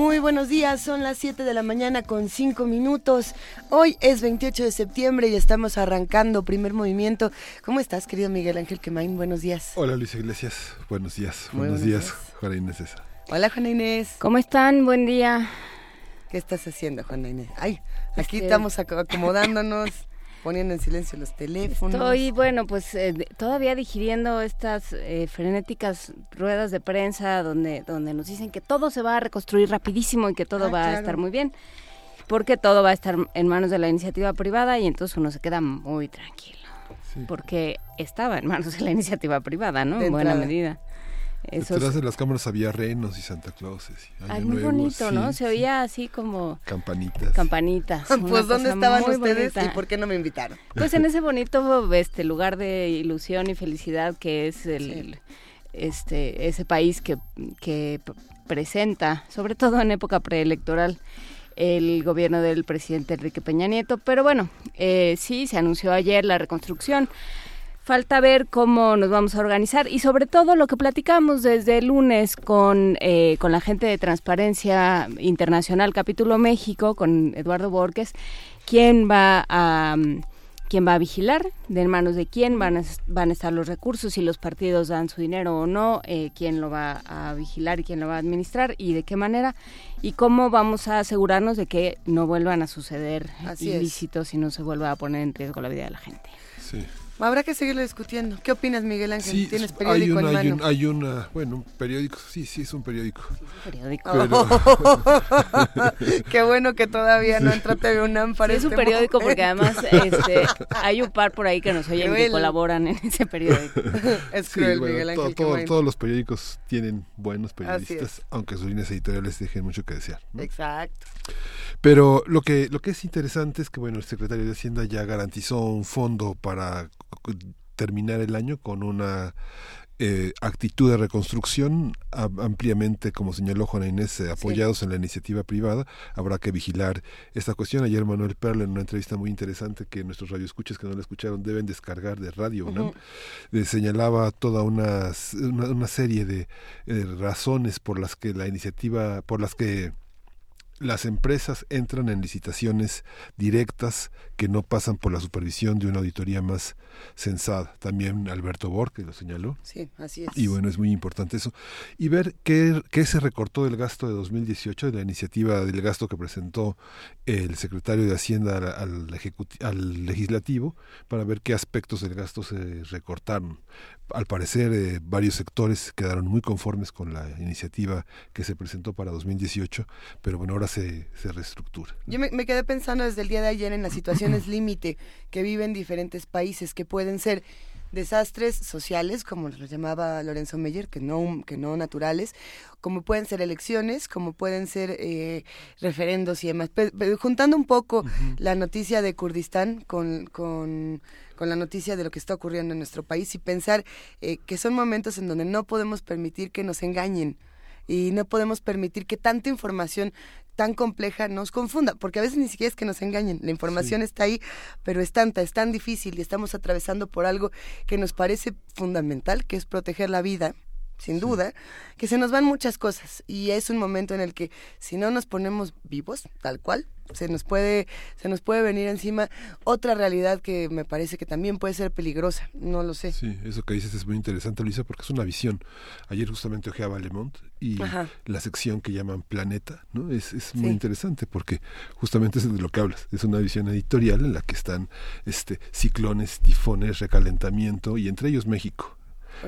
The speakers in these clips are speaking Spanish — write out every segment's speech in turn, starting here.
Muy buenos días, son las 7 de la mañana con 5 minutos. Hoy es 28 de septiembre y estamos arrancando primer movimiento. ¿Cómo estás, querido Miguel Ángel Quemain? Buenos días. Hola, Luis Iglesias. Buenos días. buenos, días, Juana Inés. Hola, Juana Inés. ¿Cómo están? Buen día. ¿Qué estás haciendo, Juana Inés? Ay, aquí este, estamos acomodándonos poniendo en silencio los teléfonos. Estoy, bueno, pues eh, todavía digiriendo estas eh, frenéticas ruedas de prensa donde, donde nos dicen que todo se va a reconstruir rapidísimo y que todo ah, va a estar muy bien, porque todo va a estar en manos de la iniciativa privada y entonces uno se queda muy tranquilo. Porque estaba en manos de la iniciativa privada, ¿no? en buena medida. Detrás de las cámaras había renos y Santa Clauses. Ay, muy bonito, ¿no? Se oía así como... Campanitas. Campanitas. pues ¿dónde estaban ustedes y por qué no me invitaron? Pues en ese bonito este lugar de ilusión y felicidad que es el, este ese país que, que presenta, sobre todo en época preelectoral, el gobierno del presidente Enrique Peña Nieto. Pero bueno, eh, sí, se anunció ayer la reconstrucción. Falta ver cómo nos vamos a organizar y sobre todo lo que platicamos desde el lunes con, eh, con la gente de Transparencia Internacional Capítulo México, con Eduardo Borges, quién va a... quién va a vigilar, de manos de quién van a, van a estar los recursos, si los partidos dan su dinero o no, eh, quién lo va a vigilar y quién lo va a administrar y de qué manera, y cómo vamos a asegurarnos de que no vuelvan a suceder ilícitos y no se vuelva a poner en riesgo la vida de la gente. Sí. Habrá que seguirlo discutiendo. ¿Qué opinas, Miguel Ángel? ¿Tienes periódico hay en mano? Hay, una, bueno, un periódico, sí, sí, es un periódico. periódico. Qué bueno que todavía no entró TV UNAM para Es un este periódico porque además este, hay un par por ahí que nos oyen que colaboran en ese periódico. es cruel, Miguel Ángel. todos los periódicos tienen buenos periodistas, aunque sus líneas editoriales dejen mucho que desear. Exacto. Pero lo que, lo que es interesante es que bueno, el secretario de Hacienda ya garantizó un fondo para terminar el año con una eh, actitud de reconstrucción ampliamente, como señaló Juana Inés, eh, apoyados en la iniciativa privada. Habrá que vigilar esta cuestión. Ayer Manuel Perla, en una entrevista muy interesante que nuestros radioescuchas que no la escucharon deben descargar de radio, ¿no? Eh, señalaba toda una, una, serie de razones por las que la iniciativa, por las que las empresas entran en licitaciones directas que no pasan por la supervisión de una auditoría más sensada. También Alberto Borque lo señaló. Sí, así es. Y bueno, es muy importante eso. Y ver qué, qué se recortó del gasto de 2018, de la iniciativa del gasto que presentó el secretario de Hacienda al, al legislativo, para ver qué aspectos del gasto se recortaron al parecer eh, varios sectores quedaron muy conformes con la iniciativa que se presentó para 2018, pero bueno, ahora se, se reestructura. Yo me, quedé pensando desde el día de ayer en las situaciones límite que viven diferentes países, que pueden ser desastres sociales, como lo llamaba Lorenzo Meyer, que no, que no naturales, como pueden ser elecciones, como pueden ser eh, referendos y demás. juntando un poco la noticia de Kurdistán con, con con la noticia de lo que está ocurriendo en nuestro país y pensar eh, que son momentos en donde no podemos permitir que nos engañen y no podemos permitir que tanta información tan compleja nos confunda, porque a veces ni siquiera es que nos engañen, la información está ahí, pero es tanta, es tan difícil y estamos atravesando por algo que nos parece fundamental, que es proteger la vida, sin duda, que se nos van muchas cosas y es un momento en el que si no nos ponemos vivos, tal cual, se nos puede se nos puede venir encima otra realidad que me parece que también puede ser peligrosa no lo sé. Sí eso que dices es muy interesante Luisa porque es una visión. Ayer justamente ojeaba Le Monde y la sección que llaman Planeta no es, es muy interesante porque justamente es de lo que hablas es una visión editorial en la que están este ciclones tifones recalentamiento y entre ellos México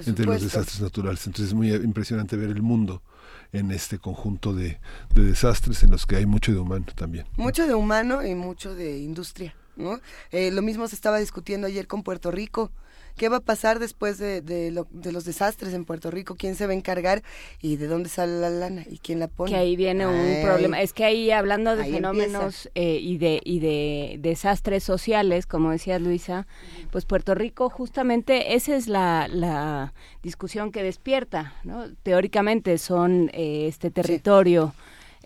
entre los desastres naturales entonces es muy impresionante ver el mundo en este conjunto de, desastres en los que hay mucho de humano también. Mucho de humano y mucho de industria. ¿no? Eh, lo mismo se estaba discutiendo ayer con Puerto Rico. ¿Qué va a pasar después de, de, los desastres en Puerto Rico? ¿Quién se va a encargar y de dónde sale la lana y quién la pone? Que ahí viene un problema. Es que ahí hablando de fenómenos eh, y de y de desastres sociales, como decía Luisa, pues Puerto Rico justamente esa es la, la discusión que despierta, ¿no? Teóricamente son eh, este territorio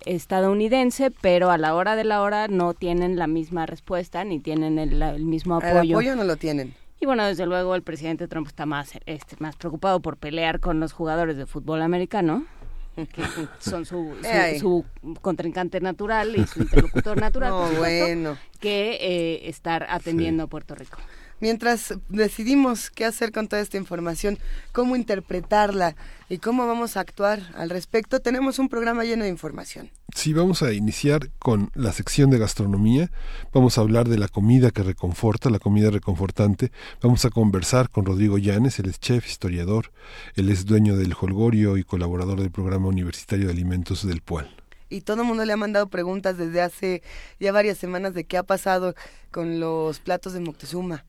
estadounidense, pero a la hora de la hora no tienen la misma respuesta ni tienen el, el mismo apoyo. El apoyo no lo tienen. Y bueno, desde luego el presidente Trump está más, este, más preocupado por pelear con los jugadores de fútbol americano, que son su, su, contrincante natural y su interlocutor natural, bueno. que eh, estar atendiendo a Puerto Rico mientras decidimos qué hacer con toda esta información, cómo interpretarla y cómo vamos a actuar al respecto, tenemos un programa lleno de información. Sí, vamos a iniciar con la sección de gastronomía. Vamos a hablar de la comida que reconforta, la comida reconfortante. Vamos a conversar con Rodrigo Llanes, él es chef, historiador, él es dueño del Holgorio y colaborador del programa universitario de alimentos del PUAL y todo el mundo le ha mandado preguntas desde hace ya varias semanas de qué ha pasado con los platos de Moctezuma.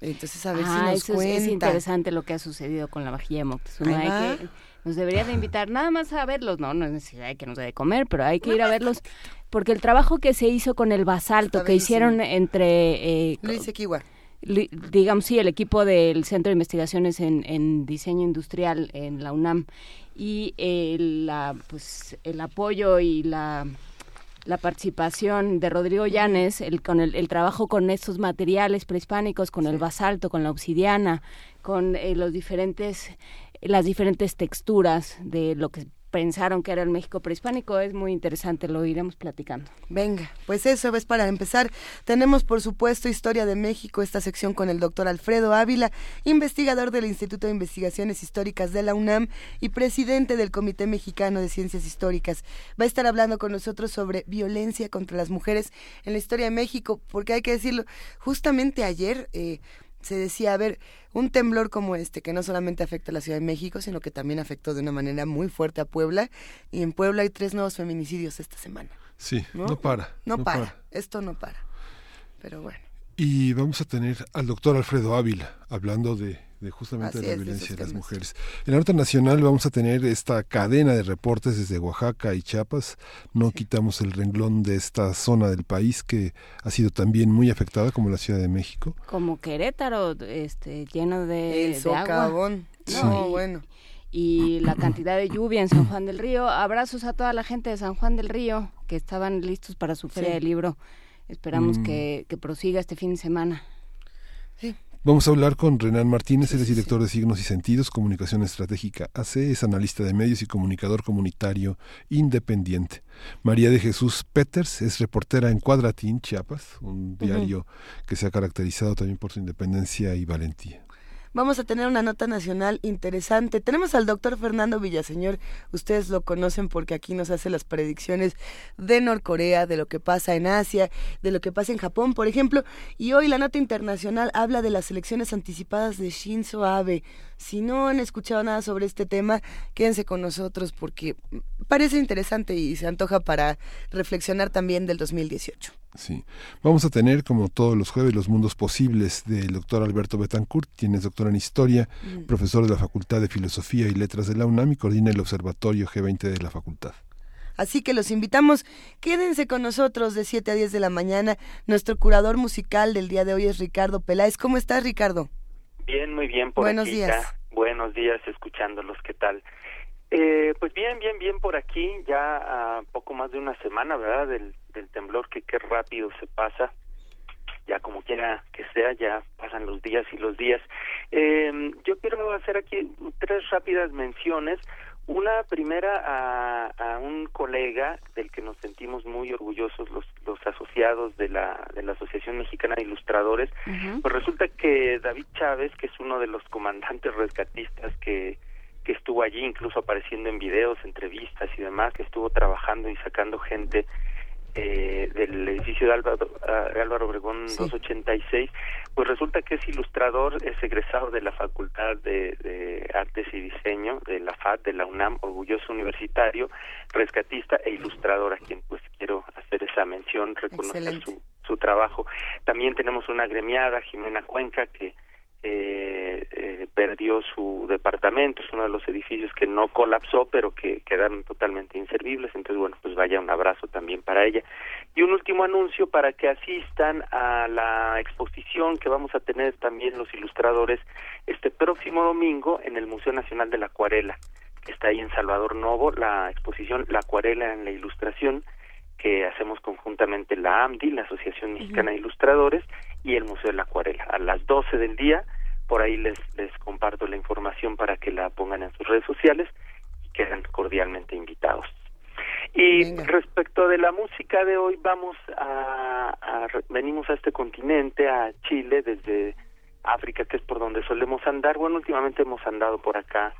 Entonces, a ver si ah, nos eso Es, interesante lo que ha sucedido con la vajilla de Moctezuma. nos debería de invitar nada más a verlos, no, no es necesidad que nos dé de comer, pero hay que ir a verlos porque el trabajo que se hizo con el basalto que hicieron entre eh, Luis Equiwa digamos sí el equipo del Centro de Investigaciones en, en Diseño Industrial en la UNAM y el, la, pues, el apoyo y la la participación de Rodrigo Llanes, el, con el, trabajo con estos materiales prehispánicos, con el basalto, con la obsidiana, con eh, los diferentes, las diferentes texturas de lo que pensaron que era el México prehispánico. Es muy interesante, lo iremos platicando. Venga, pues eso es para empezar. Tenemos, por supuesto, Historia de México, esta sección con el doctor Alfredo Ávila, investigador del Instituto de Investigaciones Históricas de la UNAM y presidente del Comité Mexicano de Ciencias Históricas. Va a estar hablando con nosotros sobre violencia contra las mujeres en la historia de México, porque hay que decirlo, justamente ayer... Eh, se decía, a ver, un temblor como este, que no solamente afecta a la Ciudad de México, sino que también afectó de una manera muy fuerte a Puebla, y en Puebla hay tres nuevos feminicidios esta semana. Sí, no, para. No, para. esto no para. Pero bueno. Y vamos a tener al doctor Alfredo Ávila hablando de de justamente de la violencia de, las mujeres. En la nota nacional vamos a tener esta cadena de reportes desde Oaxaca y Chiapas. No quitamos el renglón de esta zona del país que ha sido también muy afectada como la Ciudad de México. Como Querétaro, este, lleno de, el agua. No, bueno y la cantidad de lluvia en San Juan del Río. Abrazos a toda la gente de San Juan del Río que estaban listos para su feria de libro. Esperamos mm. que, que prosiga este fin de semana. Vamos a hablar con Renan Martínez, él es director de Signos y Sentidos, Comunicación Estratégica AC, es analista de medios y comunicador comunitario independiente. María de Jesús Peters es reportera en Cuadratín, Chiapas, un diario que se ha caracterizado también por su independencia y valentía. Vamos a tener una nota nacional interesante. Tenemos al doctor Fernando Villaseñor. Ustedes lo conocen porque aquí nos hace las predicciones de Norcorea, de lo que pasa en Asia, de lo que pasa en Japón, por ejemplo. Y hoy la nota internacional habla de las elecciones anticipadas de Shinzo Abe. Si no han escuchado nada sobre este tema, quédense con nosotros porque parece interesante y se antoja para reflexionar también del 2018. Sí. Vamos a tener, como todos los jueves, los mundos posibles del doctor Alberto Betancourt, quien es doctor en Historia, mm. profesor de la Facultad de Filosofía y Letras de la UNAM y coordina el Observatorio G20 de la Facultad. Así que los invitamos, quédense con nosotros de 7 a 10 de la mañana. Nuestro curador musical del día de hoy es Ricardo Peláez. ¿Cómo estás, Ricardo? Bien, muy bien. Por Buenos días. Buenos días, escuchándolos. ¿Qué tal? Eh, pues bien, bien, bien por aquí, ya a poco más de una semana, ¿verdad? Del, del temblor que qué rápido se pasa, ya como quiera que sea, ya pasan los días y los días. Eh, yo quiero hacer aquí tres rápidas menciones. Una primera a, a, un colega del que nos sentimos muy orgullosos los, los asociados de la, de la Asociación Mexicana de Ilustradores. Pues resulta que David Chávez, que es uno de los comandantes rescatistas que que estuvo allí incluso apareciendo en videos, entrevistas y demás, que estuvo trabajando y sacando gente eh, del edificio de Álvaro, ah, Álvaro Obregón 286, pues resulta que es ilustrador, es egresado de la Facultad de, de, Artes y Diseño de la FAD, de la UNAM, orgulloso universitario, rescatista e ilustrador, a quien pues quiero hacer esa mención, reconocer su su trabajo. También tenemos una gremiada, Jimena Cuenca, que eh, eh, perdió su departamento, es uno de los edificios que no colapsó, pero que quedaron totalmente inservibles, entonces bueno, pues vaya un abrazo también para ella. Y un último anuncio para que asistan a la exposición que vamos a tener también los ilustradores este próximo domingo en el Museo Nacional de la Acuarela, que está ahí en Salvador Novo, la exposición La Acuarela en la Ilustración, que hacemos conjuntamente la AMDI, la Asociación Mexicana de Ilustradores, y el Museo de la Acuarela. A las 12 del día, por ahí les, les comparto la información para que la pongan en sus redes sociales y quedan cordialmente invitados. Y respecto de la música de hoy, vamos a, a, venimos a este continente, a Chile, desde África, que es por donde solemos andar. Bueno, últimamente hemos andado por acá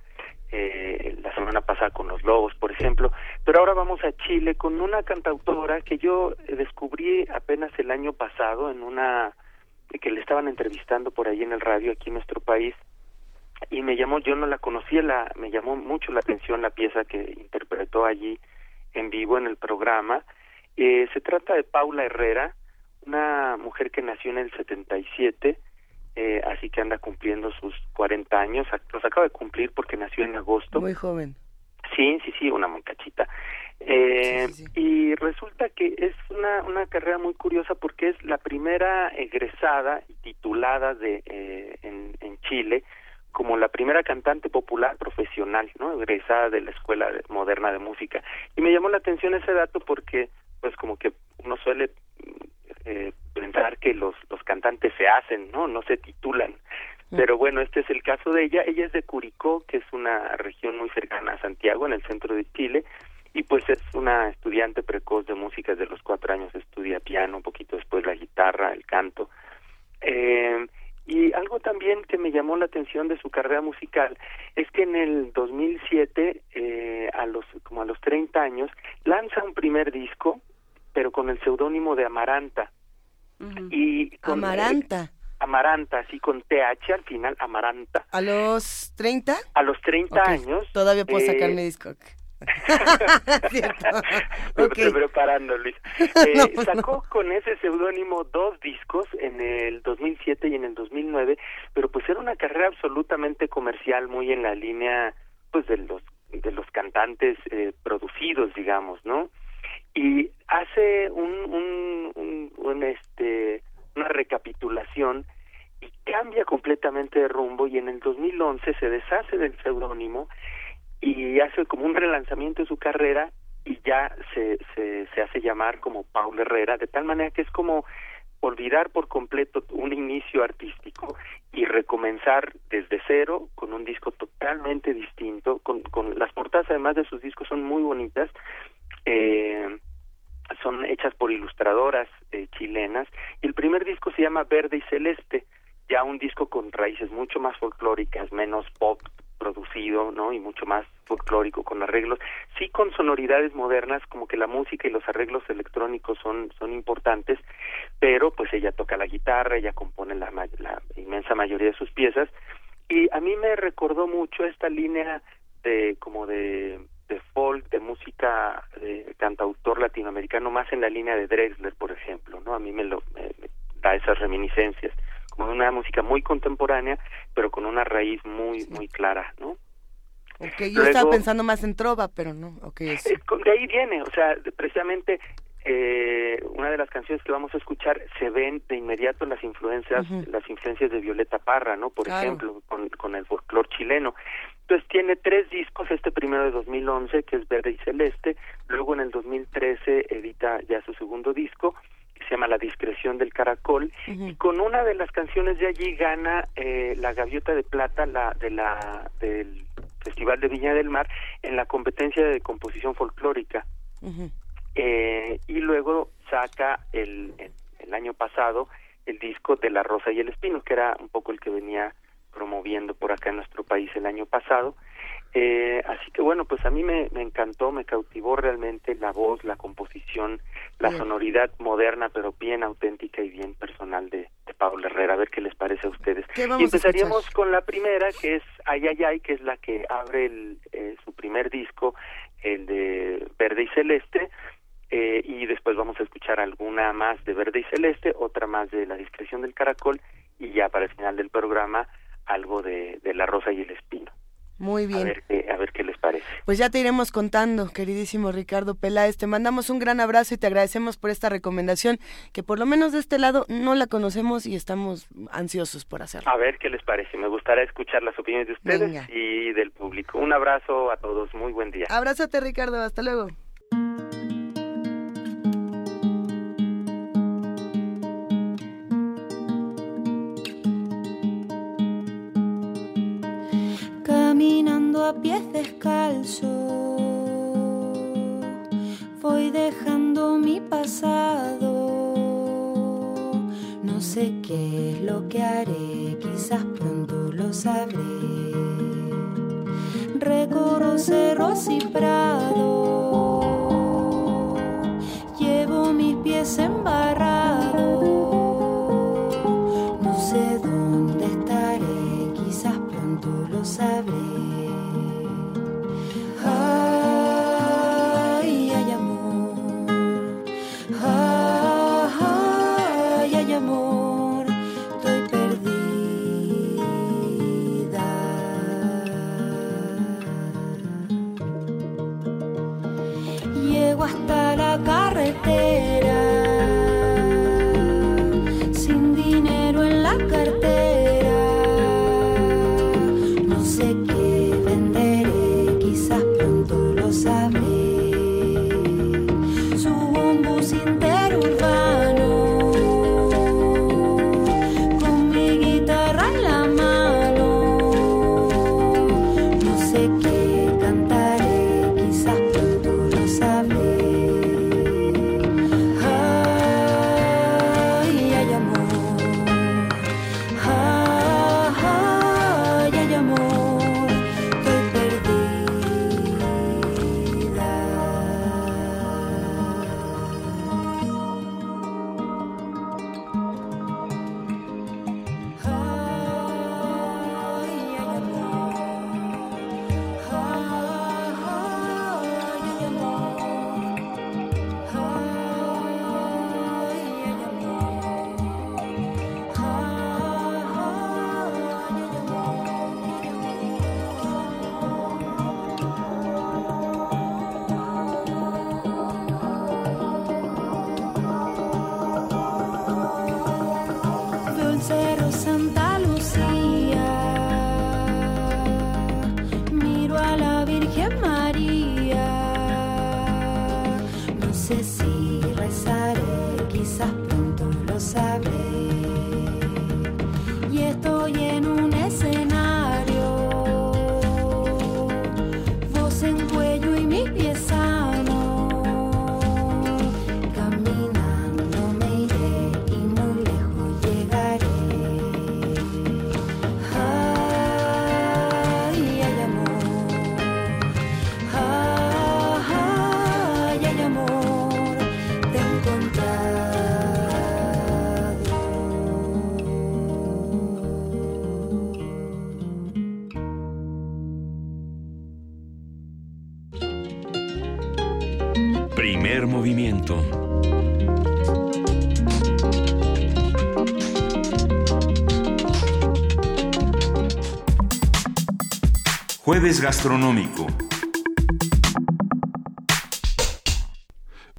eh, la semana pasada con los Lobos, por ejemplo, pero ahora vamos a Chile con una cantautora que yo descubrí apenas el año pasado en una que le estaban entrevistando por ahí en el radio aquí en nuestro país y me llamó, yo no la conocía, la, me llamó mucho la atención la pieza que interpretó allí en vivo en el programa. Eh, se trata de Paula Herrera, una mujer que nació en el 77 eh, así que anda cumpliendo sus 40 años, los acaba de cumplir porque nació en agosto. Muy joven. Sí, sí, sí, una muchachita. Eh, Y resulta que es una, una carrera muy curiosa porque es la primera egresada y titulada de, eh, en, en Chile como la primera cantante popular profesional, ¿no? Egresada de la Escuela Moderna de Música. Y me llamó la atención ese dato porque, pues, como que uno suele eh, pensar que los, los cantantes se hacen, ¿no? No se titulan. Mm. Pero bueno, este es el caso de ella. Ella es de Curicó, que es una región muy cercana a Santiago, en el centro de Chile, y pues es una estudiante precoz de música desde los cuatro años, estudia piano, un poquito después la guitarra, el canto. Eh, y algo también que me llamó la atención de su carrera musical es que en el 2007, eh, a los como a los 30 años, lanza un primer disco pero con el seudónimo de Amaranta. y Amaranta. Amaranta, así con TH al final, Amaranta. ¿A los 30? A los 30 años. Todavía puedo sacar mi disco. Estoy preparando, Luis. Eh, pues sacó con ese seudónimo dos discos en el 2007 y en el 2009, pero pues era una carrera absolutamente comercial, muy en la línea pues de los de los cantantes eh, producidos, digamos, ¿no? Y hace un, este una recapitulación y cambia completamente de rumbo y en el 2011 se deshace del seudónimo y hace como un relanzamiento de su carrera y ya se, se, se hace llamar como Paul Herrera, de tal manera que es como olvidar por completo un inicio artístico y recomenzar desde cero con un disco totalmente distinto, con, con las portadas además de sus discos son muy bonitas, eh, son hechas por ilustradoras eh, chilenas y el primer disco se llama Verde y Celeste, ya un disco con raíces mucho más folclóricas, menos pop producido, ¿no? Y mucho más folclórico con arreglos, sí con sonoridades modernas, como que la música y los arreglos electrónicos son son importantes, pero pues ella toca la guitarra, ella compone la, la inmensa mayoría de sus piezas y a mí me recordó mucho esta línea de como de de folk, de música de cantautor latinoamericano, más en la línea de Drexler, por ejemplo, ¿no? A mí me, lo, da esas reminiscencias, como una música muy contemporánea, pero con una raíz muy, muy clara, ¿no? Okay, yo estaba pensando más en trova, pero no, es... Eh, de ahí viene, o sea, precisamente eh, una de las canciones que vamos a escuchar se ven de inmediato las influencias, las influencias de Violeta Parra, ¿no? Por ejemplo, con, con el folclore chileno. Entonces tiene tres discos, este primero de 2011 que es Verde y Celeste, luego en el 2013 edita ya su segundo disco que se llama La discreción del caracol. Y con una de las canciones de allí gana eh, la gaviota de plata la de la del Festival de Viña del Mar en la competencia de composición folclórica. Eh, y luego saca el, el año pasado el disco de La Rosa y el Espino que era un poco el que venía promoviendo por acá en nuestro país el año pasado. Eh, así que bueno, pues a mí me, me, encantó, me cautivó realmente la voz, la composición, la sonoridad moderna, pero bien auténtica y bien personal de, de Pablo Herrera. A ver qué les parece a ustedes. Y empezaríamos con la primera, que es Ay Ay Ay, que es la que abre el, eh, su primer disco, el de Verde y Celeste. eh, y después vamos a escuchar alguna más de Verde y Celeste, otra más de La discreción del caracol y ya para el final del programa algo de, de La rosa y el espino. Muy bien. A ver, qué, les parece. Pues ya te iremos contando, queridísimo Ricardo Peláez. Te mandamos un gran abrazo y te agradecemos por esta recomendación, que por lo menos de este lado no la conocemos y estamos ansiosos por hacerlo. A ver qué les parece. Me gustaría escuchar las opiniones de ustedes y del público. Un abrazo a todos. Muy buen día. Abrázate, Ricardo. Hasta luego. Caminando a pies descalzos. Voy dejando mi pasado. No sé qué es lo que haré, quizás pronto lo sabré. Recorro cerros y prados. Llevo mis pies embarrados. No sé dónde estaré, quizás pronto lo sabré. Gastronómico.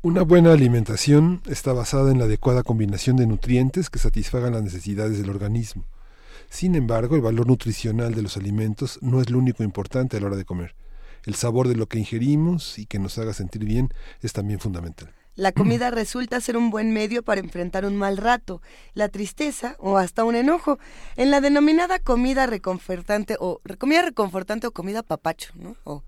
Una buena alimentación está basada en la adecuada combinación de nutrientes que satisfagan las necesidades del organismo. Sin embargo, el valor nutricional de los alimentos no es lo único importante a la hora de comer. El sabor de lo que ingerimos y que nos haga sentir bien es también fundamental. La comida resulta ser un buen medio para enfrentar un mal rato, la tristeza o hasta un enojo. En la denominada comida reconfortante o comida reconfortante o comida papacho, ¿no? O,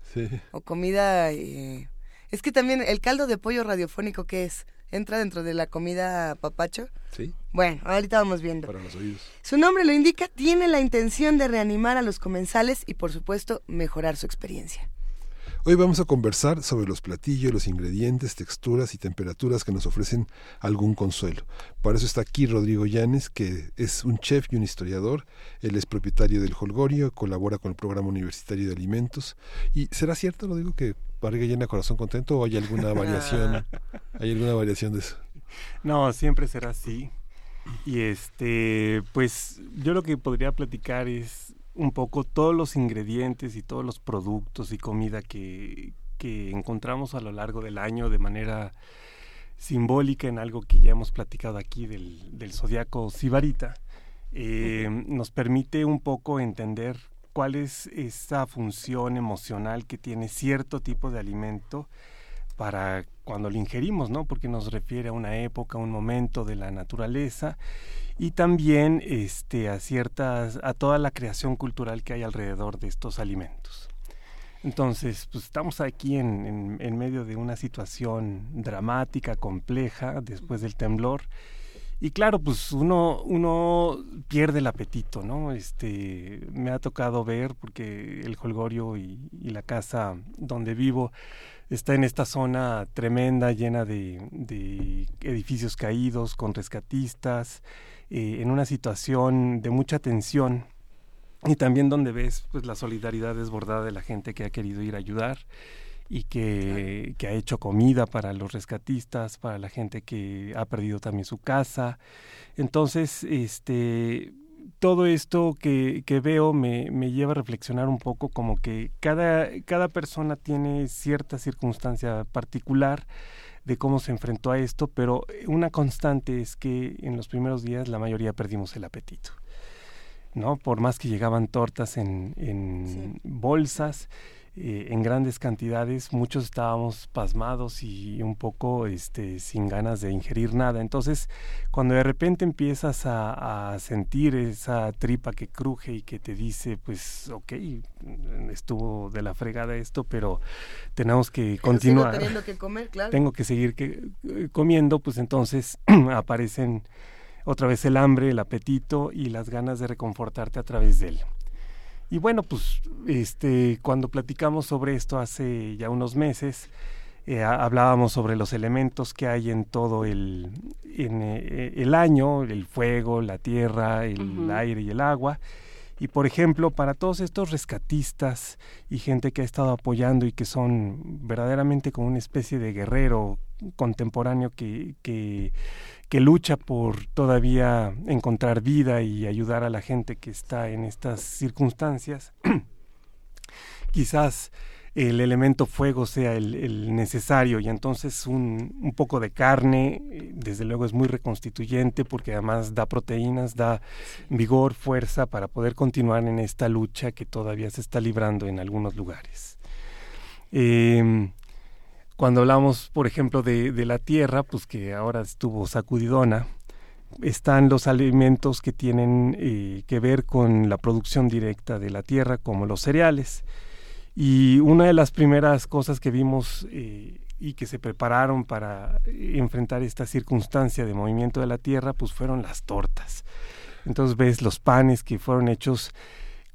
o comida... Eh, es que también el caldo de pollo radiofónico, ¿qué es? ¿Entra dentro de la comida papacho? Sí. Bueno, ahorita vamos viendo. Para los oídos. Su nombre lo indica, tiene la intención de reanimar a los comensales y por supuesto mejorar su experiencia. Hoy vamos a conversar sobre los platillos, los ingredientes, texturas y temperaturas que nos ofrecen algún consuelo. Por eso está aquí Rodrigo Llanes, que es un chef y un historiador. Él es propietario del Holgorio, colabora con el Programa Universitario de Alimentos. ¿Y será cierto, lo digo, que barriga llena, corazón contento o hay alguna variación? ¿Hay alguna variación de eso? No, siempre será así. Y este, pues yo lo que podría platicar es un poco todos los ingredientes y todos los productos y comida que, que encontramos a lo largo del año de manera simbólica en algo que ya hemos platicado aquí del, del zodiaco Sibarita, eh, nos permite un poco entender cuál es esa función emocional que tiene cierto tipo de alimento para cuando lo ingerimos, ¿no? Porque nos refiere a una época, un momento de la naturaleza y también este, a ciertas, a toda la creación cultural que hay alrededor de estos alimentos. Entonces, pues estamos aquí en, en, medio de una situación dramática, compleja, después del temblor. Y claro, pues uno, uno pierde el apetito, ¿no? Este, me ha tocado ver, porque el Holgorio y, y la casa donde vivo, está en esta zona tremenda, llena de, edificios caídos, con rescatistas, eh, en una situación de mucha tensión y también donde ves pues la solidaridad desbordada de la gente que ha querido ir a ayudar y que, que, ha hecho comida para los rescatistas, para la gente que ha perdido también su casa. Entonces, este todo esto que, que veo me, me, lleva a reflexionar un poco como que cada, cada persona tiene cierta circunstancia particular de cómo se enfrentó a esto, pero una constante es que en los primeros días la mayoría perdimos el apetito. ¿no? Por más que llegaban tortas en, en bolsas, eh, en grandes cantidades, muchos estábamos pasmados y un poco este, sin ganas de ingerir nada. Entonces, cuando de repente empiezas a, sentir esa tripa que cruje y que te dice, pues, ok, estuvo de la fregada esto, pero tenemos que continuar. que comer, claro. Tengo que seguir que, eh, comiendo, pues entonces aparecen otra vez el hambre, el apetito y las ganas de reconfortarte a través de él. Y bueno, pues este, cuando platicamos sobre esto hace ya unos meses, eh, hablábamos sobre los elementos que hay en todo el, en, eh, el año, el fuego, la tierra, el aire y el agua. Y por ejemplo, para todos estos rescatistas y gente que ha estado apoyando y que son verdaderamente como una especie de guerrero contemporáneo que, que que lucha por todavía encontrar vida y ayudar a la gente que está en estas circunstancias, quizás el elemento fuego sea el, necesario y entonces un, poco de carne, eh, desde luego es muy reconstituyente porque además da proteínas, da vigor, fuerza para poder continuar en esta lucha que todavía se está librando en algunos lugares. Eh, cuando hablamos, por ejemplo, de, la tierra, pues que ahora estuvo sacudidona, están los alimentos que tienen eh, que ver con la producción directa de la tierra, como los cereales. Y una de las primeras cosas que vimos eh, y que se prepararon para enfrentar esta circunstancia de movimiento de la tierra, pues fueron las tortas. Entonces ves los panes que fueron hechos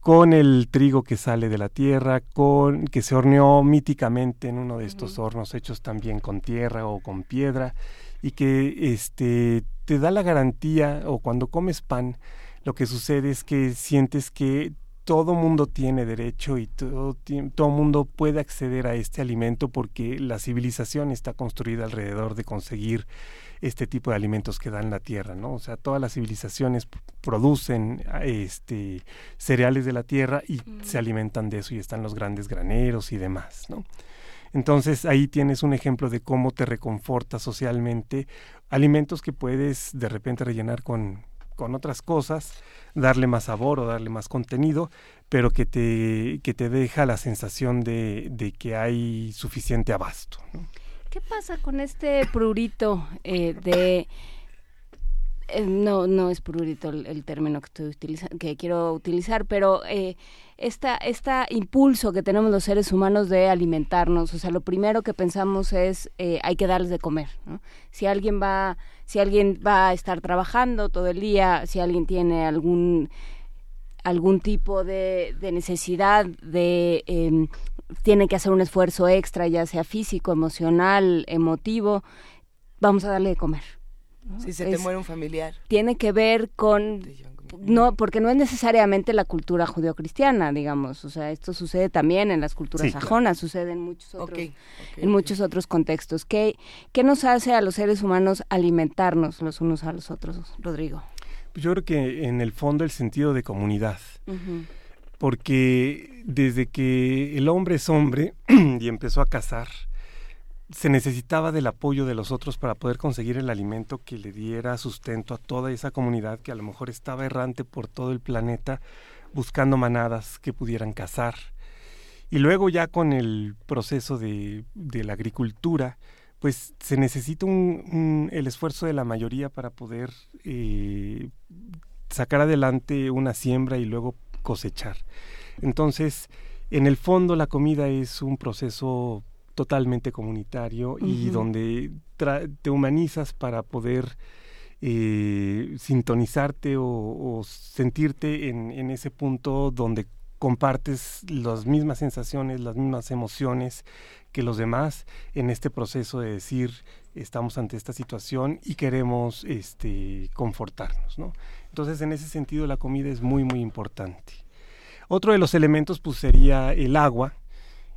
con el trigo que sale de la tierra, con que se horneó míticamente en uno de estos hornos hechos también con tierra o con piedra y que este te da la garantía o cuando comes pan lo que sucede es que sientes que todo mundo tiene derecho y todo, todo mundo puede acceder a este alimento porque la civilización está construida alrededor de conseguir este tipo de alimentos que dan la tierra, ¿no? O sea, todas las civilizaciones producen este cereales de la tierra y se alimentan de eso y están los grandes graneros y demás, ¿no? Entonces ahí tienes un ejemplo de cómo te reconforta socialmente alimentos que puedes de repente rellenar con, con otras cosas, darle más sabor o darle más contenido, pero que te, que te deja la sensación de, de que hay suficiente abasto. ¿no? ¿Qué pasa con este prurito eh, de... Eh, no, no es prurito el, término que estoy utilizando, que quiero utilizar, pero eh, esta, esta impulso que tenemos los seres humanos de alimentarnos, o sea, lo primero que pensamos es eh, hay que darles de comer, ¿no? Si alguien va, si alguien va a estar trabajando todo el día, si alguien tiene algún algún tipo de, necesidad de em, tiene que hacer un esfuerzo extra, ya sea físico, emocional, emotivo, vamos a darle de comer. Si se te muere un familiar. Tiene que ver con no, porque no es necesariamente la cultura judeocristiana, digamos, o sea, esto sucede también en las culturas sajonas, sucede en muchos otros, en muchos otros contextos. ¿Qué, ¿Qué nos hace a los seres humanos alimentarnos los unos a los otros, Rodrigo? Yo creo que en el fondo el sentido de comunidad. Porque desde que el hombre es hombre y empezó a cazar, se necesitaba del apoyo de los otros para poder conseguir el alimento que le diera sustento a toda esa comunidad que a lo mejor estaba errante por todo el planeta buscando manadas que pudieran cazar. Y luego ya con el proceso de, la agricultura, pues se necesita un, el esfuerzo de la mayoría para poder eh, sacar adelante una siembra y luego cosechar. Entonces, en el fondo la comida es un proceso totalmente comunitario y donde te humanizas para poder eh, sintonizarte o, sentirte en, en, ese punto donde compartes las mismas sensaciones, las mismas emociones que los demás en este proceso de decir estamos ante esta situación y queremos este, confortarnos. ¿no? Entonces en ese sentido la comida es muy muy importante. Otro de los elementos pues sería el agua,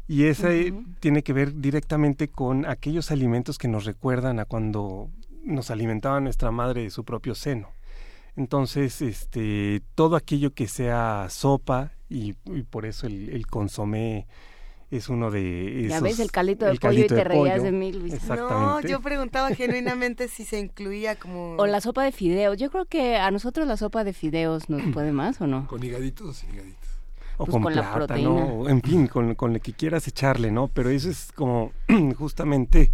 y ese tiene que ver directamente con aquellos alimentos que nos recuerdan a cuando nos alimentaba nuestra madre de su propio seno. Entonces, este, todo aquello que sea sopa, y, por eso el, consomé es uno de esos, Ya ves el calito de pollo y te reías de mí, Luis. No, yo preguntaba genuinamente si se incluía como... O la sopa de fideos. Yo creo que a nosotros la sopa de fideos nos puede más, ¿o no? Con higaditos, higaditos o pues con, plátano, en fin, con, con lo que quieras echarle, ¿no? Pero eso es como justamente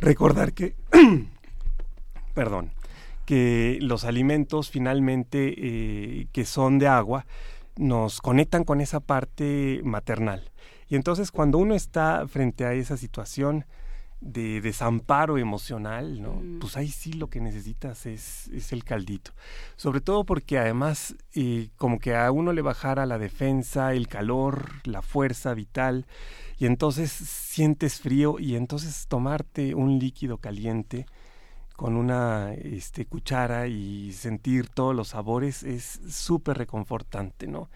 recordar que, perdón, que los alimentos finalmente eh, que son de agua nos conectan con esa parte maternal. Y entonces cuando uno está frente a esa situación, de desamparo emocional, ¿no? Mm. Pues ahí sí lo que necesitas es, es el caldito. Sobre todo porque además eh, como que a uno le bajara la defensa, el calor, la fuerza vital, y entonces sientes frío y entonces tomarte un líquido caliente con una este, cuchara y sentir todos los sabores es súper reconfortante, ¿no?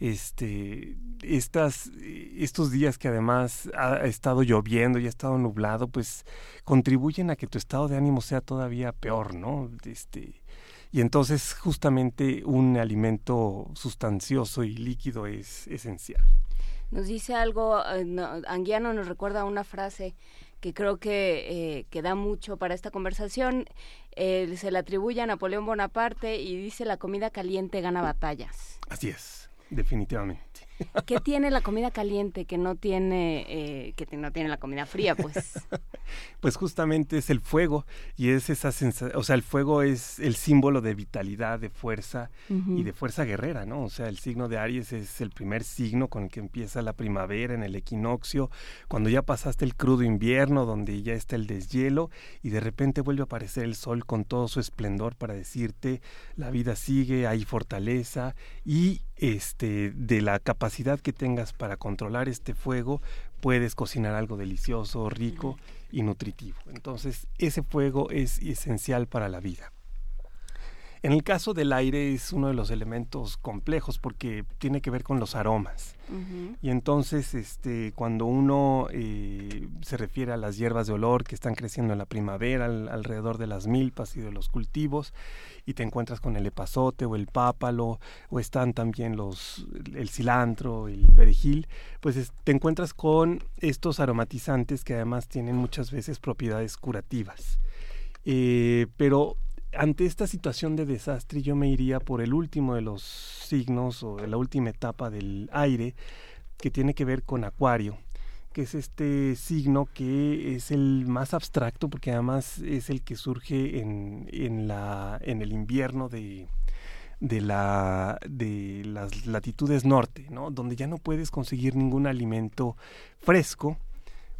Este, estas, estos días que además ha estado lloviendo y ha estado nublado, pues contribuyen a que tu estado de ánimo sea todavía peor, ¿no? Este, y entonces justamente un alimento sustancioso y líquido es esencial. Nos dice algo, eh, Anguiano nos recuerda una frase que creo que, eh, que da mucho para esta conversación. Eh, se le atribuye a Napoleón Bonaparte y dice la comida caliente gana batallas. Así es. Definitivamente. ¿Qué tiene la comida caliente que no tiene eh, que no tiene la comida fría, pues? pues justamente es el fuego y es esa sensación, o sea, el fuego es el símbolo de vitalidad, de fuerza y de fuerza guerrera, ¿no? O sea, el signo de Aries es el primer signo con el que empieza la primavera en el equinoccio, cuando ya pasaste el crudo invierno donde ya está el deshielo y de repente vuelve a aparecer el sol con todo su esplendor para decirte la vida sigue, hay fortaleza y este de la capacidad que tengas para controlar este fuego, puedes cocinar algo delicioso, rico y nutritivo. Entonces, ese fuego es esencial para la vida. En el caso del aire es uno de los elementos complejos porque tiene que ver con los aromas. Y entonces, este, cuando uno eh, se refiere a las hierbas de olor que están creciendo en la primavera alrededor de las milpas y de los cultivos, y te encuentras con el epazote o el pápalo, o están también los, el cilantro, el perejil, pues te encuentras con estos aromatizantes que además tienen muchas veces propiedades curativas. Eh, pero ante esta situación de desastre yo me iría por el último de los signos o de la última etapa del aire que tiene que ver con Acuario, que es este signo que es el más abstracto porque además es el que surge en, en, la, en el invierno de, de, la, de las latitudes norte, ¿no? donde ya no puedes conseguir ningún alimento fresco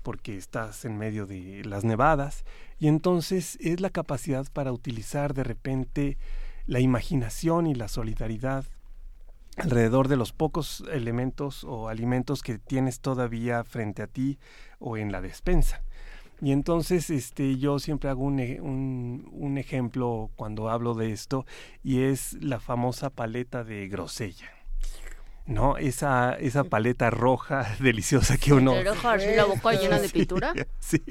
porque estás en medio de las nevadas y entonces es la capacidad para utilizar de repente la imaginación y la solidaridad alrededor de los pocos elementos o alimentos que tienes todavía frente a ti o en la despensa. Y entonces este, yo siempre hago un, e, un, un, ejemplo cuando hablo de esto y es la famosa paleta de grosella. ¿No? Esa, esa paleta roja deliciosa que uno... Roja, la boca llena de pintura. Sí,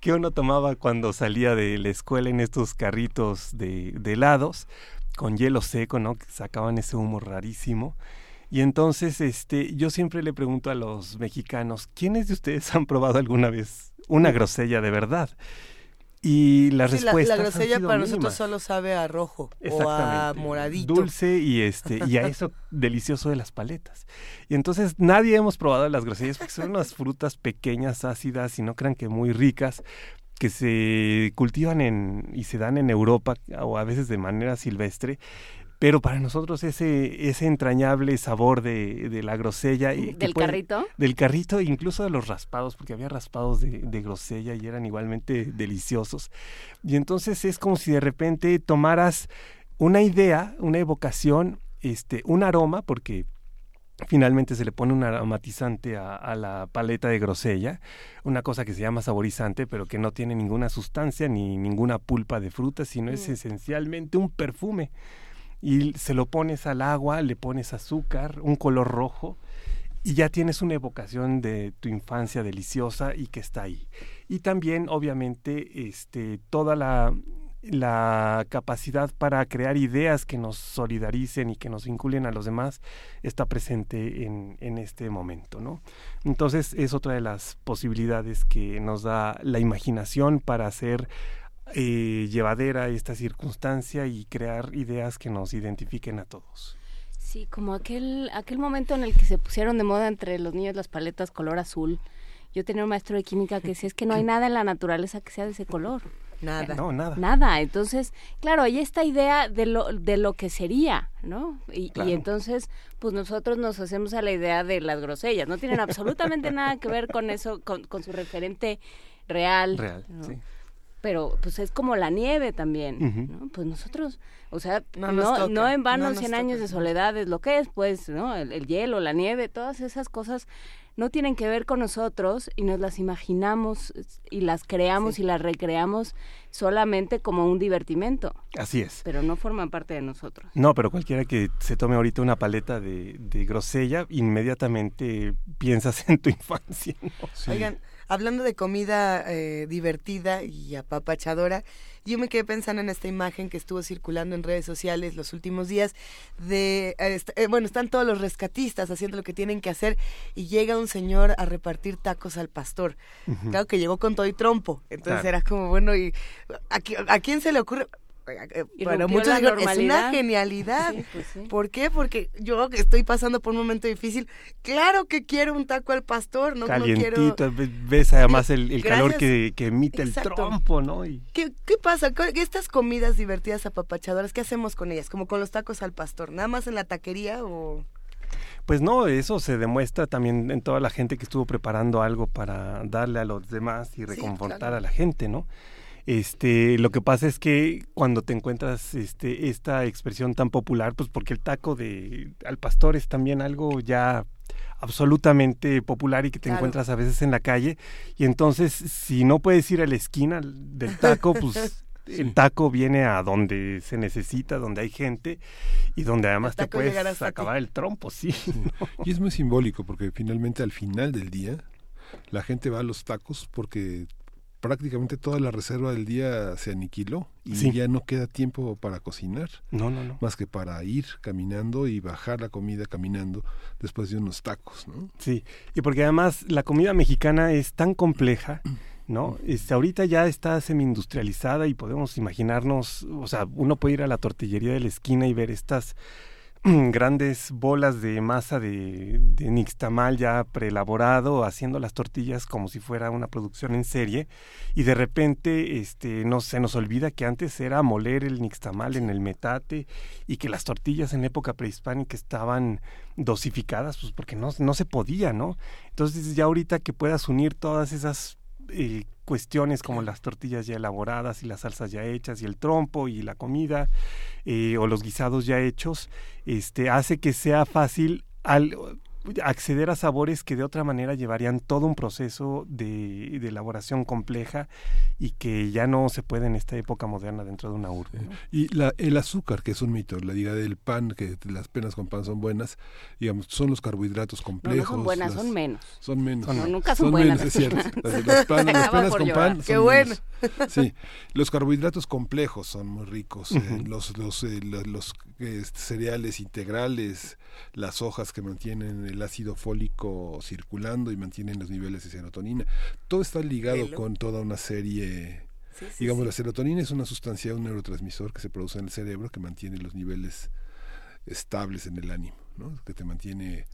que uno tomaba cuando salía de la escuela en estos carritos de, de helados con hielo seco, ¿no? Que sacaban ese humo rarísimo. Y entonces, este, yo siempre le pregunto a los mexicanos, ¿quiénes de ustedes han probado alguna vez una grosella de verdad? Y las Sí, la, la grosella para nosotros solo sabe a rojo o a moradito. Dulce y este y a eso delicioso de las paletas. Y entonces nadie hemos probado las grosellas porque son unas frutas pequeñas, ácidas y no crean que muy ricas que se cultivan en y se dan en Europa o a veces de manera silvestre. Pero para nosotros ese, ese entrañable sabor de, de la grosella y Del puede- carrito. del carrito incluso de los raspados, porque había raspados de, de grosella y eran igualmente deliciosos. Y entonces es como si de repente tomaras una idea, una evocación, este, un aroma, porque finalmente se le pone un aromatizante a, a la paleta de grosella, una cosa que se llama saborizante, pero que no tiene ninguna sustancia ni ninguna pulpa de fruta, sino es Mm. esencialmente un perfume. Y se lo pones al agua, le pones azúcar, un color rojo, y ya tienes una evocación de tu infancia deliciosa y que está ahí. Y también, obviamente, este, toda la, la capacidad para crear ideas que nos solidaricen y que nos vinculen a los demás está presente en, en este momento, ¿no? Entonces es otra de las posibilidades que nos da la imaginación para hacer eh, llevadera esta circunstancia y crear ideas que nos identifiquen a todos. Sí, como aquel, aquel momento en el que se pusieron de moda entre los niños las paletas color azul. Yo tenía un maestro de química que decía es que no hay nada en la naturaleza que sea de ese color. Nada. No, nada. Nada. Entonces, claro, hay esta idea de lo, de lo que sería, ¿no? Y, entonces, pues nosotros nos hacemos a la idea de las grosellas. No tienen absolutamente nada que ver con eso, con, con su referente real. Real, ¿no? sí. Pero pues es como la nieve también. ¿no? Pues nosotros, o sea, No no, en vano no nos 100 toca. años de soledad es lo que es, pues, ¿no? El, el hielo, la nieve, todas esas cosas no tienen que ver con nosotros y nos las imaginamos y las creamos Sí. y las recreamos solamente como un divertimento, Así es. pero no forman parte de nosotros. No, pero cualquiera que se tome ahorita una paleta de, de grosella, inmediatamente piensas en tu infancia. ¿no? Oigan, hablando de comida eh, divertida y apapachadora, yo me quedé pensando en esta imagen que estuvo circulando en redes sociales los últimos días de, eh, eh, bueno, están todos los rescatistas haciendo lo que tienen que hacer y llega un señor a repartir tacos al pastor. Claro que llegó con todo y trompo, entonces Claro. era como, bueno, ¿y a, qui- a quién se le ocurre? Rompió muchos es una normalidad". genialidad. Sí, pues sí. ¿Por qué? Porque yo que estoy pasando por un momento difícil, claro que quiero un taco al pastor, no, no quiero... Calientito, ve- ves además el, el calor que, que emite Exacto. el trompo, ¿no? Y ¿Qué, ¿Qué pasa? ¿Qué- Estas comidas divertidas apapachadoras, ¿qué hacemos con ellas? Como con los tacos al pastor, ¿nada más en la taquería o...? Pues no, eso se demuestra también en toda la gente que estuvo preparando algo para darle a los demás y reconfortar claro. a la gente, ¿no? Este, lo que pasa es que cuando te encuentras este esta expresión tan popular, pues porque el taco de al pastor es también algo ya absolutamente popular y que te Claro. encuentras a veces en la calle y entonces si no puedes ir a la esquina del taco, pues el taco viene a donde se necesita, donde hay gente y donde además te puedes acabar el trompo, sí. ¿no? Y es muy simbólico porque finalmente al final del día la gente va a los tacos porque prácticamente toda la reserva del día se aniquiló y Sí. ya no queda tiempo para cocinar, No, no, no. más que para ir caminando y bajar la comida caminando después de unos tacos, ¿no? Sí, y porque además la comida mexicana es tan compleja, ¿no? Este, ahorita ya está semi-industrializada y podemos imaginarnos, o sea, uno puede ir a la tortillería de la esquina y ver estas grandes bolas de masa de, nixtamal ya preelaborado, haciendo las tortillas como si fuera una producción en serie, y de repente este, no, se nos olvida que antes era moler el nixtamal en el metate y que las tortillas en época prehispánica estaban dosificadas, pues porque no, no se podía, ¿no? Entonces ya ahorita que puedas unir todas esas eh, cuestiones como las tortillas ya elaboradas y las salsas ya hechas y el trompo y la comida eh, o los guisados ya hechos, este hace que sea fácil al acceder a sabores que de otra manera llevarían todo un proceso de, elaboración compleja y que ya no se puede en esta época moderna dentro de una urbe. Y la, el azúcar, que es un mito, la idea del pan, que las penas con pan son buenas, digamos, son los carbohidratos complejos. No, son buenas, son menos. Son menos. No, nunca son, buenas. Menos, es cierto. Las, penas con pan Qué bueno. Sí, los carbohidratos complejos son muy ricos. Eh, los los, eh, los, este, cereales integrales, las hojas que mantienen el ácido fólico circulando y mantienen los niveles de serotonina. Todo está ligado con toda una serie Digamos, la serotonina es una sustancia, un neurotransmisor que se produce en el cerebro que mantiene los niveles estables en el ánimo, ¿no? que te mantiene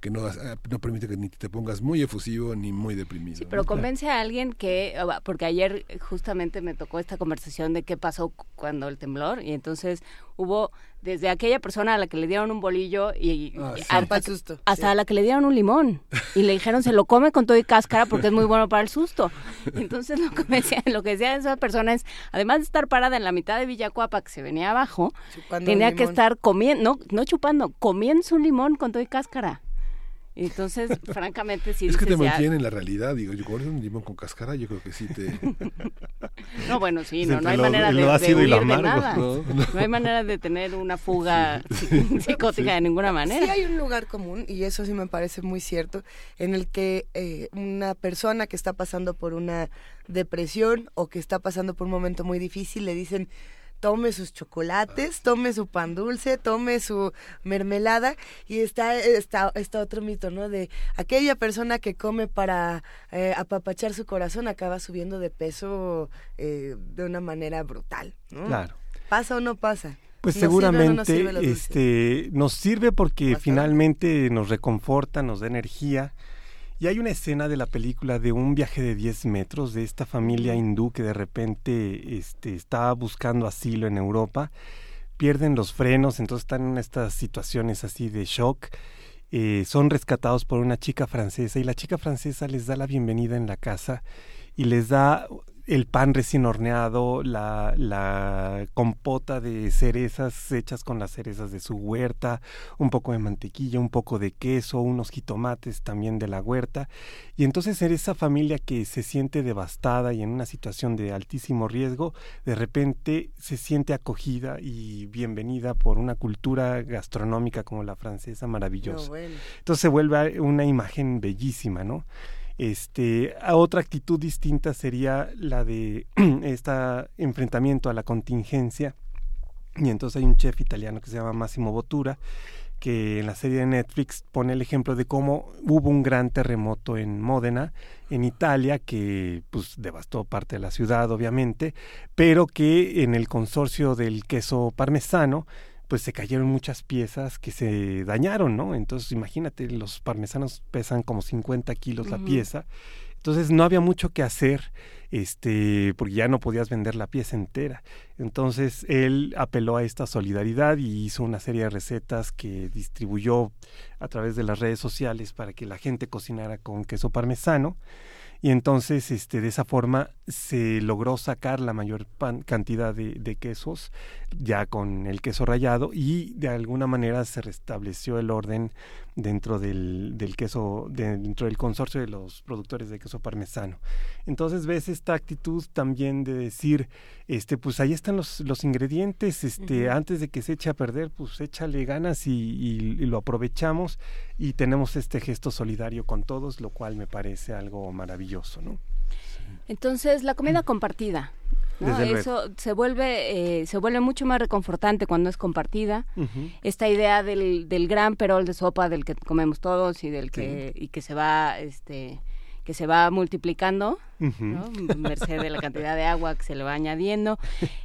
que no, ah, no permite que ni te pongas muy efusivo ni muy deprimido. pero convence a alguien que, porque ayer justamente me tocó esta conversación de qué pasó cuando el temblor y entonces hubo desde aquella persona a la que le dieron un bolillo y, ah, hasta, a la que le dieron un limón y le dijeron se lo come con todo y cáscara porque es muy bueno para el susto. Entonces lo que, decía, lo que decía esa persona es, además de estar parada en la mitad de Villacuapa que se venía abajo, tenía que estar comiendo, no, no chupando, comiendo un limón con todo y cáscara. Entonces, francamente, sí. Es que te mantiene en la realidad. Digo, yo comer un limón con cáscara, yo creo que sí te. no, bueno, sí, no, no hay manera de, de huir de nada. ¿no? hay manera de tener una fuga psicótica de ninguna manera. Sí, hay un lugar común, y eso sí me parece muy cierto, en el que eh, una persona que está pasando por una depresión o que está pasando por un momento muy difícil le dicen tome sus chocolates, tome su pan dulce, tome su mermelada y está, está, está otro mito, ¿no? De aquella persona que come para eh, apapachar su corazón acaba subiendo de peso eh, de una manera brutal, ¿no? Claro. ¿Pasa o no pasa? Pues seguramente este, nos sirve porque finalmente nos reconforta, nos da energía y hay una escena de la película de un viaje de 10 metros de esta familia hindú que de repente este, está buscando asilo en Europa, pierden los frenos, entonces están en estas situaciones así de shock. Eh, son rescatados por una chica francesa y la chica francesa les da la bienvenida en la casa y les da el pan recién horneado, la, la, compota de cerezas hechas con las cerezas de su huerta, un poco de mantequilla, un poco de queso, unos jitomates también de la huerta. Y entonces en esa familia que se siente devastada y en una situación de altísimo riesgo, de repente se siente acogida y bienvenida por una cultura gastronómica como la francesa maravillosa. Entonces se vuelve una imagen bellísima, ¿no? Este, otra actitud distinta sería la de este enfrentamiento a la contingencia. Y entonces hay un chef italiano que se llama Massimo Bottura, que en la serie de Netflix pone el ejemplo de cómo hubo un gran terremoto en Módena, en Italia, que pues devastó parte de la ciudad, obviamente, pero que en el consorcio del queso parmesano pues se cayeron muchas piezas que se dañaron, ¿no? Entonces imagínate, los parmesanos pesan como 50 kilos la pieza, entonces no había mucho que hacer, este, porque ya no podías vender la pieza entera. Entonces él apeló a esta solidaridad y hizo una serie de recetas que distribuyó a través de las redes sociales para que la gente cocinara con queso parmesano y entonces este de esa forma se logró sacar la mayor cantidad de, de, quesos ya con el queso rallado y de alguna manera se restableció el orden dentro del, del queso, dentro del consorcio de los productores de queso parmesano. Entonces ves esta actitud también de decir, este, pues ahí están los, los ingredientes, este, antes de que se eche a perder, pues échale ganas y, y, lo aprovechamos y tenemos este gesto solidario con todos, lo cual me parece algo maravilloso, ¿no? Entonces, la comida compartida, eso se vuelve, eh, se vuelve mucho más reconfortante cuando es compartida. Esta idea del, del gran perol de sopa del que comemos todos y del que, y que se va, este, que se va multiplicando, merced de la cantidad de agua que se le va añadiendo.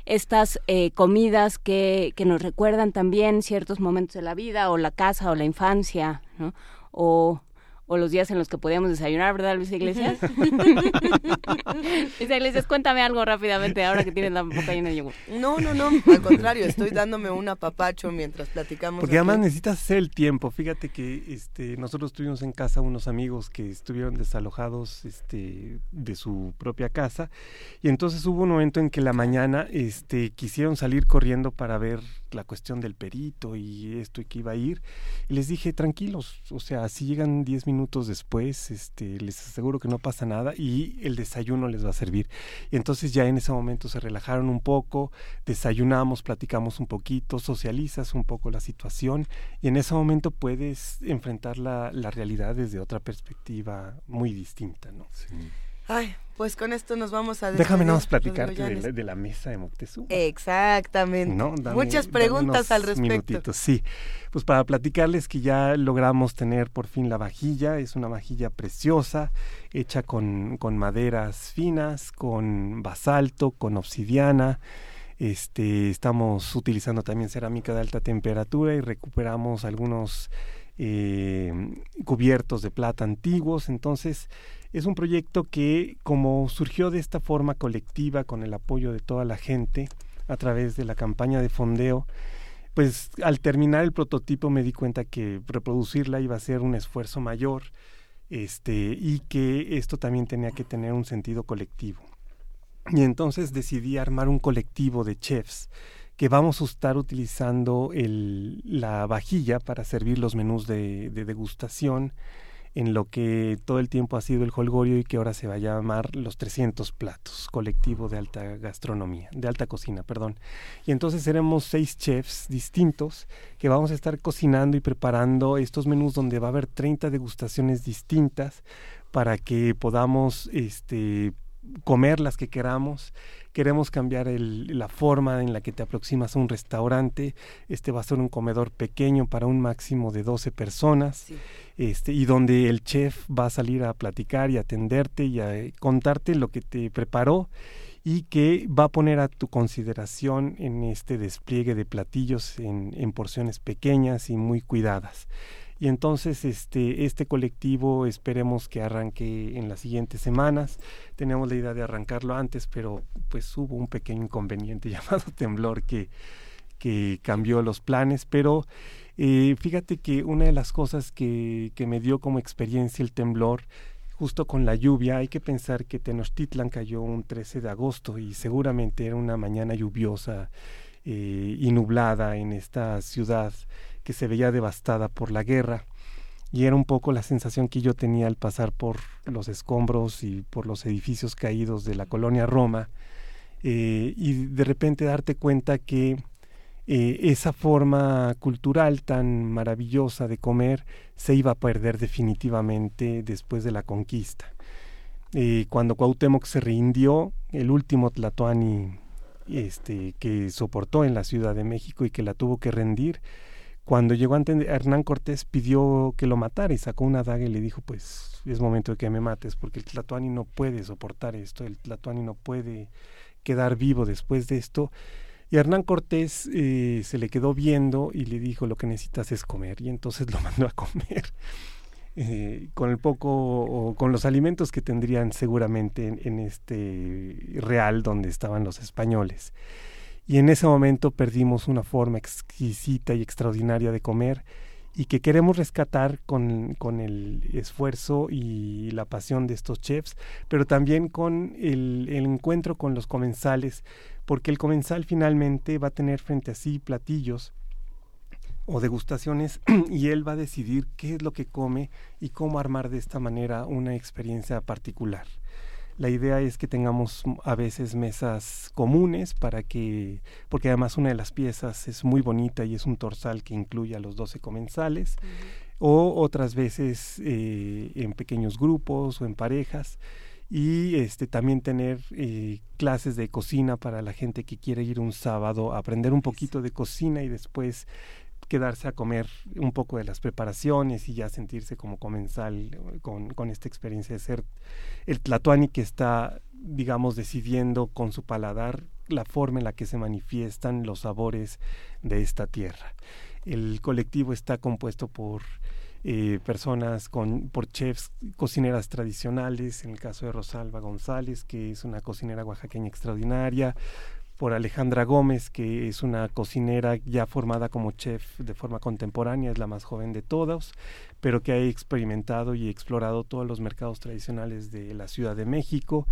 Estas eh, comidas que, que nos recuerdan también ciertos momentos de la vida, o la casa, o la infancia, ¿no? o o los días en los que podíamos desayunar, ¿verdad, Luis Iglesias? Luis Iglesias, cuéntame algo rápidamente ahora que tienes la boca llena de yogur. No, no, no, al contrario, estoy dándome un apapacho mientras platicamos. Porque además necesitas hacer el tiempo. Fíjate que este, nosotros tuvimos en casa unos amigos que estuvieron desalojados este, de su propia casa y entonces hubo un momento en que la mañana este, quisieron salir corriendo para ver la cuestión del perito y esto y que iba a ir. Les dije, tranquilos, o sea, si llegan 10 minutos después, este, les aseguro que no pasa nada y el desayuno les va a servir. Y entonces ya en ese momento se relajaron un poco, desayunamos, platicamos un poquito, socializas un poco la situación y en ese momento puedes enfrentar la, la realidad desde otra perspectiva muy distinta, ¿no? Sí. Ay, pues con esto nos vamos a Déjame nada más platicarte de, la mesa de Moctezuma. Exactamente. Muchas preguntas al respecto. Minutitos, sí. Pues para platicarles que ya logramos tener por fin la vajilla. Es una vajilla preciosa, hecha con, con maderas finas, con basalto, con obsidiana. Este, estamos utilizando también cerámica de alta temperatura y recuperamos algunos eh, cubiertos de plata antiguos. Entonces, es un proyecto que, como surgió de esta forma colectiva, con el apoyo de toda la gente, a través de la campaña de fondeo, pues al terminar el prototipo me di cuenta que reproducirla iba a ser un esfuerzo mayor este, y que esto también tenía que tener un sentido colectivo. Y entonces decidí armar un colectivo de chefs que vamos a estar utilizando la vajilla para servir los menús de degustación en lo que todo el tiempo ha sido el holgorio y que ahora se va a llamar los 300 platos, colectivo de alta gastronomía, de alta cocina, perdón. Y entonces seremos seis chefs distintos que vamos a estar cocinando y preparando estos menús donde va a haber 30 degustaciones distintas para que podamos este, comer las que queramos queremos cambiar el, la forma en la que te aproximas a un restaurante. Este va a ser un comedor pequeño para un máximo de 12 personas. Este, y donde el chef va a salir a platicar y atenderte y a eh, contarte lo que te preparó y que va a poner a tu consideración en este despliegue de platillos en, en porciones pequeñas y muy cuidadas y entonces este, este colectivo esperemos que arranque en las siguientes semanas. Teníamos la idea de arrancarlo antes, pero pues hubo un pequeño inconveniente llamado temblor que, que cambió los planes, pero eh, fíjate que una de las cosas que, que me dio como experiencia el temblor justo con la lluvia, hay que pensar que Tenochtitlan cayó un 13 de agosto y seguramente era una mañana lluviosa eh, y nublada en esta ciudad que se veía devastada por la guerra y era un poco la sensación que yo tenía al pasar por los escombros y por los edificios caídos de la colonia Roma eh, y de repente darte cuenta que eh, esa forma cultural tan maravillosa de comer se iba a perder definitivamente después de la conquista. Eh, cuando Cuauhtémoc se rindió, el último Tlatoani este, que soportó en la Ciudad de México y que la tuvo que rendir, cuando llegó ante Hernán Cortés pidió que lo matara y sacó una daga y le dijo, pues es momento de que me mates porque el Tlatuani no puede soportar esto, el Tlatuani no puede quedar vivo después de esto. Y Hernán Cortés eh, se le quedó viendo y le dijo, lo que necesitas es comer. Y entonces lo mandó a comer eh, con el poco, o con los alimentos que tendrían seguramente en, en este real donde estaban los españoles y en ese momento perdimos una forma exquisita y extraordinaria de comer y que queremos rescatar con, con, el esfuerzo y la pasión de estos chefs, pero también con el, el, encuentro con los comensales, porque el comensal finalmente va a tener frente a sí platillos o degustaciones y él va a decidir qué es lo que come y cómo armar de esta manera una experiencia particular. La idea es que tengamos a veces mesas comunes para que, porque además una de las piezas es muy bonita y es un torsal que incluye a los 12 comensales, o otras veces eh, en pequeños grupos o en parejas y este también tener eh, clases de cocina para la gente que quiere ir un sábado a aprender un poquito de cocina y después quedarse a comer un poco de las preparaciones y ya sentirse como comensal con, con esta experiencia de ser el tlatoani que está, digamos, decidiendo con su paladar la forma en la que se manifiestan los sabores de esta tierra. El colectivo está compuesto por eh, personas con, por chefs, cocineras tradicionales, en el caso de Rosalba González, que es una cocinera oaxaqueña extraordinaria, por Alejandra Gómez, que es una cocinera ya formada como chef de forma contemporánea, es la más joven de todos, pero que ha experimentado y explorado todos los mercados tradicionales de la Ciudad de México.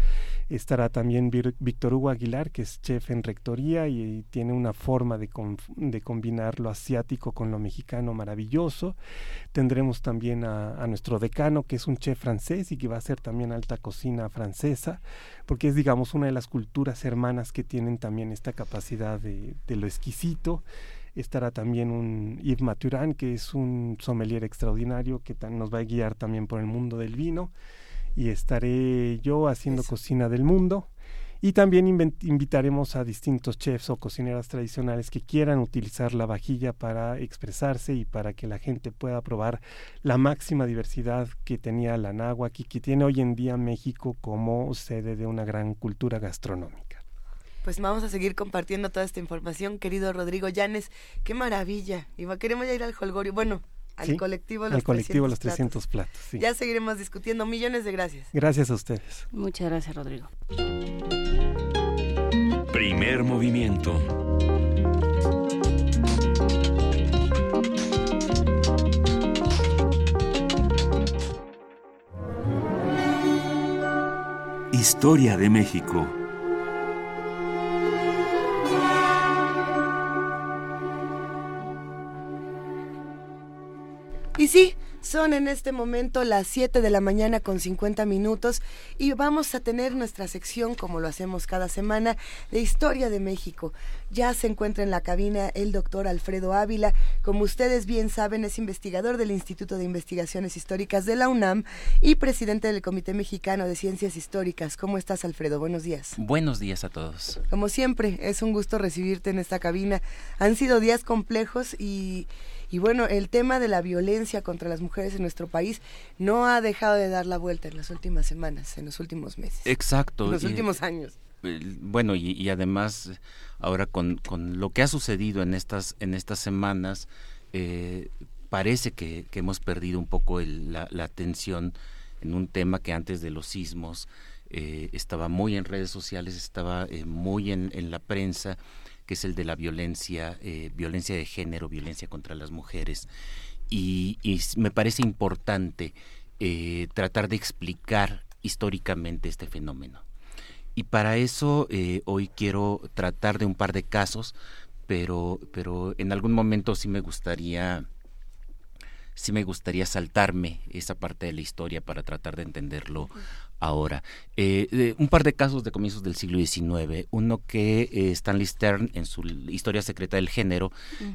Estará también Víctor Hugo Aguilar, que es chef en rectoría y, tiene una forma de, de, combinar lo asiático con lo mexicano maravilloso. Tendremos también a, nuestro decano, que es un chef francés y que va a hacer también alta cocina francesa, porque es, digamos, una de las culturas hermanas que tienen también esta capacidad de, de lo exquisito estará también un Yves Maturán, que es un sommelier extraordinario que nos va a guiar también por el mundo del vino. Y estaré yo haciendo cocina del mundo. Y también invitaremos a distintos chefs o cocineras tradicionales que quieran utilizar la vajilla para expresarse y para que la gente pueda probar la máxima diversidad que tenía la náhuatl y que tiene hoy en día México como sede de una gran cultura gastronómica. Pues vamos a seguir compartiendo toda esta información, querido Rodrigo Llanes. Qué maravilla. Y queremos ya ir al Holgorio. Bueno, al colectivo Los al colectivo 300 Los 300 Platos. Ya seguiremos discutiendo. Millones de gracias. Gracias a ustedes. Muchas gracias, Rodrigo. Primer movimiento. Historia de México. Y sí, son en este momento las 7 de la mañana con 50 minutos y vamos a tener nuestra sección, como lo hacemos cada semana, de Historia de México. Ya se encuentra en la cabina el doctor Alfredo Ávila. Como ustedes bien saben, es investigador del Instituto de Investigaciones Históricas de la UNAM y presidente del Comité Mexicano de Ciencias Históricas. ¿Cómo estás, Alfredo? Buenos días. Buenos días a todos. Como siempre, es un gusto recibirte en esta cabina. Han sido días complejos y y bueno, el tema de la violencia contra las mujeres en nuestro país no ha dejado de dar la vuelta en las últimas semanas, en los últimos meses. Exacto. En los últimos años. Bueno, y, además ahora con, con, lo que ha sucedido en estas, en estas semanas, eh, parece que, hemos perdido un poco la, atención en un tema que antes de los sismos eh, estaba muy en redes sociales, estaba eh, muy en, en, la prensa que es el de la violencia, eh, violencia de género, violencia contra las mujeres. Y, me parece importante eh, tratar de explicar históricamente este fenómeno. Y para eso eh, hoy quiero tratar de un par de casos, pero, pero en algún momento sí me gustaría sí me gustaría saltarme esa parte de la historia para tratar de entenderlo ahora. Eh, un par de casos de comienzos del siglo XIX. Uno que eh, Stanley Stern, en su Historia Secreta del Género,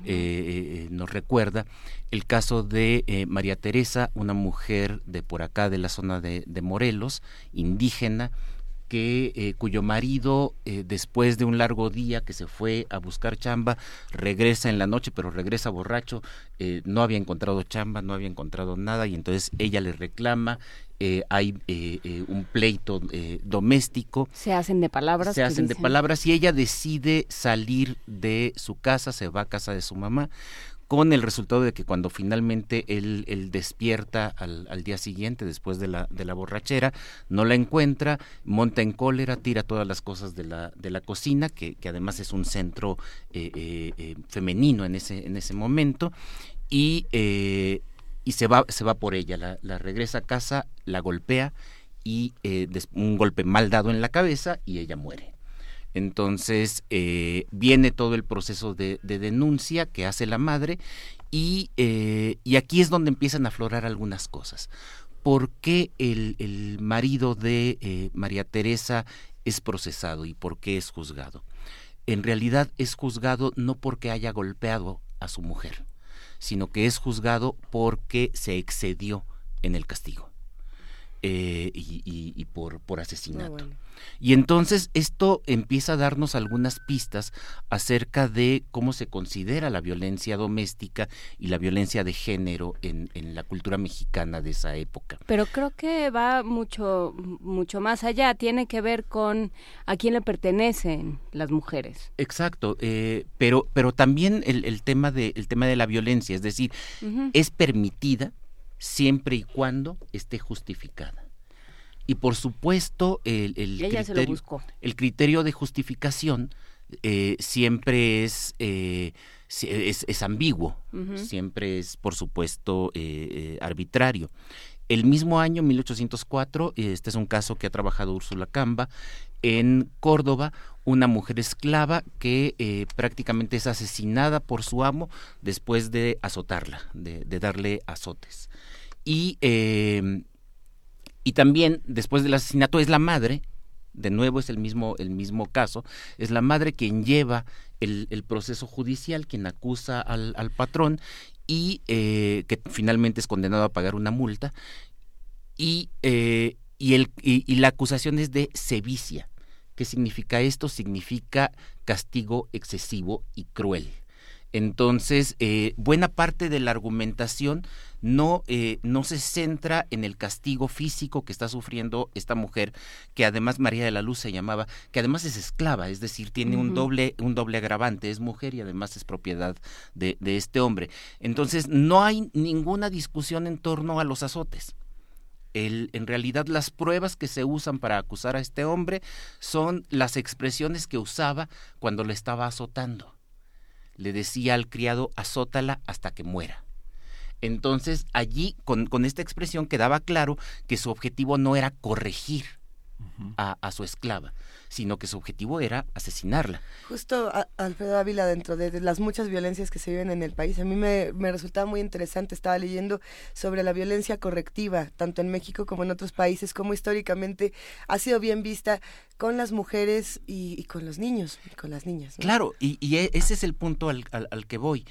eh, nos recuerda el caso de María Teresa, una mujer de por acá, de la zona de, de Morelos, indígena, que eh, cuyo marido eh, después de un largo día que se fue a buscar chamba regresa en la noche pero regresa borracho eh, no había encontrado chamba no había encontrado nada y entonces ella le reclama hay un pleito doméstico. Se hacen de palabras se hacen de palabras y ella decide salir de su casa se va a casa de su mamá con el resultado de que cuando finalmente él, despierta al, al, día siguiente, después de la, de la borrachera, no la encuentra, monta en cólera, tira todas las cosas de la, de la cocina, que, además es un centro eh, eh, eh, femenino en ese, en ese momento, y, y se, va, se va por ella, la, la regresa a casa, la golpea y un golpe mal dado en la cabeza y ella muere. Entonces eh, viene todo el proceso de, denuncia que hace la madre y, eh, y, aquí es donde empiezan a aflorar algunas cosas. ¿Por qué el, marido de eh, María Teresa es procesado y por qué es juzgado? En realidad es juzgado no porque haya golpeado a su mujer, sino que es juzgado porque se excedió en el castigo y, por, por asesinato. Y entonces esto empieza a darnos algunas pistas acerca de cómo se considera la violencia doméstica y la violencia de género en, en la cultura mexicana de esa época. Pero creo que va mucho, mucho más allá, tiene que ver con a quién le pertenecen las mujeres. Exacto, eh, pero, pero también el, el, tema de, el tema de la violencia, es decir, es permitida siempre y cuando esté justificada. Y por supuesto el, el, criterio, el criterio de justificación eh, siempre es, eh, es, ambiguo, siempre es, por supuesto, arbitrario. El mismo año, 1804, este es un caso que ha trabajado Úrsula Camba, en Córdoba, una mujer esclava que prácticamente es asesinada por su amo después de azotarla, de, darle azotes. Y y también, después del asesinato, es la madre, de nuevo es el mismo, el mismo caso, es la madre quien lleva el, proceso judicial, quien acusa al, patrón y eh, que finalmente es condenado a pagar una multa. Y, eh, y, el, y la acusación es de sevicia. ¿Qué significa esto? Significa castigo excesivo y cruel. Entonces, eh, buena parte de la argumentación no, eh, no se centra en el castigo físico que está sufriendo esta mujer, que además María de la Luz se llamaba, que además es esclava, es decir, tiene un, doble, un doble agravante, es mujer y además es propiedad de, de este hombre. Entonces, no hay ninguna discusión en torno a los azotes. En realidad las pruebas que se usan para acusar a este hombre son las expresiones que usaba cuando le estaba azotando le decía al criado, azótala hasta que muera. Entonces allí, con, esta expresión, quedaba claro que su objetivo no era corregir a, su esclava, sino que su objetivo era asesinarla. Justo Alfredo Ávila, dentro de, las muchas violencias que se viven en el país, a mí me, me, resultaba muy interesante, estaba leyendo sobre la violencia correctiva, tanto en México como en otros países, como históricamente ha sido bien vista con las mujeres y, con los niños, y con las niñas. Claro, y, e, ese es el punto al, que voy.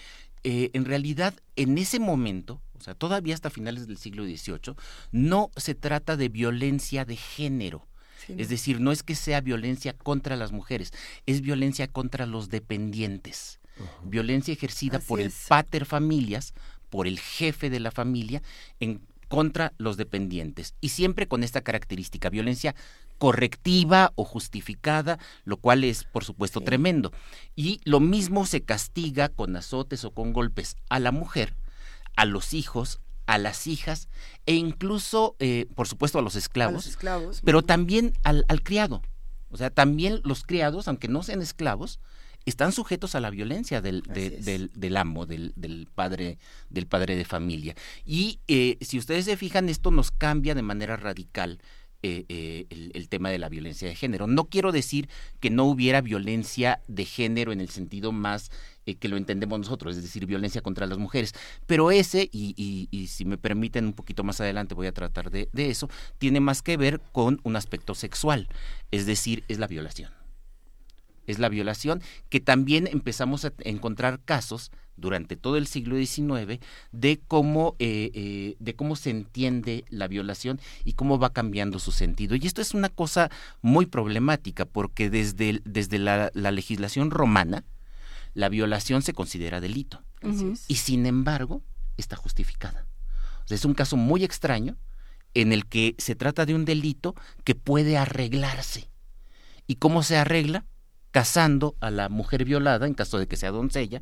Eh, en realidad, en ese momento, o sea, todavía hasta finales del siglo XVIII, no se trata de violencia de género, es decir, no es que sea violencia contra las mujeres, es violencia contra los dependientes. Violencia ejercida por el pater familias, por el jefe de la familia, en contra los dependientes. Y siempre con esta característica, violencia correctiva o justificada, lo cual es, por supuesto, tremendo. Y lo mismo se castiga con azotes o con golpes a la mujer, a los hijos, a las hijas e incluso, eh, por supuesto, a los esclavos, pero también al, criado. O sea, también los criados, aunque no sean esclavos, están sujetos a la violencia del, del, amo, del, del, padre, del padre de familia. Y eh, si ustedes se fijan, esto nos cambia de manera radical eh, el, tema de la violencia de género. No quiero decir que no hubiera violencia de género en el sentido más eh, que lo entendemos nosotros, es decir, violencia contra las mujeres. Pero ese, y, si me permiten un poquito más adelante voy a tratar de, eso, tiene más que ver con un aspecto sexual, es decir, es la violación. Es la violación que también empezamos a encontrar casos durante todo el siglo XIX de cómo, eh, eh, de cómo se entiende la violación y cómo va cambiando su sentido. Y esto es una cosa muy problemática porque desde, desde la legislación romana, la violación se considera delito. Y sin embargo, está justificada. es un caso muy extraño en el que se trata de un delito que puede arreglarse. ¿Y cómo se arregla? Casando a la mujer violada, en caso de que sea doncella,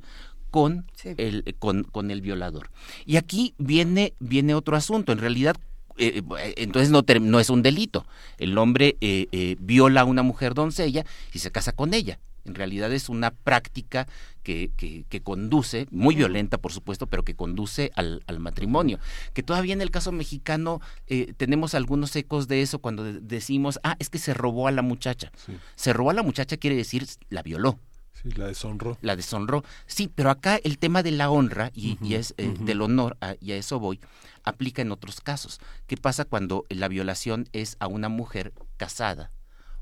con, el, con, el violador. Y aquí viene, viene otro asunto. En realidad, eh, eh, entonces no, no, es un delito. El hombre eh, viola a una mujer doncella y se casa con ella. En realidad es una práctica que, que, conduce, muy violenta por supuesto, pero que conduce al, matrimonio. Que todavía en el caso mexicano eh, tenemos algunos ecos de eso cuando decimos, ah, es que se robó a la muchacha. Se robó a la muchacha quiere decir la violó. Sí, la deshonró. La deshonró. Sí, pero acá el tema de la honra y, es eh, del honor, y a eso voy, aplica en otros casos. ¿Qué pasa cuando la violación es a una mujer casada?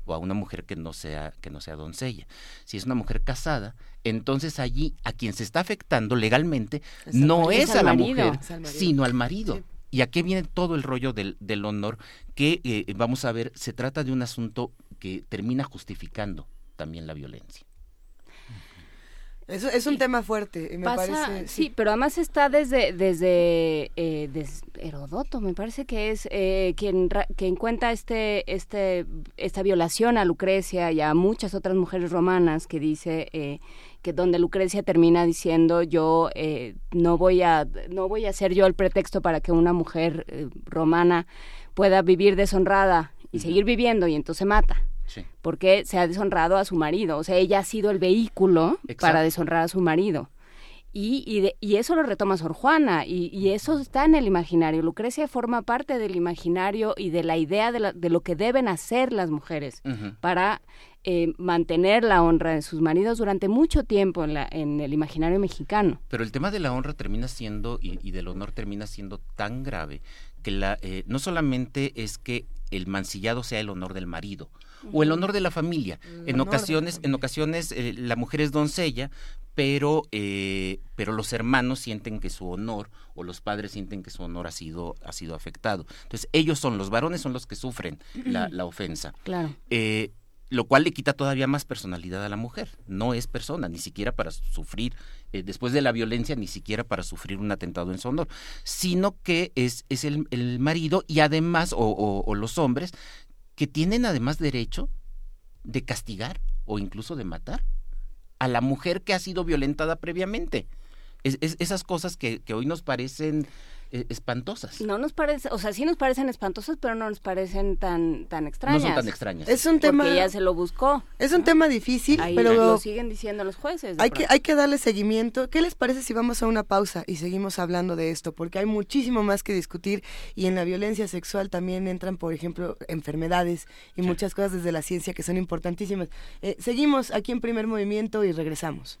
o a una mujer que no sea que no sea doncella. Si es una mujer casada, entonces allí a quien se está afectando legalmente no es, a la mujer, sino al marido. ¿Y a qué viene todo el rollo del, del honor? Que eh, vamos a ver, se trata de un asunto que termina justificando también la violencia. Es, es un tema fuerte, me parece. Sí. pero además está desde desde, eh, Herodoto, me parece que es eh, quien quien cuenta este este esta violación a Lucrecia y a muchas otras mujeres romanas que dice eh, que donde Lucrecia termina diciendo yo eh, no voy a no voy a ser yo el pretexto para que una mujer romana pueda vivir deshonrada y seguir viviendo y entonces mata porque se ha deshonrado a su marido. O sea, ella ha sido el vehículo para deshonrar a su marido. Y, y, eso lo retoma Sor Juana, y, eso está en el imaginario. Lucrecia forma parte del imaginario y de la idea de, lo que deben hacer las mujeres para eh, mantener la honra de sus maridos durante mucho tiempo en, la, en, el imaginario mexicano. Pero el tema de la honra termina siendo, y, del honor termina siendo tan grave, que la, eh, no solamente es que el mancillado sea el honor del marido, o el honor de la familia. en ocasiones, en ocasiones eh, la mujer es doncella, pero eh, pero los hermanos sienten que su honor o los padres sienten que su honor ha sido ha sido afectado. Entonces ellos son los varones son los que sufren la, la ofensa. Claro. Eh, lo cual le quita todavía más personalidad a la mujer. No es persona, ni siquiera para sufrir, después de la violencia, ni siquiera para sufrir un atentado en su honor, sino que es, es el, el marido y además, o, o los hombres, que tienen además derecho de castigar o incluso de matar a la mujer que ha sido violentada previamente. Es, esas cosas que, que, hoy nos parecen espantosas. No nos parece, o sea, sí nos parecen espantosas, pero no nos parecen tan tan extrañas. No son tan extrañas. Es un tema porque ella se lo buscó. Es un tema difícil, Ahí pero lo siguen diciendo los jueces. Hay que hay que darle seguimiento. ¿Qué les parece si vamos a una pausa y seguimos hablando de esto? Porque hay muchísimo más que discutir y en la violencia sexual también entran, por ejemplo, enfermedades y muchas cosas desde la ciencia que son importantísimas. Eh, seguimos aquí en Primer Movimiento y regresamos.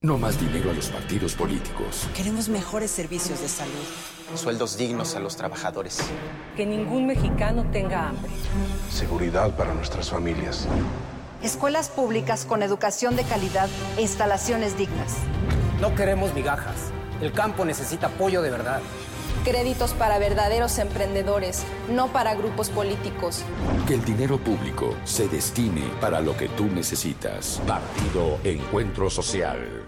No más dinero a los partidos políticos. Queremos mejores servicios de salud. Sueldos dignos a los trabajadores. Que ningún mexicano tenga hambre. Seguridad para nuestras familias. Escuelas públicas con educación de calidad e instalaciones dignas. No queremos migajas. El campo necesita apoyo de verdad. Créditos para verdaderos emprendedores, no para grupos políticos. Que el dinero público se destine para lo que tú necesitas. Partido Encuentro Social.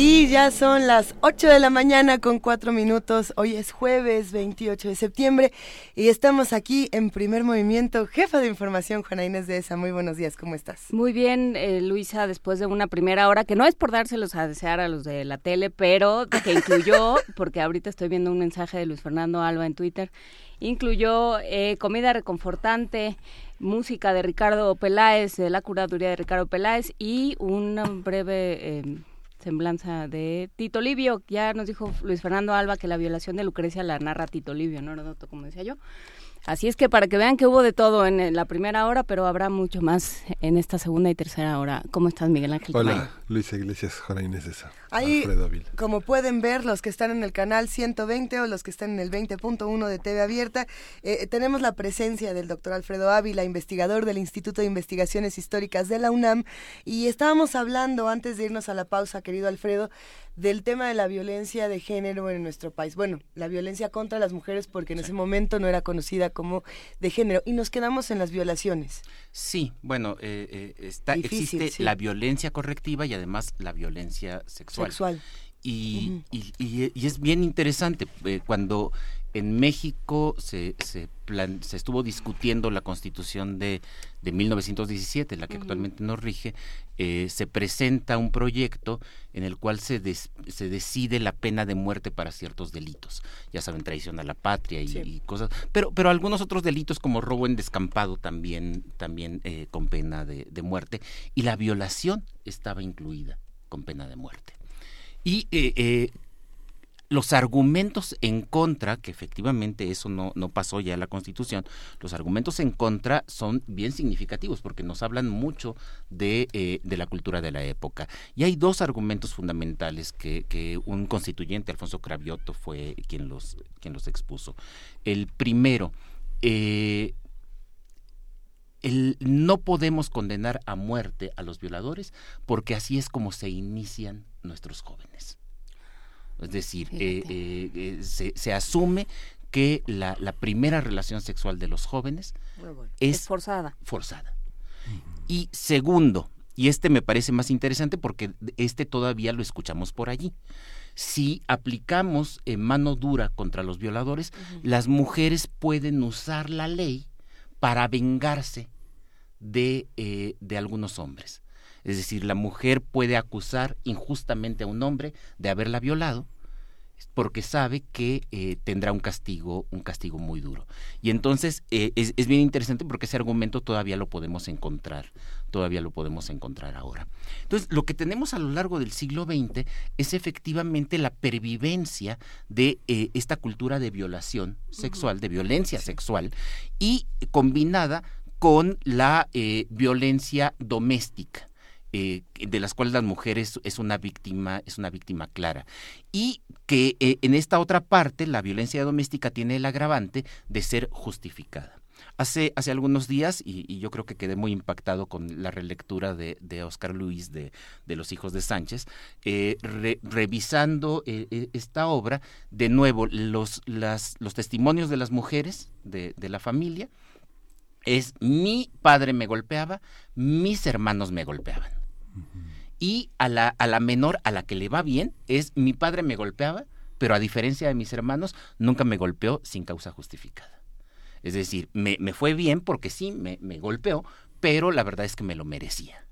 Y ya son las 8 de la mañana con 4 minutos. Hoy es jueves 28 de septiembre y estamos aquí en primer movimiento. Jefa de información, Juana Inés de esa. Muy buenos días, ¿cómo estás? Muy bien, eh, Luisa, después de una primera hora, que no es por dárselos a desear a los de la tele, pero que incluyó, porque ahorita estoy viendo un mensaje de Luis Fernando Alba en Twitter, incluyó eh, comida reconfortante, música de Ricardo Peláez, de la curaduría de Ricardo Peláez y una breve... Eh, semblanza de Tito Livio. Ya nos dijo Luis Fernando Alba que la violación de Lucrecia la narra Tito Livio, ¿no, Como decía yo. Así es que para que vean que hubo de todo en la primera hora, pero habrá mucho más en esta segunda y tercera hora. ¿Cómo estás, Miguel Ángel? Hola, Luisa Iglesias, Juana Inés Ahí, como pueden ver, los que están en el canal 120 o los que están en el 20.1 de TV Abierta, eh, tenemos la presencia del doctor Alfredo Ávila, investigador del Instituto de Investigaciones Históricas de la UNAM, y estábamos hablando, antes de irnos a la pausa, querido Alfredo, del tema de la violencia de género en nuestro país. Bueno, la violencia contra las mujeres porque en ese momento no era conocida como de género y nos quedamos en las violaciones. Sí, bueno, eh, eh, está, existe la violencia correctiva y además la violencia sexual. Sexual. Y, y, es bien interesante eh, cuando en México se, se, se estuvo discutiendo la constitución de, de 1917, la que actualmente nos rige, eh, se presenta un proyecto en el cual se, se decide la pena de muerte para ciertos delitos. Ya saben, traición a la patria y, cosas. Pero, pero algunos otros delitos como robo en descampado también, también eh, con pena de, de, muerte. Y la violación estaba incluida con pena de muerte. Y eh, los argumentos en contra, que efectivamente eso no, no pasó ya en la Constitución, los argumentos en contra son bien significativos porque nos hablan mucho de, eh, de la cultura de la época. Y hay dos argumentos fundamentales que, que un constituyente, Alfonso Cravioto, fue quien los, quien los expuso. El primero, eh, el, no podemos condenar a muerte a los violadores porque así es como se inician nuestros jóvenes. Es decir, eh, eh, eh, se, se, asume que la, la, primera relación sexual de los jóvenes es, forzada. forzada. Y segundo, y este me parece más interesante porque este todavía lo escuchamos por allí. Si aplicamos mano dura contra los violadores, las mujeres pueden usar la ley para vengarse de, de algunos hombres. Es decir, la mujer puede acusar injustamente a un hombre de haberla violado porque sabe que eh, tendrá un castigo, un castigo muy duro. Y entonces eh, es, es, bien interesante porque ese argumento todavía lo podemos encontrar, todavía lo podemos encontrar ahora. Entonces, lo que tenemos a lo largo del siglo XX es efectivamente la pervivencia de eh, esta cultura de violación sexual, de violencia sexual, y combinada con la violencia doméstica eh, de las cuales las mujeres es una víctima, es una víctima clara. Y que eh, en esta otra parte la violencia doméstica tiene el agravante de ser justificada. Hace, hace algunos días, y, yo creo que quedé muy impactado con la relectura de, de Oscar Luis de, de, Los Hijos de Sánchez, eh, revisando esta obra, de nuevo, los, las, los testimonios de las mujeres de, de la familia, es mi padre me golpeaba, mis hermanos me golpeaban. Y a la, a la menor, a la que le va bien, es mi padre me golpeaba, pero a diferencia de mis hermanos, nunca me golpeó sin causa justificada. Es decir, me, me fue bien porque sí, me, me golpeó, pero la verdad es que me lo merecía.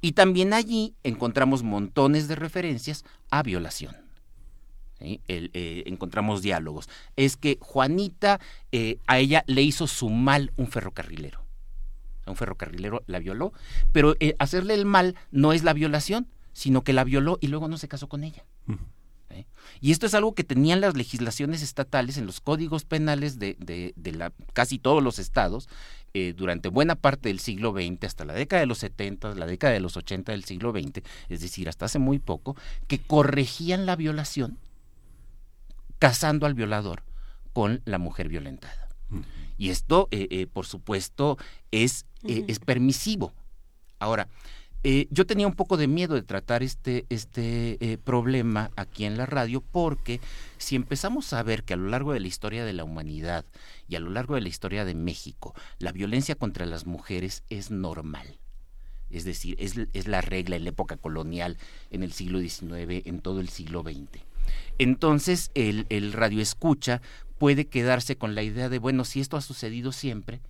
Y también allí encontramos montones de referencias a violación. Eh, encontramos diálogos. Es que Juanita, eh, a ella le hizo su mal un ferrocarrilero un ferrocarrilero la violó, pero eh, hacerle el mal no es la violación, sino que la violó y luego no se casó con ella. ¿Eh? Y esto es algo que tenían las legislaciones estatales en los códigos penales de, de, la, casi todos los estados eh, durante buena parte del siglo XX, hasta la década de los 70, la década de los 80 del siglo XX, es decir, hasta hace muy poco, que corregían la violación casando al violador con la mujer violentada. Y esto, por supuesto, es eh, es permisivo. Ahora, Eh, yo tenía un poco de miedo de tratar este, este eh, problema aquí en la radio porque si empezamos a ver que a lo largo de la historia de la humanidad y a lo largo de la historia de México, la violencia contra las mujeres es normal. Es decir, es, es la regla en la época colonial, en el siglo XIX, en todo el siglo XX. Entonces el, el radio escucha puede quedarse con la idea de, bueno, si esto ha sucedido siempre,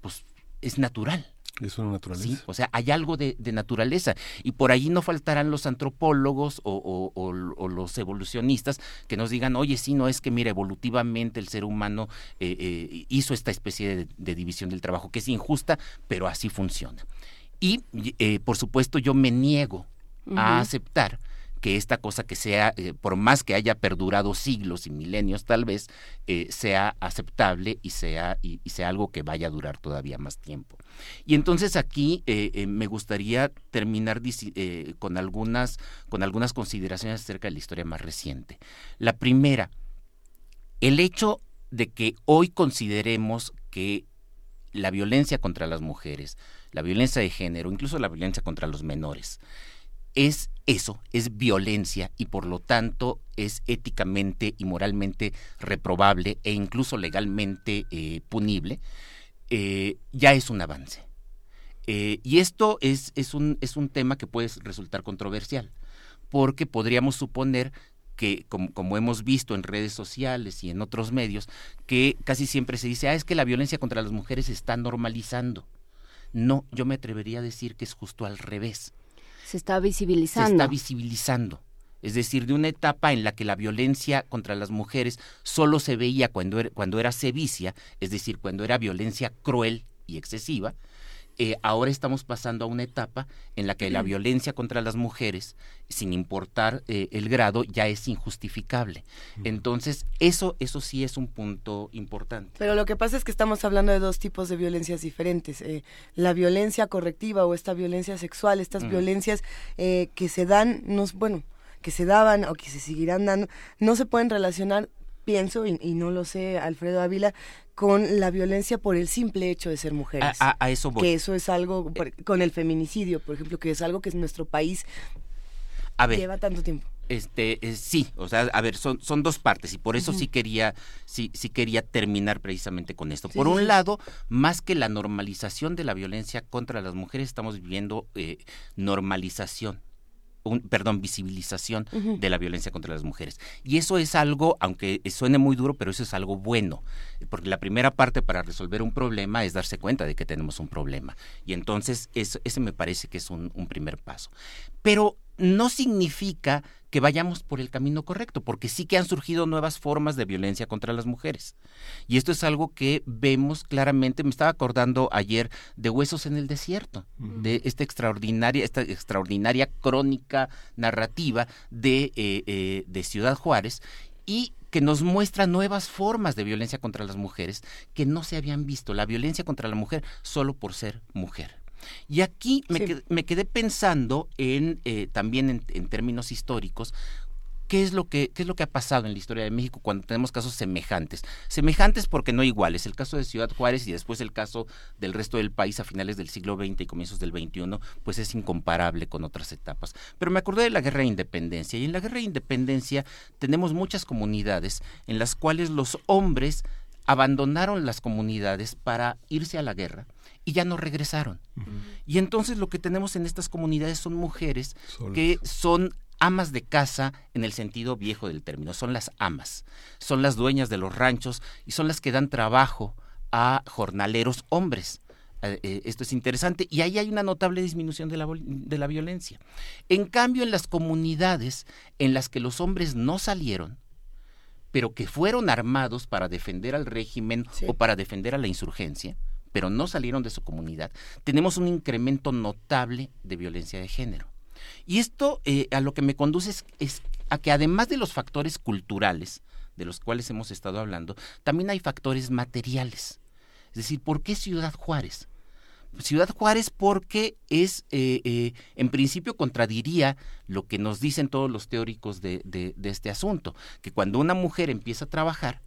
pues es natural. Es una naturaleza. Sí, o sea, hay algo de, de, naturaleza. Y por ahí no faltarán los antropólogos o, o, o, los evolucionistas que nos digan, oye, sí, no es que, mira, evolutivamente el ser humano eh, eh, hizo esta especie de, de, división del trabajo, que es injusta, pero así funciona. Y, eh, por supuesto, yo me niego uh -huh. a aceptar que esta cosa que sea, eh, por más que haya perdurado siglos y milenios tal vez, eh, sea aceptable y sea, y, y, sea algo que vaya a durar todavía más tiempo. Y entonces aquí eh, me gustaría terminar con, algunas, con algunas consideraciones acerca de la historia más reciente. La primera, el hecho de que hoy consideremos que la violencia contra las mujeres, la violencia de género, incluso la violencia contra los menores, es eso, es violencia y por lo tanto es éticamente y moralmente reprobable e incluso legalmente eh, punible, eh, ya es un avance. Eh, y esto es, es, un, es un tema que puede resultar controversial, porque podríamos suponer que, como, como, hemos visto en redes sociales y en otros medios, que casi siempre se dice, ah, es que la violencia contra las mujeres se está normalizando. No, yo me atrevería a decir que es justo al revés se está visibilizando. Se está visibilizando. Es decir, de una etapa en la que la violencia contra las mujeres solo se veía cuando era, cuando era sevicia, es decir, cuando era violencia cruel y excesiva, eh, ahora estamos pasando a una etapa en la que la violencia contra las mujeres, sin importar eh, el grado, ya es injustificable. Entonces, eso, eso sí es un punto importante. Pero lo que pasa es que estamos hablando de dos tipos de violencias diferentes. Eh, la violencia correctiva o esta violencia sexual, estas mm. violencias que se dan, no, bueno, que se daban o que se seguirán dando, no se pueden relacionar pienso, y, y, no lo sé, Alfredo Ávila, con la violencia por el simple hecho de ser mujeres. A, a, a eso voy. Que eso es algo, con el feminicidio, por ejemplo, que es algo que en nuestro país a ver, lleva tanto tiempo. Este, eh, sí, o sea, a ver, son, son dos partes y por eso uh -huh. sí quería, sí, sí quería terminar precisamente con esto. Sí, por un sí. lado, más que la normalización de la violencia contra las mujeres, estamos viviendo eh, normalización un, perdón, visibilización uh -huh. de la violencia contra las mujeres. Y eso es algo, aunque suene muy duro, pero eso es algo bueno, porque la primera parte para resolver un problema es darse cuenta de que tenemos un problema. Y entonces eso, ese me parece que es un, un primer paso. Pero no significa que vayamos por el camino correcto, porque sí que han surgido nuevas formas de violencia contra las mujeres. Y esto es algo que vemos claramente, me estaba acordando ayer de Huesos en el Desierto, uh -huh. de esta extraordinaria, esta extraordinaria crónica narrativa de, eh, eh, de Ciudad Juárez, y que nos muestra nuevas formas de violencia contra las mujeres que no se habían visto, la violencia contra la mujer solo por ser mujer. Y aquí me, sí. me quedé, pensando en eh, también en, en, términos históricos. ¿Qué es, lo que, ¿Qué es lo que ha pasado en la historia de México cuando tenemos casos semejantes? Semejantes porque no iguales. El caso de Ciudad Juárez y después el caso del resto del país a finales del siglo XX y comienzos del XXI, pues es incomparable con otras etapas. Pero me acordé de la Guerra de Independencia y en la Guerra de Independencia tenemos muchas comunidades en las cuales los hombres abandonaron las comunidades para irse a la guerra y ya no regresaron. Uh -huh. Y entonces lo que tenemos en estas comunidades son mujeres que son amas de casa en el sentido viejo del término, son las amas, son las dueñas de los ranchos y son las que dan trabajo a jornaleros hombres. Eh, eh, esto es interesante y ahí hay una notable disminución de la, de la violencia. En cambio, en las comunidades en las que los hombres no salieron, pero que fueron armados para defender al régimen sí. o para defender a la insurgencia, pero no salieron de su comunidad, tenemos un incremento notable de violencia de género. Y esto eh, a lo que me conduce es, a que además de los factores culturales, de los cuales hemos estado hablando, también hay factores materiales. Es decir, ¿por qué Ciudad Juárez? Ciudad Juárez porque es, eh, eh, en principio, contradiría lo que nos dicen todos los teóricos de, este asunto, que cuando una mujer empieza a trabajar,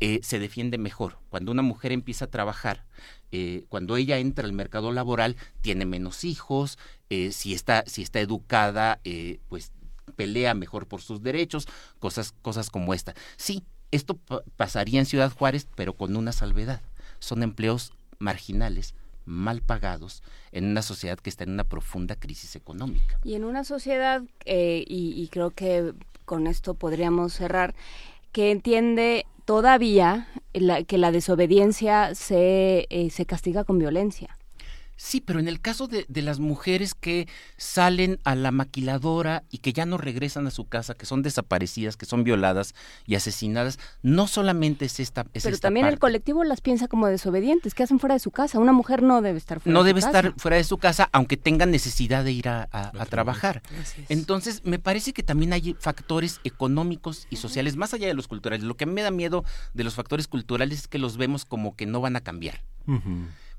eh, se defiende mejor. Cuando una mujer empieza a trabajar, eh, cuando ella entra al mercado laboral, tiene menos hijos, eh, si, está, si está educada, pues pelea mejor por sus derechos, cosas, cosas como esta. Sí, esto pasaría en Ciudad Juárez, pero con una salvedad. Son empleos marginales, mal pagados, en una sociedad que está en una profunda crisis económica. Y en una sociedad, y, y creo que con esto podríamos cerrar, que entiende todavía que la desobediencia se, eh, se castiga con violencia. Sí, pero en el caso de, las mujeres que salen a la maquiladora y que ya no regresan a su casa, que son desaparecidas, que son violadas y asesinadas, no solamente es esta es Pero también el colectivo las piensa como desobedientes, que hacen fuera de su casa. Una mujer no debe estar fuera no de su casa. No debe estar fuera de su casa, aunque tenga necesidad de ir a, trabajar. Entonces, me parece que también hay factores económicos y sociales, más allá de los culturales. Lo que me da miedo de los factores culturales es que los vemos como que no van a cambiar.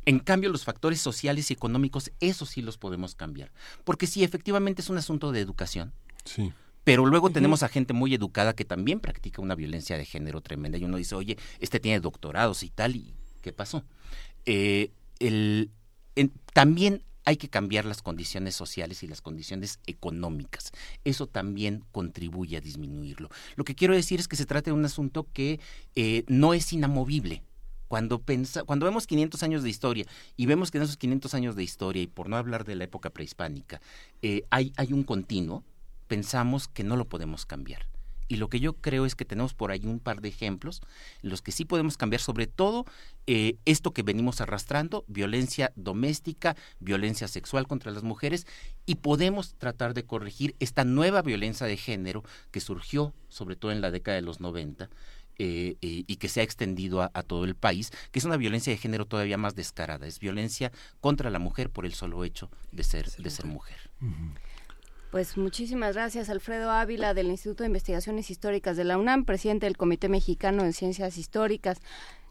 En cambio, los factores sociales y económicos, eso sí los podemos cambiar. Porque sí, efectivamente es un asunto de educación. Sí. Pero luego tenemos a gente muy educada que también practica una violencia de género tremenda. Y uno dice, oye, este tiene doctorados y tal, ¿y qué pasó? Eh, el, también hay que cambiar las condiciones sociales y las condiciones económicas. Eso también contribuye a disminuirlo. Lo que quiero decir es que se trata de un asunto que eh, no es inamovible. Cuando, cuando vemos 500 años de historia y vemos que en esos 500 años de historia, y por no hablar de la época prehispánica, eh, hay, hay un continuo, pensamos que no lo podemos cambiar. Y lo que yo creo es que tenemos por ahí un par de ejemplos en los que sí podemos cambiar, sobre todo eh, esto que venimos arrastrando, violencia doméstica, violencia sexual contra las mujeres, y podemos tratar de corregir esta nueva violencia de género que surgió sobre todo en la década de los 90 eh, eh, y que se ha extendido a, todo el país, que es una violencia de género todavía más descarada, es violencia contra la mujer por el solo hecho de ser, de ser mujer. Pues muchísimas gracias, Alfredo Ávila, del Instituto de Investigaciones Históricas de la UNAM, presidente del Comité Mexicano de Ciencias Históricas.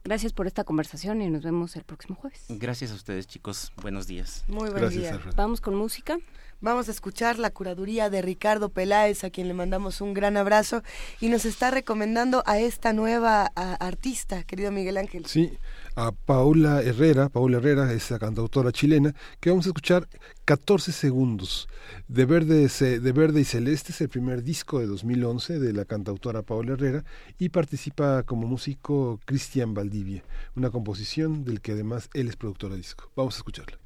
Gracias por esta conversación y nos vemos el próximo jueves. Gracias a ustedes, chicos. Buenos días. Muy buen día. Vamos con música. Vamos a escuchar la curaduría de Ricardo Peláez, a quien le mandamos un gran abrazo y nos está recomendando a esta nueva artista, querido Miguel Ángel. Sí, a Paula Herrera, Paula Herrera, esa cantautora chilena, que vamos a escuchar 14 segundos. De Verde, de Verde y Celeste es el primer disco de 2011 de la cantautora Paula Herrera y participa como músico Cristian Valdivia, una composición del que además él es productor de disco. Vamos a escucharla.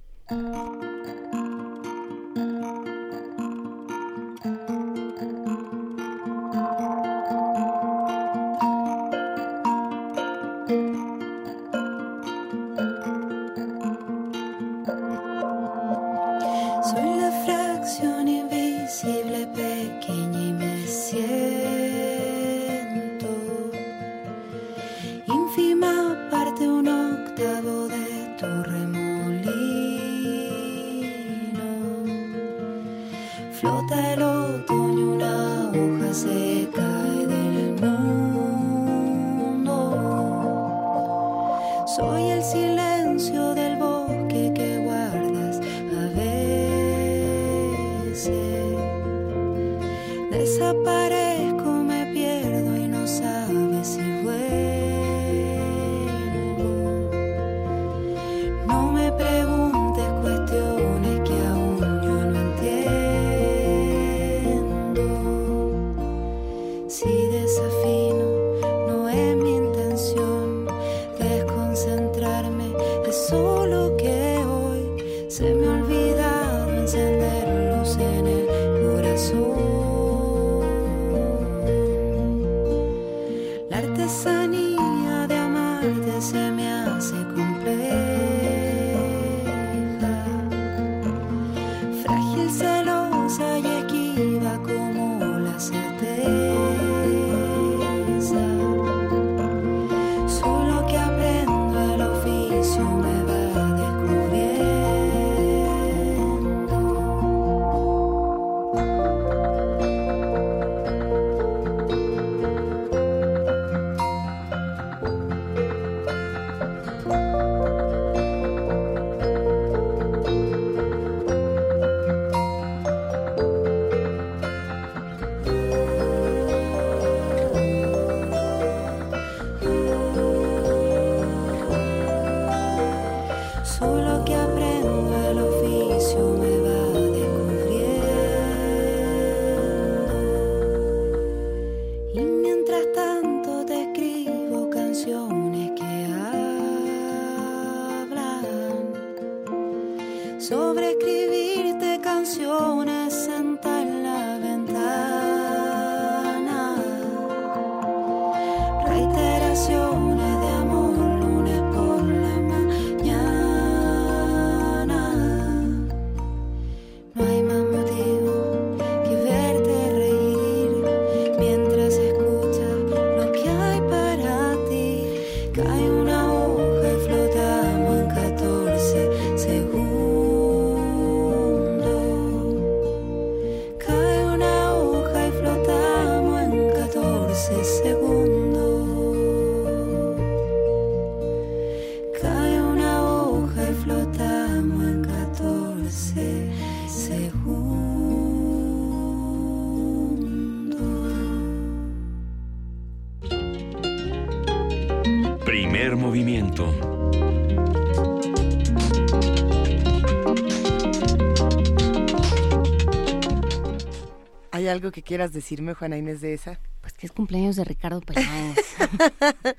Algo que quieras decirme, Juana Inés de esa? Pues que es cumpleaños de Ricardo Peláez.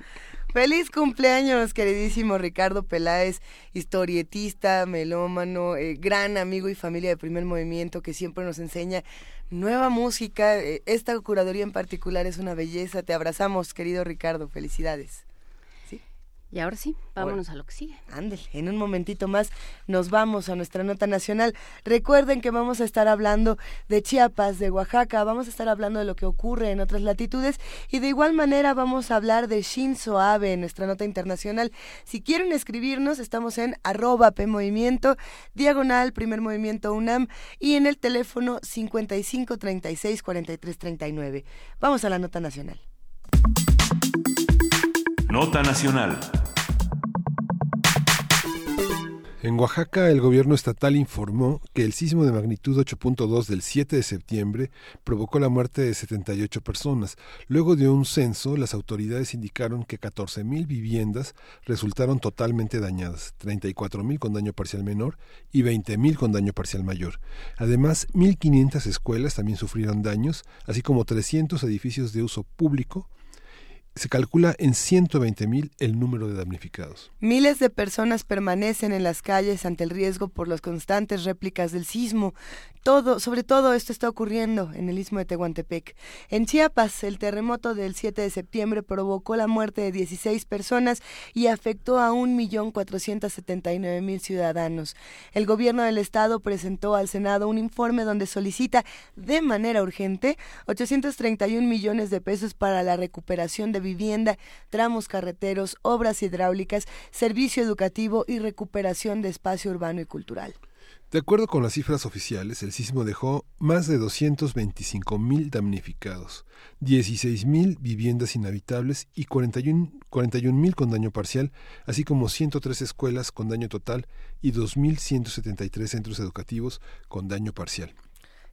Feliz cumpleaños, queridísimo Ricardo Peláez, historietista, melómano, eh, gran amigo y familia de primer movimiento que siempre nos enseña nueva música. Eh, esta curaduría en particular es una belleza. Te abrazamos, querido Ricardo. Felicidades. Y ahora sí, vámonos a lo que sigue. Ándale, en un momentito más nos vamos a nuestra nota nacional. Recuerden que vamos a estar hablando de Chiapas, de Oaxaca, vamos a estar hablando de lo que ocurre en otras latitudes y de igual manera vamos a hablar de Shinzo Abe en nuestra nota internacional. Si quieren escribirnos, estamos en arroba PMovimiento, diagonal, primer movimiento UNAM y en el teléfono 55 36 43 39. Vamos a la nota nacional. Nota nacional. En Oaxaca, el gobierno estatal informó que el sismo de magnitud 8.2 del 7 de septiembre provocó la muerte de 78 personas. Luego de un censo, las autoridades indicaron que 14.000 viviendas resultaron totalmente dañadas, 34.000 con daño parcial menor y 20.000 con daño parcial mayor. Además, 1.500 escuelas también sufrieron daños, así como 300 edificios de uso público se calcula en 120 mil el número de damnificados. Miles de personas permanecen en las calles ante el riesgo por las constantes réplicas del sismo. Todo, sobre todo esto está ocurriendo en el istmo de Tehuantepec. En Chiapas, el terremoto del 7 de septiembre provocó la muerte de 16 personas y afectó a 1.479.000 ciudadanos. El gobierno del estado presentó al Senado un informe donde solicita de manera urgente 831 millones de pesos para la recuperación de vivienda, tramos carreteros, obras hidráulicas, servicio educativo y recuperación de espacio urbano y cultural. De acuerdo con las cifras oficiales, el sismo dejó más de 225 mil damnificados, 16 mil viviendas inhabitables y 41 mil con daño parcial, así como 103 escuelas con daño total y 2.173 centros educativos con daño parcial.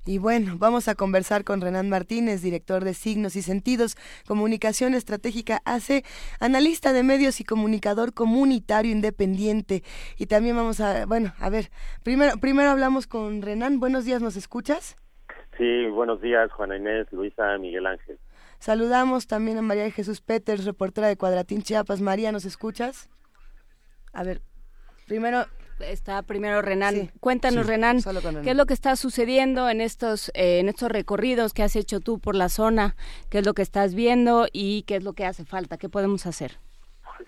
Y bueno, vamos a conversar con Renan Martínez, director de Signos y Sentidos, Comunicación Estratégica AC, analista de medios y comunicador comunitario independiente. Y también vamos a, bueno, a ver, primero, primero hablamos con Renan. Buenos días, ¿nos escuchas? Sí, buenos días, Juana Inés, Luisa, Miguel Ángel. Saludamos también a María de Jesús Peters, reportera de Cuadratín Chiapas. María, ¿nos escuchas? A ver, primero está primero Renan. Sí, Cuéntanos, sí, Renan, ¿qué es lo que está sucediendo en estos, eh, en estos recorridos que has hecho tú por la zona? ¿Qué es lo que estás viendo y qué es lo que hace falta? ¿Qué podemos hacer?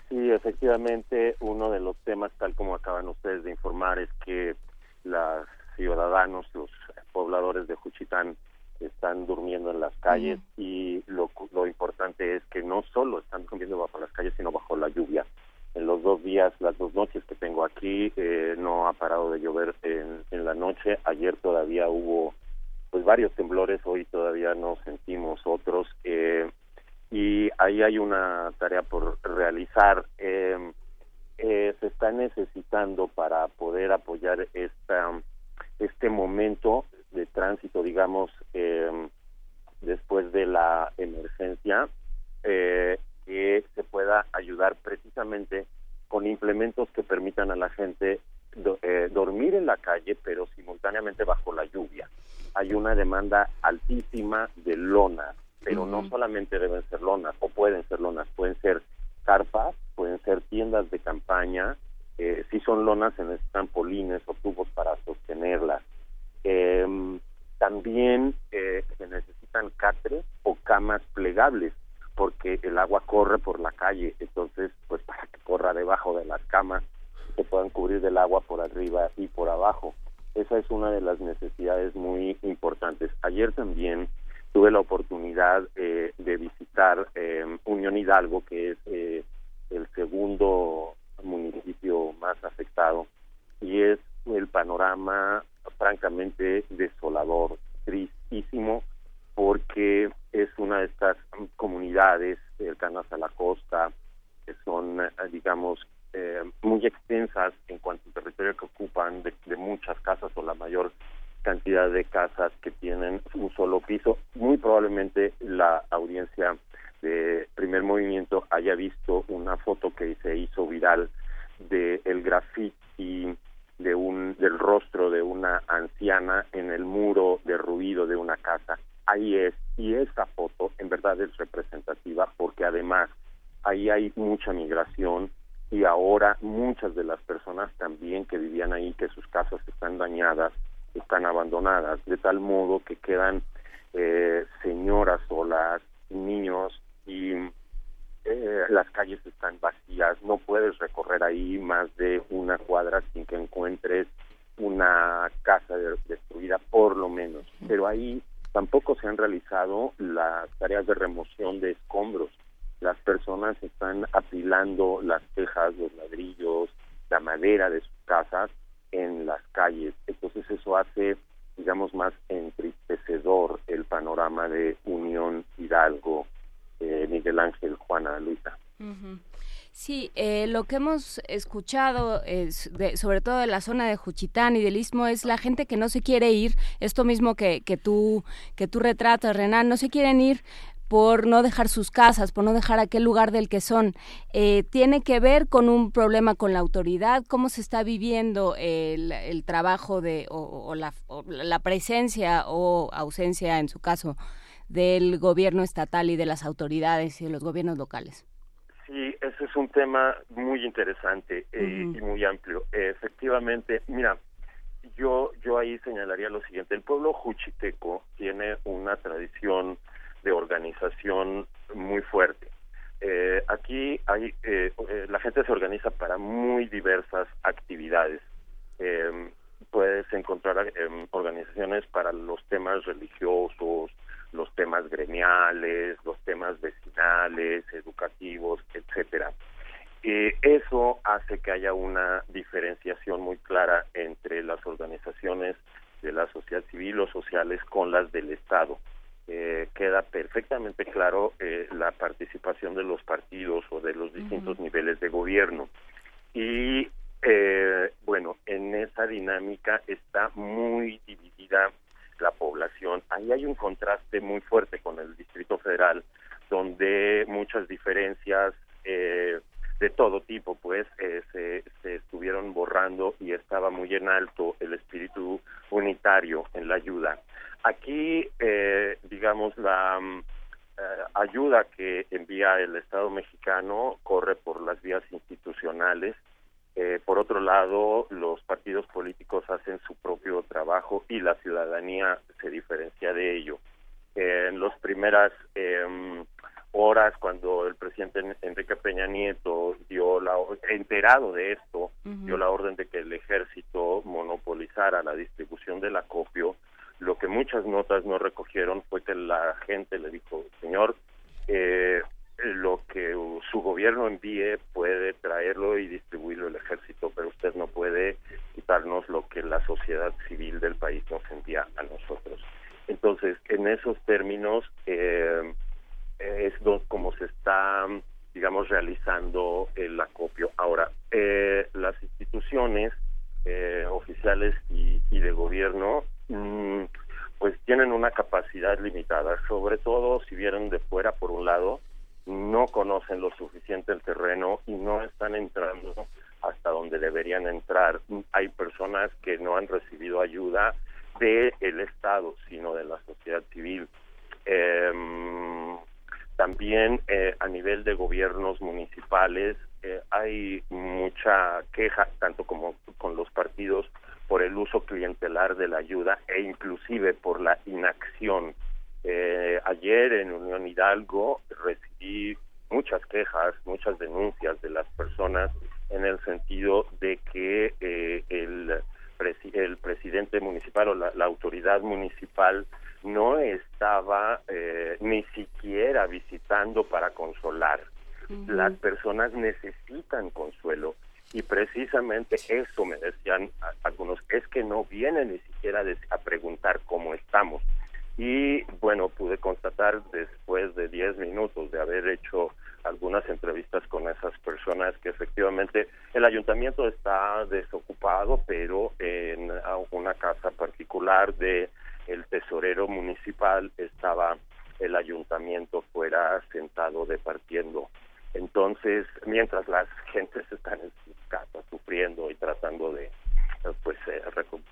Sí, efectivamente, uno de los temas, tal como acaban ustedes de informar, es que los ciudadanos, los pobladores de Juchitán, están durmiendo en las calles mm. y lo, lo importante es que no solo están durmiendo bajo las calles, sino bajo la lluvia en los dos días, las dos noches que tengo aquí, eh, no ha parado de llover en, en, la noche. Ayer todavía hubo pues varios temblores, hoy todavía no sentimos otros. Eh, y ahí hay una tarea por realizar. Eh, se está necesitando para poder apoyar esta, este momento de tránsito, digamos, después de la emergencia. Eh, que se pueda ayudar precisamente con implementos que permitan a la gente do, eh, dormir en la calle, pero simultáneamente bajo la lluvia. Hay una demanda altísima de lonas, pero uh -huh. no solamente deben ser lonas o pueden ser lonas, pueden ser carpas, pueden ser tiendas de campaña, eh, si son lonas se necesitan polines o tubos para sostenerlas. Em, también eh, se necesitan catres o camas plegables porque el agua corre por la calle, entonces pues para que corra debajo de las camas se puedan cubrir del agua por arriba y por abajo. Esa es una de las necesidades muy importantes. Ayer también tuve la oportunidad eh, de visitar eh, Unión Hidalgo, que es eh, el segundo municipio más afectado, y es el panorama francamente desolador, tristísimo, porque es una de estas comunidades cercanas a la costa, que son, eh, digamos, eh, muy extensas en cuanto al territorio que ocupan, de, de muchas casas o la mayor cantidad de casas que tienen un solo piso. Muy probablemente la audiencia de primer movimiento haya visto una foto que se hizo viral de el graffiti de un del rostro de una anciana en el muro derruido de una casa. Ahí es y esa foto en verdad es representativa porque además ahí hay mucha migración y ahora muchas de las personas también que vivían ahí que sus casas están dañadas están abandonadas de tal modo que quedan eh, señoras solas niños y eh, las calles están vacías, no puedes recorrer ahí más de una cuadra sin que encuentres una casa de- destruida por lo menos. Pero ahí tampoco se han realizado las tareas de remoción de escombros. Las personas están apilando las tejas, los ladrillos, la madera de sus casas en las calles. Entonces eso hace, digamos, más entristecedor el panorama de Unión Hidalgo, eh, Miguel Ángel, Juana Luisa. Sí, eh, lo que hemos escuchado, es de- sobre todo de la zona de Juchitán y del Istmo, es la gente que no se quiere ir, esto mismo que, que, tú, que tú retratas, Renan, no se quieren ir por no dejar sus casas, por no dejar aquel lugar del que son. Eh, ¿Tiene que ver con un problema con la autoridad? ¿Cómo se está viviendo el, trabajo de, o, o la, o la presencia o ausencia, en su caso, del gobierno estatal y de las autoridades y de los gobiernos locales? Sí, es un tema muy interesante eh, y muy amplio. Efectivamente, mira, yo yo ahí señalaría lo siguiente: el pueblo juchiteco tiene una tradición de organización muy fuerte. Eh, aquí hay eh, eh, la gente se organiza para muy diversas actividades. Eh, puedes encontrar eh, organizaciones para los temas religiosos, los temas gremiales, los temas vecinales, educativos, etcétera. Eh, eso hace que haya una diferenciación muy clara entre las organizaciones de la sociedad civil o sociales con las del Estado. Eh, queda perfectamente claro eh, la participación de los partidos o de los distintos niveles de gobierno. Y eh, bueno, en esa dinámica está muy dividida la población. Ahí hay un contraste muy fuerte con el Distrito Federal, donde muchas diferencias eh, de todo tipo, pues, eh, se, se estuvieron borrando y estaba muy en alto el espíritu unitario en la ayuda. Aquí, eh, digamos, la mm, eh, ayuda que envía el Estado mexicano corre por las vías institucionales. Eh, por otro lado, los partidos políticos hacen su propio trabajo y la ciudadanía se diferencia de ello. Eh, en las primeras em, horas, cuando el presidente En- Enrique Peña Nieto dio la enterado de esto, dio la orden de que el ejército monopolizara la distribución del acopio, lo que muchas notas no recogieron fue que la gente le dijo, señor, eh, lo que su gobierno envíe puede traerlo y distribuirlo el ejército, pero usted no puede quitarnos lo que la sociedad civil del país nos envía a nosotros. Entonces, en esos términos, eh, es como se está, digamos, realizando el acopio. Ahora, eh, las instituciones eh, oficiales y, y de gobierno, mm, pues tienen una capacidad limitada, sobre todo si vienen de fuera, por un lado, no conocen lo suficiente el terreno y no están entrando hasta donde deberían entrar. Hay personas que no han recibido ayuda del Estado, sino de la sociedad civil. Em, También eh, a nivel de gobiernos municipales eh, hay mucha queja, tanto como con los partidos, por el uso clientelar de la ayuda e inclusive por la inacción. Eh, ayer en Unión Hidalgo recibí muchas quejas, muchas denuncias de las personas en el sentido de que eh, el, presi- el presidente municipal o la, la autoridad municipal no estaba eh, ni siquiera visitando para consolar. Las personas necesitan consuelo y precisamente eso me decían algunos, es que no vienen ni siquiera a preguntar cómo estamos. Y bueno, pude constatar después de 10 minutos de haber hecho algunas entrevistas con esas personas que efectivamente el ayuntamiento está desocupado, pero en una casa particular de el tesorero municipal estaba el ayuntamiento fuera sentado departiendo. Entonces, mientras las gentes están en sus casas sufriendo y tratando de pues eh,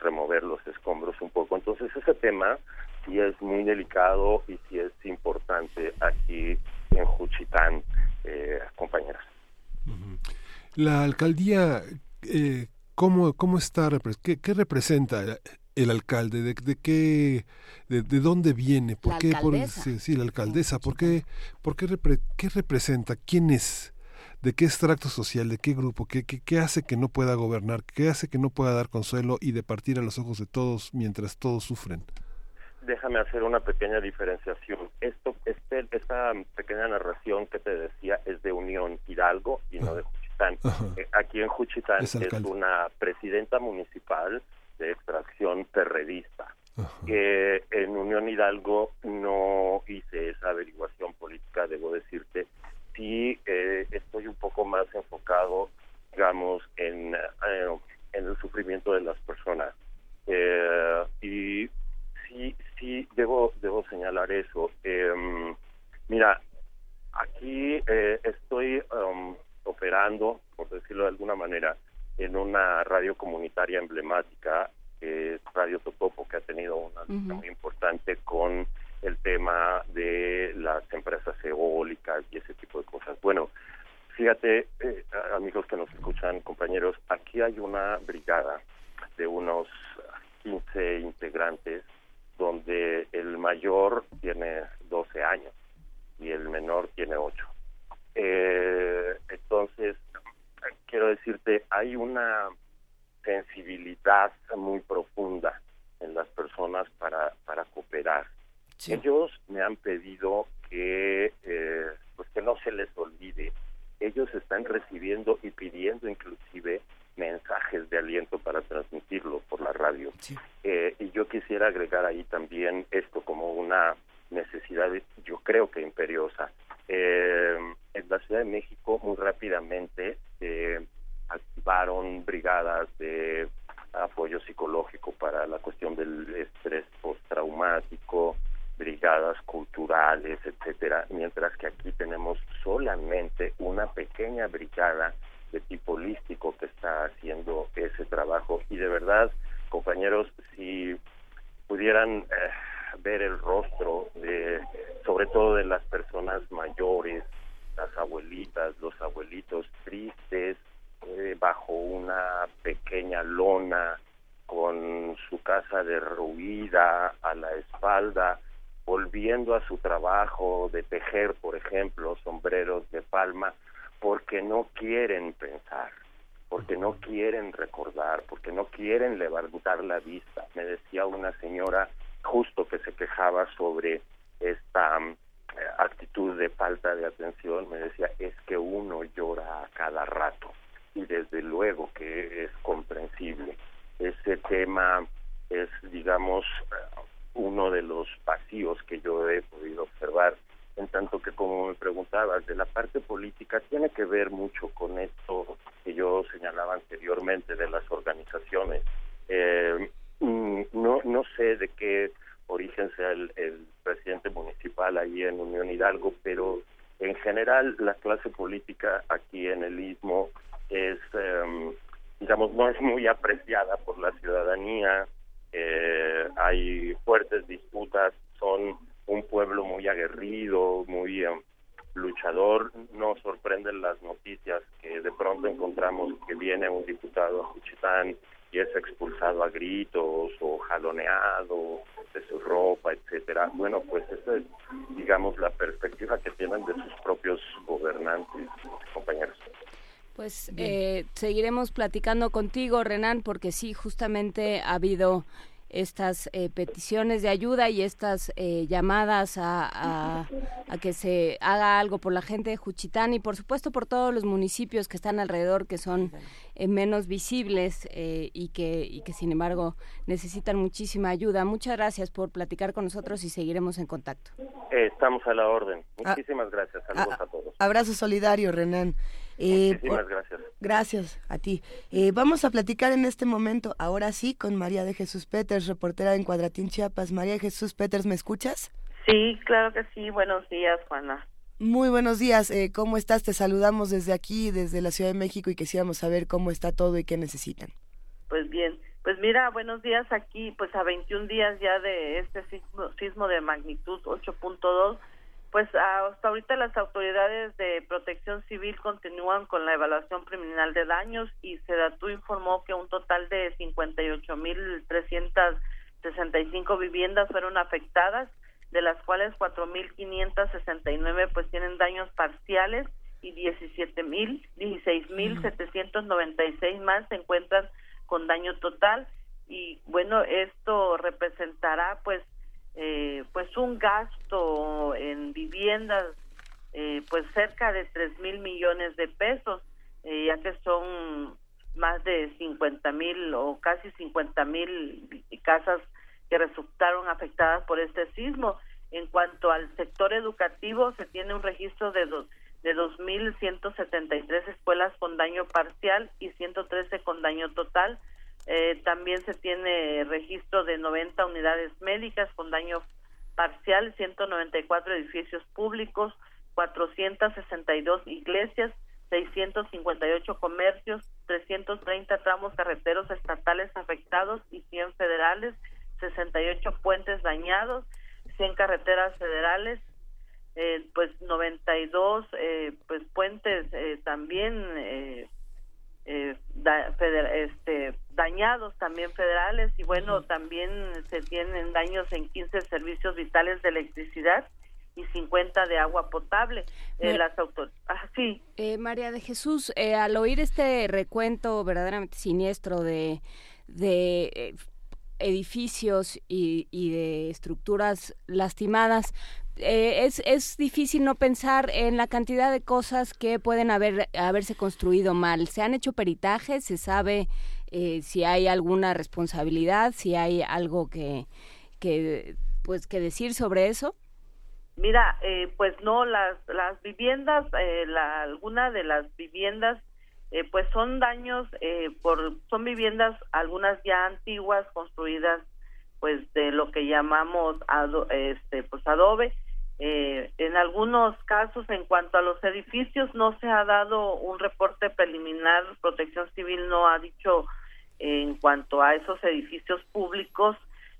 remover los escombros un poco. Entonces, ese tema sí es muy delicado y sí es importante aquí en Juchitán, eh, compañeras. La alcaldía, eh, ¿cómo, ¿cómo está? ¿Qué, qué representa el alcalde? ¿De, de qué, de, de dónde viene? ¿Por La qué? Por- alcaldesa. sí, sí, la alcaldesa. ¿Por qué? ¿Por qué, repre- qué representa? ¿Quién es? ¿De qué extracto social? ¿De qué grupo? ¿Qué, qué, qué hace que no pueda gobernar? ¿Qué hace que no pueda dar consuelo y de partir a los ojos de todos mientras todos sufren? Déjame hacer una pequeña diferenciación. Esto, este, esta pequeña narración que te decía es de Unión Hidalgo y no de Juchitán. Eh, Aquí en Juchitán Es una presidenta municipal de extracción perredista. Que en Unión Hidalgo no hice esa averiguación política, debo decirte. Sí eh, estoy un poco más enfocado, digamos, en, eh, en el sufrimiento de las personas. Eh, y sí, sí, debo, debo señalar eso. Em, mira, aquí eh, estoy em, operando, por decirlo de alguna manera, en una radio comunitaria emblemática, que es Radio Totopo, que ha tenido una lucha muy importante con el tema de las empresas eólicas y ese tipo de cosas. Bueno, fíjate, eh, amigos que nos escuchan, compañeros, aquí hay una brigada de unos 15 integrantes donde el mayor tiene 12 años y el menor tiene 8. Eh, entonces, quiero decirte, hay una sensibilidad muy profunda en las personas para, para cooperar. Ellos me han pedido que, eh, pues que no se les olvide. Ellos están recibiendo y pidiendo inclusive mensajes de aliento para transmitirlo por la radio. Eh, y yo quisiera agregar ahí también esto como una necesidad, yo creo que imperiosa. Eh, en la Ciudad de México muy rápidamente se activaron brigadas de apoyo psicológico para la cuestión del estrés postraumático, brigadas culturales, etcétera, mientras que aquí tenemos solamente una pequeña brigada de tipo holístico que está haciendo ese trabajo. Y de verdad, compañeros, si pudieran eh, ver el rostro de sobre todo de las personas mayores, las abuelitas, los abuelitos tristes eh, bajo una pequeña lona con su casa derruida a la espalda, volviendo a su trabajo de tejer, por ejemplo, sombreros de palma, porque no quieren pensar, porque no quieren recordar, porque no quieren levantar la vista. Me decía una señora justo que se quejaba sobre esta mm, actitud de falta de atención, me decía, es que uno llora a cada rato y desde luego que es comprensible. Ese tema es, digamos, uno de los vacíos que yo he podido observar, en tanto que como me preguntabas, de la parte política tiene que ver mucho con esto que yo señalaba anteriormente de las organizaciones. Eh, mm, no, no sé de qué origen sea el, el presidente municipal ahí en Unión Hidalgo, pero en general la clase política aquí en el Istmo es, em, digamos, no es muy apreciada por la ciudadanía, eh, hay fuertes disputas, son un pueblo muy aguerrido, muy em, esperanzador. Nos sorprenden las noticias que de pronto encontramos que viene un diputado a Juchitán y es expulsado a gritos o jaloneado de su ropa, etcétera. Bueno, pues esa es, digamos, la perspectiva que tienen de sus propios gobernantes, compañeros. Pues eh, seguiremos platicando contigo, Renan, porque sí, justamente ha habido estas eh, peticiones de ayuda y estas eh, llamadas a, a, que se haga algo por la gente de Juchitán y por supuesto por todos los municipios que están alrededor que son eh, menos visibles y, que, y que sin embargo necesitan muchísima ayuda. Muchas gracias por platicar con nosotros y seguiremos en contacto. estamos a la orden. Ah. Muchísimas gracias. Saludos a todos. Abrazo solidario, Renan. Muchísimas gracias. Gracias a ti. Eh, vamos a platicar en este momento, ahora sí, con María de Jesús Peters, reportera en Cuadratín Chiapas. María de Jesús Peters, ¿me escuchas? Sí, claro que sí. Buenos días, Juana. Muy buenos días. Eh, ¿Cómo estás? Te saludamos desde aquí, desde la Ciudad de México, y quisiéramos saber cómo está todo y qué necesitan. Pues bien, pues mira, buenos días aquí, pues a 21 días ya de este sismo, sismo de magnitud 8.2 pues hasta ahorita las autoridades de protección civil continúan con la evaluación criminal de daños y Sedatu informó que un total de 58.365 viviendas fueron afectadas, de las cuales 4.569 pues tienen daños parciales y 17.000, 16.796 más se encuentran con daño total. Y bueno, esto representará pues eh, pues un gasto en viviendas eh, pues cerca de tres mil millones de pesos eh, ya que son más de 50 mil o casi 50 mil casas que resultaron afectadas por este sismo. En cuanto al sector educativo se tiene un registro de dos de 2.173 escuelas con daño parcial y 113 con daño total eh, también se tiene registro de 90 unidades médicas con daño parcial, 194 edificios públicos, 462 iglesias, 658 comercios, 330 tramos carreteros estatales afectados y 100 federales, 68 puentes dañados, 100 carreteras federales, eh, pues 92 eh, pues puentes eh, también eh, este, dañados también federales y bueno, también se tienen daños en 15 servicios vitales de electricidad y 50 de agua potable. Eh, las autor ah, sí. Eh, María de Jesús, eh, al oír este recuento verdaderamente siniestro de, de eh, edificios y, y de estructuras lastimadas, eh, es, es difícil no pensar en la cantidad de cosas que pueden haber haberse construido mal. ¿Se han hecho peritajes? ¿Se sabe eh, si hay alguna responsabilidad? ¿Si hay algo que, que, pues, que decir sobre eso? Mira, eh, pues no, las, las viviendas, eh, la, alguna de las viviendas, eh, pues son daños, eh, por, son viviendas, algunas ya antiguas, construidas pues de lo que llamamos ado, este, pues adobe, eh, en algunos casos, en cuanto a los edificios, no se ha dado un reporte preliminar. Protección Civil no ha dicho eh, en cuanto a esos edificios públicos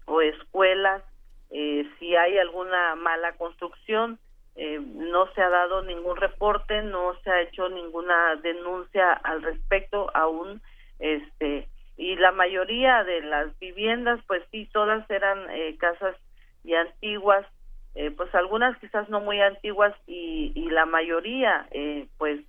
o escuelas eh, si hay alguna mala construcción. Eh, no se ha dado ningún reporte, no se ha hecho ninguna denuncia al respecto aún. Este y la mayoría de las viviendas, pues sí, todas eran eh, casas ya antiguas eh, pues algunas quizás no muy antiguas y, y la mayoría eh, pues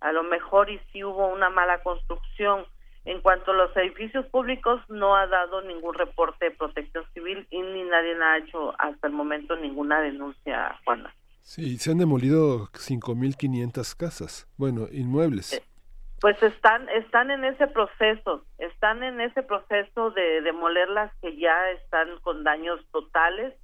a lo mejor y si hubo una mala construcción. En cuanto a los edificios públicos no ha dado ningún reporte de protección civil y ni nadie ha hecho hasta el momento ninguna denuncia Juana. Sí se han demolido 5.500 casas bueno inmuebles. Eh, pues están están en ese proceso están en ese proceso de demoler las que ya están con daños totales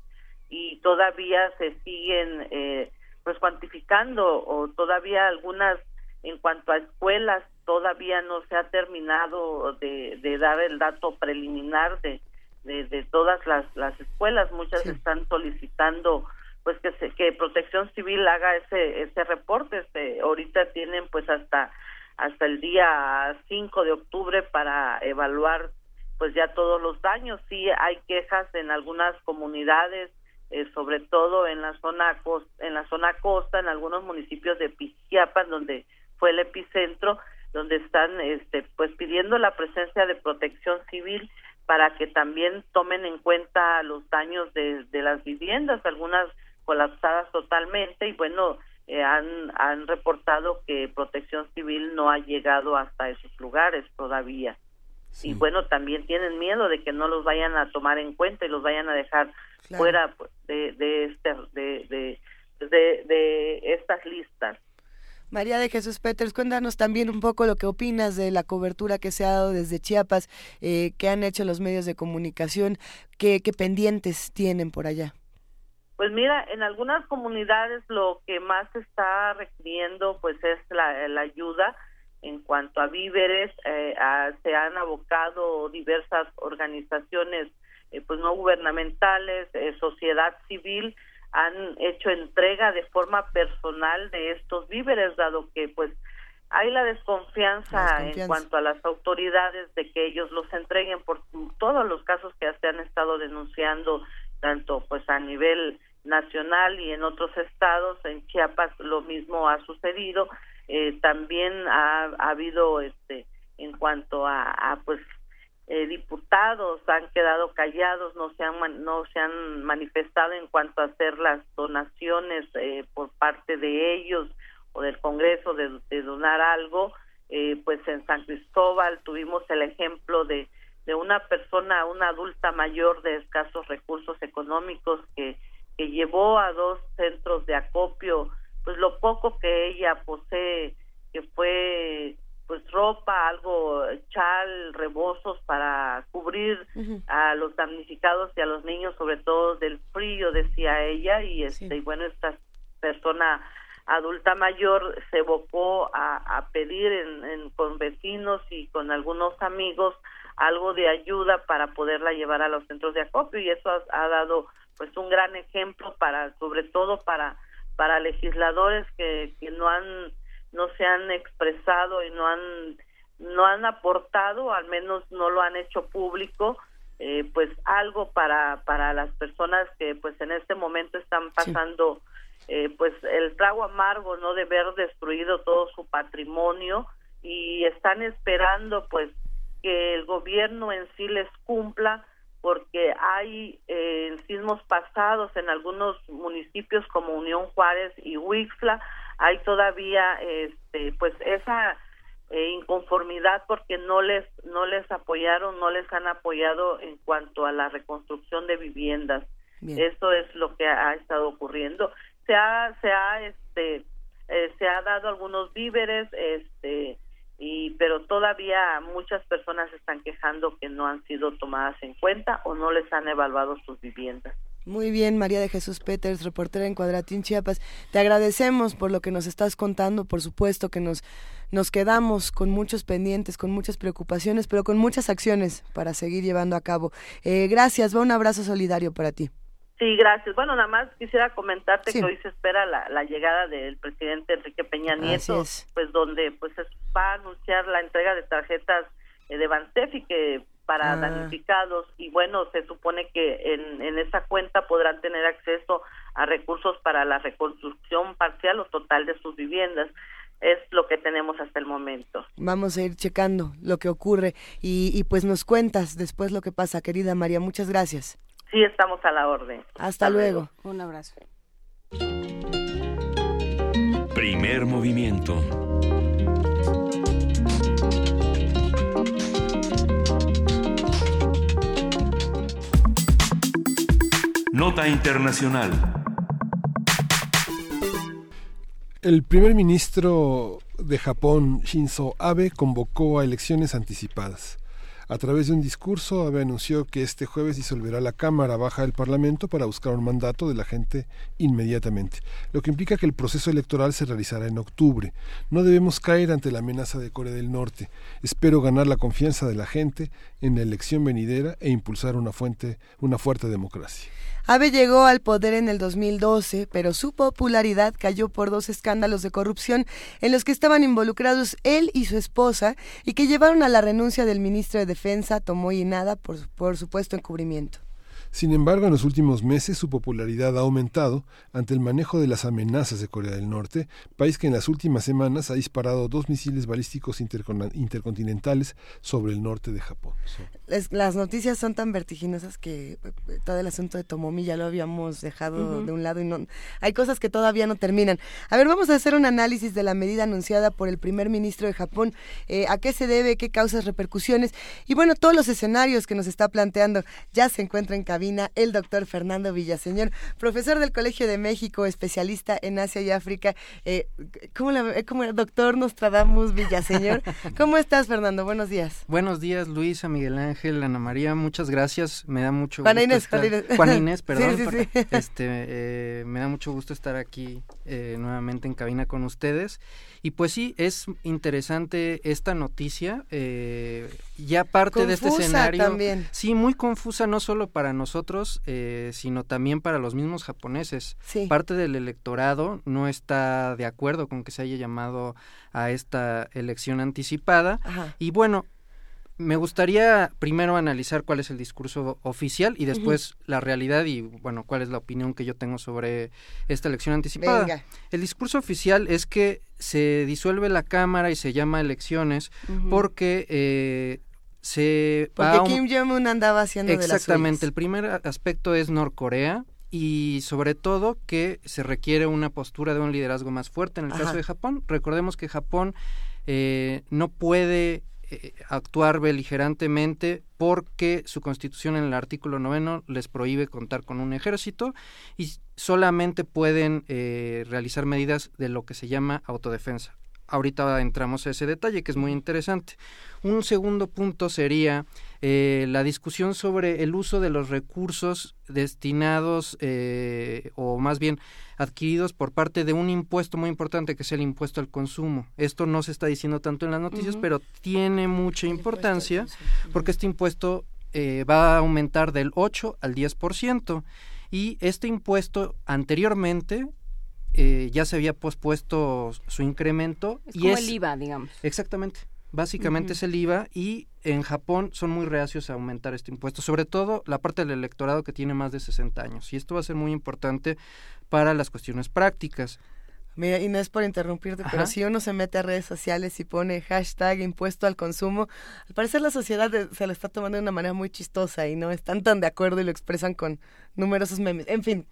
y todavía se siguen eh, pues cuantificando o todavía algunas en cuanto a escuelas todavía no se ha terminado de, de dar el dato preliminar de, de, de todas las, las escuelas. Muchas sí. están solicitando pues que se, que Protección Civil haga ese ese reporte. Este, ahorita tienen pues hasta hasta el día 5 de octubre para evaluar pues ya todos los daños. Sí hay quejas en algunas comunidades eh, sobre todo en la zona costa, en la zona costa, en algunos municipios de Pichiapan, donde fue el epicentro, donde están este, pues pidiendo la presencia de protección civil para que también tomen en cuenta los daños de, de las viviendas, algunas colapsadas totalmente y bueno, eh, han, han reportado que protección civil no ha llegado hasta esos lugares todavía. Y bueno, también tienen miedo de que no los vayan a tomar en cuenta y los vayan a dejar Claro. fuera pues, de, de, este, de, de, de, de estas listas. María de Jesús Peters, cuéntanos también un poco lo que opinas de la cobertura que se ha dado desde Chiapas, eh, que han hecho los medios de comunicación, qué, qué pendientes tienen por allá. Pues mira, en algunas comunidades lo que más se está requiriendo pues es la, la ayuda en cuanto a víveres, eh, a- se han abocado diversas organizaciones eh, pues no gubernamentales, eh, sociedad civil, han hecho entrega de forma personal de estos víveres, dado que pues hay la desconfianza, Desconfianza. en cuanto a las autoridades de que ellos los entreguen por todos los casos que se han estado denunciando tanto pues a nivel nacional y en otros estados en Chiapas lo mismo ha sucedido Eh, también ha, ha habido este en cuanto a, pues eh, diputados han quedado callados no se han no se han manifestado en cuanto a hacer las donaciones eh, por parte de ellos o del Congreso de, de donar algo eh, pues en San Cristóbal tuvimos el ejemplo de de una persona una adulta mayor de escasos recursos económicos que que llevó a dos centros de acopio pues lo poco que ella posee que fue pues ropa algo chal rebozos para cubrir a los damnificados y a los niños sobre todo del frío decía ella y este y bueno esta persona adulta mayor se evocó a, a pedir en, en- con vecinos y con algunos amigos algo de ayuda para poderla llevar a los centros de acopio y eso ha, ha dado pues un gran ejemplo para sobre todo para para legisladores que, que no han no se han expresado y no han no han aportado al menos no lo han hecho público eh, pues algo para para las personas que pues en este momento están pasando eh, pues el trago amargo no de ver destruido todo su patrimonio y están esperando pues que el gobierno en sí les cumpla porque hay eh, sismos pasados en algunos municipios como Unión Juárez y Huixla. Hay todavía este pues esa eh, inconformidad porque no les no les apoyaron no les han apoyado en cuanto a la reconstrucción de viviendas. Bien. eso es lo que ha estado ocurriendo. Se ha se ha este eh, se ha dado algunos víveres este y pero todavía muchas personas están quejando que no han sido tomadas en cuenta o no les han evaluado sus viviendas Muy bien, María de Jesús Peters, reportera en Cuadratín Chiapas. Te agradecemos por lo que nos estás contando. Por supuesto que nos, nos quedamos con muchos pendientes, con muchas preocupaciones, pero con muchas acciones para seguir llevando a cabo. Eh, gracias, va un abrazo solidario para ti. Sí, gracias. Bueno, nada más quisiera comentarte Sí. que hoy se espera la, la llegada del presidente Enrique Peña Nieto, pues donde pues es- va a anunciar la entrega de tarjetas eh, de Bansefi que para Ah. damnificados y bueno, se supone que en, en esa cuenta podrán tener acceso a recursos para la reconstrucción parcial o total de sus viviendas. Es lo que tenemos hasta el momento. Vamos a ir checando lo que ocurre y, y pues nos cuentas después lo que pasa, querida María. Muchas gracias. Sí, estamos a la orden. Hasta, luego. Un abrazo. Primer movimiento. Nota Internacional. El primer ministro de Japón, Shinzo Abe, convocó a elecciones anticipadas. A través de un discurso, anunció que este jueves disolverá la Cámara Baja del Parlamento para buscar un mandato de la gente inmediatamente, lo que implica que el proceso electoral se realizará en octubre. No debemos caer ante la amenaza de Corea del Norte. Espero ganar la confianza de la gente en la elección venidera e impulsar una, fuente, una fuerte democracia. Abe llegó al poder en el 2012, pero su popularidad cayó por dos escándalos de corrupción en los que estaban involucrados él y su esposa y que llevaron a la renuncia del ministro de Defensa, Tomoe Inada, por, por supuesto encubrimiento. Sin embargo, en los últimos meses su popularidad ha aumentado ante el manejo de las amenazas de Corea del Norte, país que en las últimas semanas ha disparado dos misiles balísticos intercon- intercontinentales sobre el norte de Japón. Es- las noticias son tan vertiginosas que eh, todo el asunto de Tomomi ya lo habíamos dejado de un lado y no hay cosas que todavía no terminan. A ver, vamos a hacer un análisis de la medida anunciada por el primer ministro de Japón. Eh, ¿A qué se debe? ¿Qué causas, repercusiones? Y bueno, todos los escenarios que nos está planteando. Ya se encuentra en cabina el doctor Fernando Villaseñor, profesor del Colegio de México, especialista en Asia y África. Eh, ¿Cómo la, eh, cómo era? doctor Nostradamus Villaseñor? ¿Cómo estás, Fernando? Buenos días. Buenos días, Luisa, Miguel Ángel, Ana María, muchas gracias. Me da mucho Juana gusto Inés, estar- Juana Inés. Perdón. Sí, sí, sí. Este, eh, me da mucho gusto estar aquí eh, nuevamente en cabina con ustedes. Y pues sí, es interesante esta noticia. ya parte de este escenario. también. Sí, muy confusa no solo para nosotros, eh, sino también para los mismos japoneses. Sí. Parte del electorado no está de acuerdo con que se haya llamado a esta elección anticipada. Ajá. Y bueno, me gustaría primero analizar cuál es el discurso oficial y después la realidad y bueno, cuál es la opinión que yo tengo sobre esta elección anticipada. Venga. El discurso oficial es que se disuelve la Cámara y se llama elecciones porque eh, se Porque un- Kim Jong-un andaba haciendo de las Exactamente, el primer aspecto es Norcorea y sobre todo que se requiere una postura de un liderazgo más fuerte. En el Ajá. caso de Japón, recordemos que Japón eh, no puede eh, actuar beligerantemente porque su constitución en el artículo noveno les prohíbe contar con un ejército y solamente pueden eh, realizar medidas de lo que se llama autodefensa. Ahorita entramos a ese detalle que es muy interesante. Un segundo punto sería eh, la discusión sobre el uso de los recursos destinados eh, o más bien adquiridos por parte de un impuesto muy importante que es el impuesto al consumo. Esto no se está diciendo tanto en las noticias, pero tiene mucha importancia porque este impuesto eh, va a aumentar del 8 al 10% y este impuesto anteriormente eh, ya se había pospuesto su incremento Es y como es el IVA, digamos. Exactamente. Básicamente es el IVA y en Japón son muy reacios a aumentar este impuesto, sobre todo la parte del electorado que tiene más de 60 años. Y esto va a ser muy importante para las cuestiones prácticas. Mira, y no es por interrumpirte, pero si uno se mete a redes sociales y pone hashtag impuesto al consumo, al parecer la sociedad se lo está tomando de una manera muy chistosa y no están tan de acuerdo y lo expresan con numerosos memes. En fin,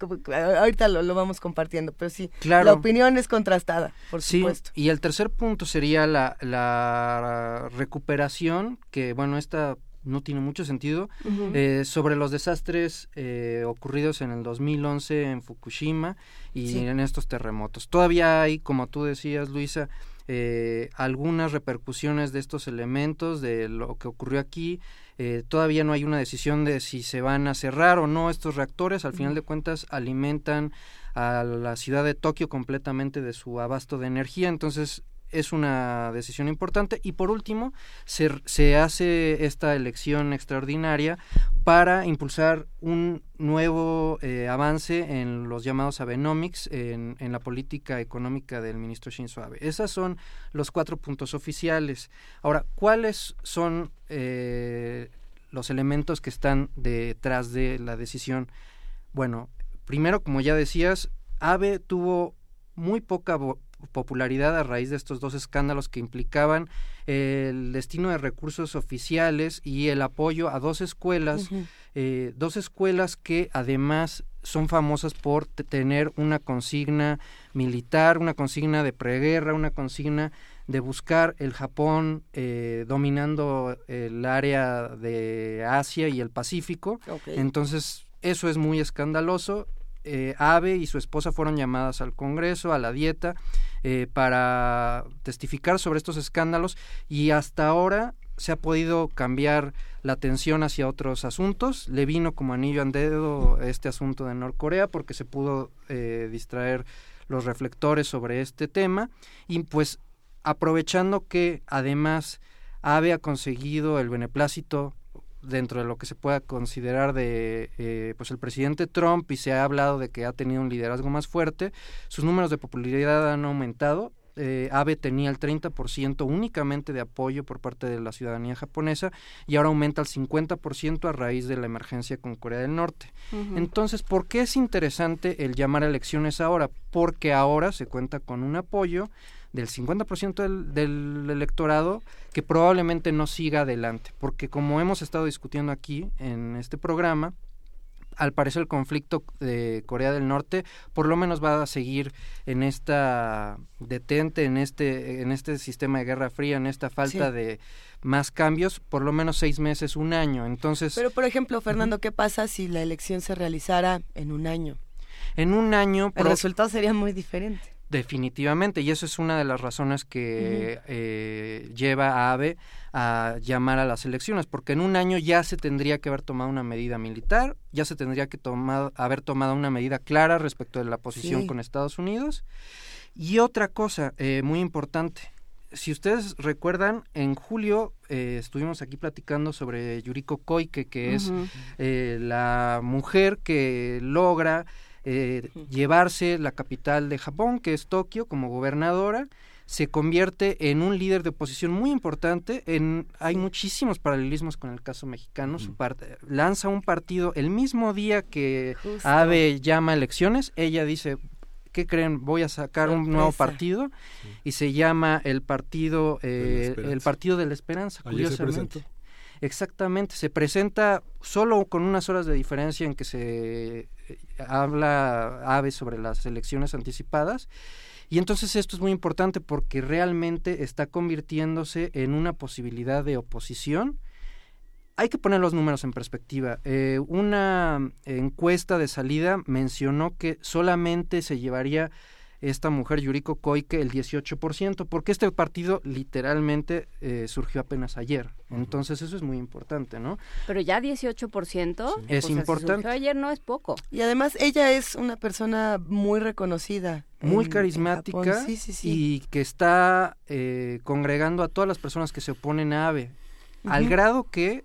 ahorita lo, lo vamos compartiendo, pero sí, Claro. la opinión es contrastada, por sí, supuesto. y el tercer punto sería la, la recuperación, que bueno, esta no tiene mucho sentido, eh, sobre los desastres eh, ocurridos en el 2011 en Fukushima y Sí. en estos terremotos. Todavía hay, como tú decías, Luisa, eh, algunas repercusiones de estos elementos, de lo que ocurrió aquí. Eh, todavía no hay una decisión de si se van a cerrar o no estos reactores. Al final de cuentas, alimentan a la ciudad de Tokio completamente de su abasto de energía. Entonces, es una decisión importante. Y por último, se, se hace esta elección extraordinaria para impulsar un nuevo eh, avance en los llamados Abenomics, en, en la política económica del ministro Shinzo Abe. Esos son los cuatro puntos oficiales. Ahora, ¿cuáles son eh, los elementos que están detrás de la decisión? Bueno, primero, como ya decías, Abe tuvo muy poca popularidad a raíz de estos dos escándalos que implicaban el destino de recursos oficiales y el apoyo a dos escuelas, eh, dos escuelas que además son famosas por te- tener una consigna militar, una consigna de preguerra, una consigna de buscar el Japón eh, dominando el área de Asia y el Pacífico. Entonces, eso es muy escandaloso. Eh, Abe y su esposa fueron llamadas al Congreso, a la dieta, eh, para testificar sobre estos escándalos y hasta ahora se ha podido cambiar la atención hacia otros asuntos. Le vino como anillo al dedo este asunto de Norcorea porque se pudo eh, distraer los reflectores sobre este tema y pues aprovechando que además Abe ha conseguido el beneplácito dentro de lo que se pueda considerar de eh, pues el presidente Trump y se ha hablado de que ha tenido un liderazgo más fuerte sus números de popularidad han aumentado eh, Abe tenía el 30% únicamente de apoyo por parte de la ciudadanía japonesa y ahora aumenta al 50% a raíz de la emergencia con Corea del Norte. Entonces, ¿por qué es interesante el llamar a elecciones ahora? Porque ahora se cuenta con un apoyo del 50% del, del electorado que probablemente no siga adelante, porque como hemos estado discutiendo aquí en este programa, al parecer el conflicto de Corea del Norte por lo menos va a seguir en esta detente, en este, en este sistema de guerra fría, en esta falta Sí. de más cambios, por lo menos seis meses, un año. Entonces, Pero, por ejemplo, Fernando, ¿qué pasa si la elección se realizara en un año? en un año... El pro- resultado sería muy diferente. Definitivamente, y eso es una de las razones que eh, lleva a AVE a llamar a las elecciones, porque en un año ya se tendría que haber tomado una medida militar, ya se tendría que haber tomado una medida clara respecto de la posición Sí. con Estados Unidos. Y otra cosa eh, muy importante, si ustedes recuerdan, en julio eh, estuvimos aquí platicando sobre Yuriko Koike, que es eh, la mujer que logra eh, llevarse la capital de Japón, que es Tokio, como gobernadora, se convierte en un líder de oposición muy importante. En, hay muchísimos paralelismos con el caso mexicano. Su part- lanza un partido el mismo día que Justo. Abe llama a elecciones. Ella dice, ¿qué creen? Voy a sacar un nuevo partido y se llama el partido, eh, el partido de la esperanza. Ayer curiosamente. Exactamente, se presenta solo con unas horas de diferencia en que se eh, habla AVE sobre las elecciones anticipadas. Y entonces esto es muy importante porque realmente está convirtiéndose en una posibilidad de oposición. Hay que poner los números en perspectiva. Eh, una encuesta de salida mencionó que solamente se llevaría esta mujer Yuriko Koike el 18%, porque este partido literalmente eh, surgió apenas ayer. Entonces eso es muy importante, ¿no? Pero ya 18%, Es o sea, si importante. surgió ayer no es poco. Y además ella es una persona muy reconocida. muy carismática. Sí, sí, sí. y que está eh, congregando a todas las personas que se oponen a AVE, al grado que,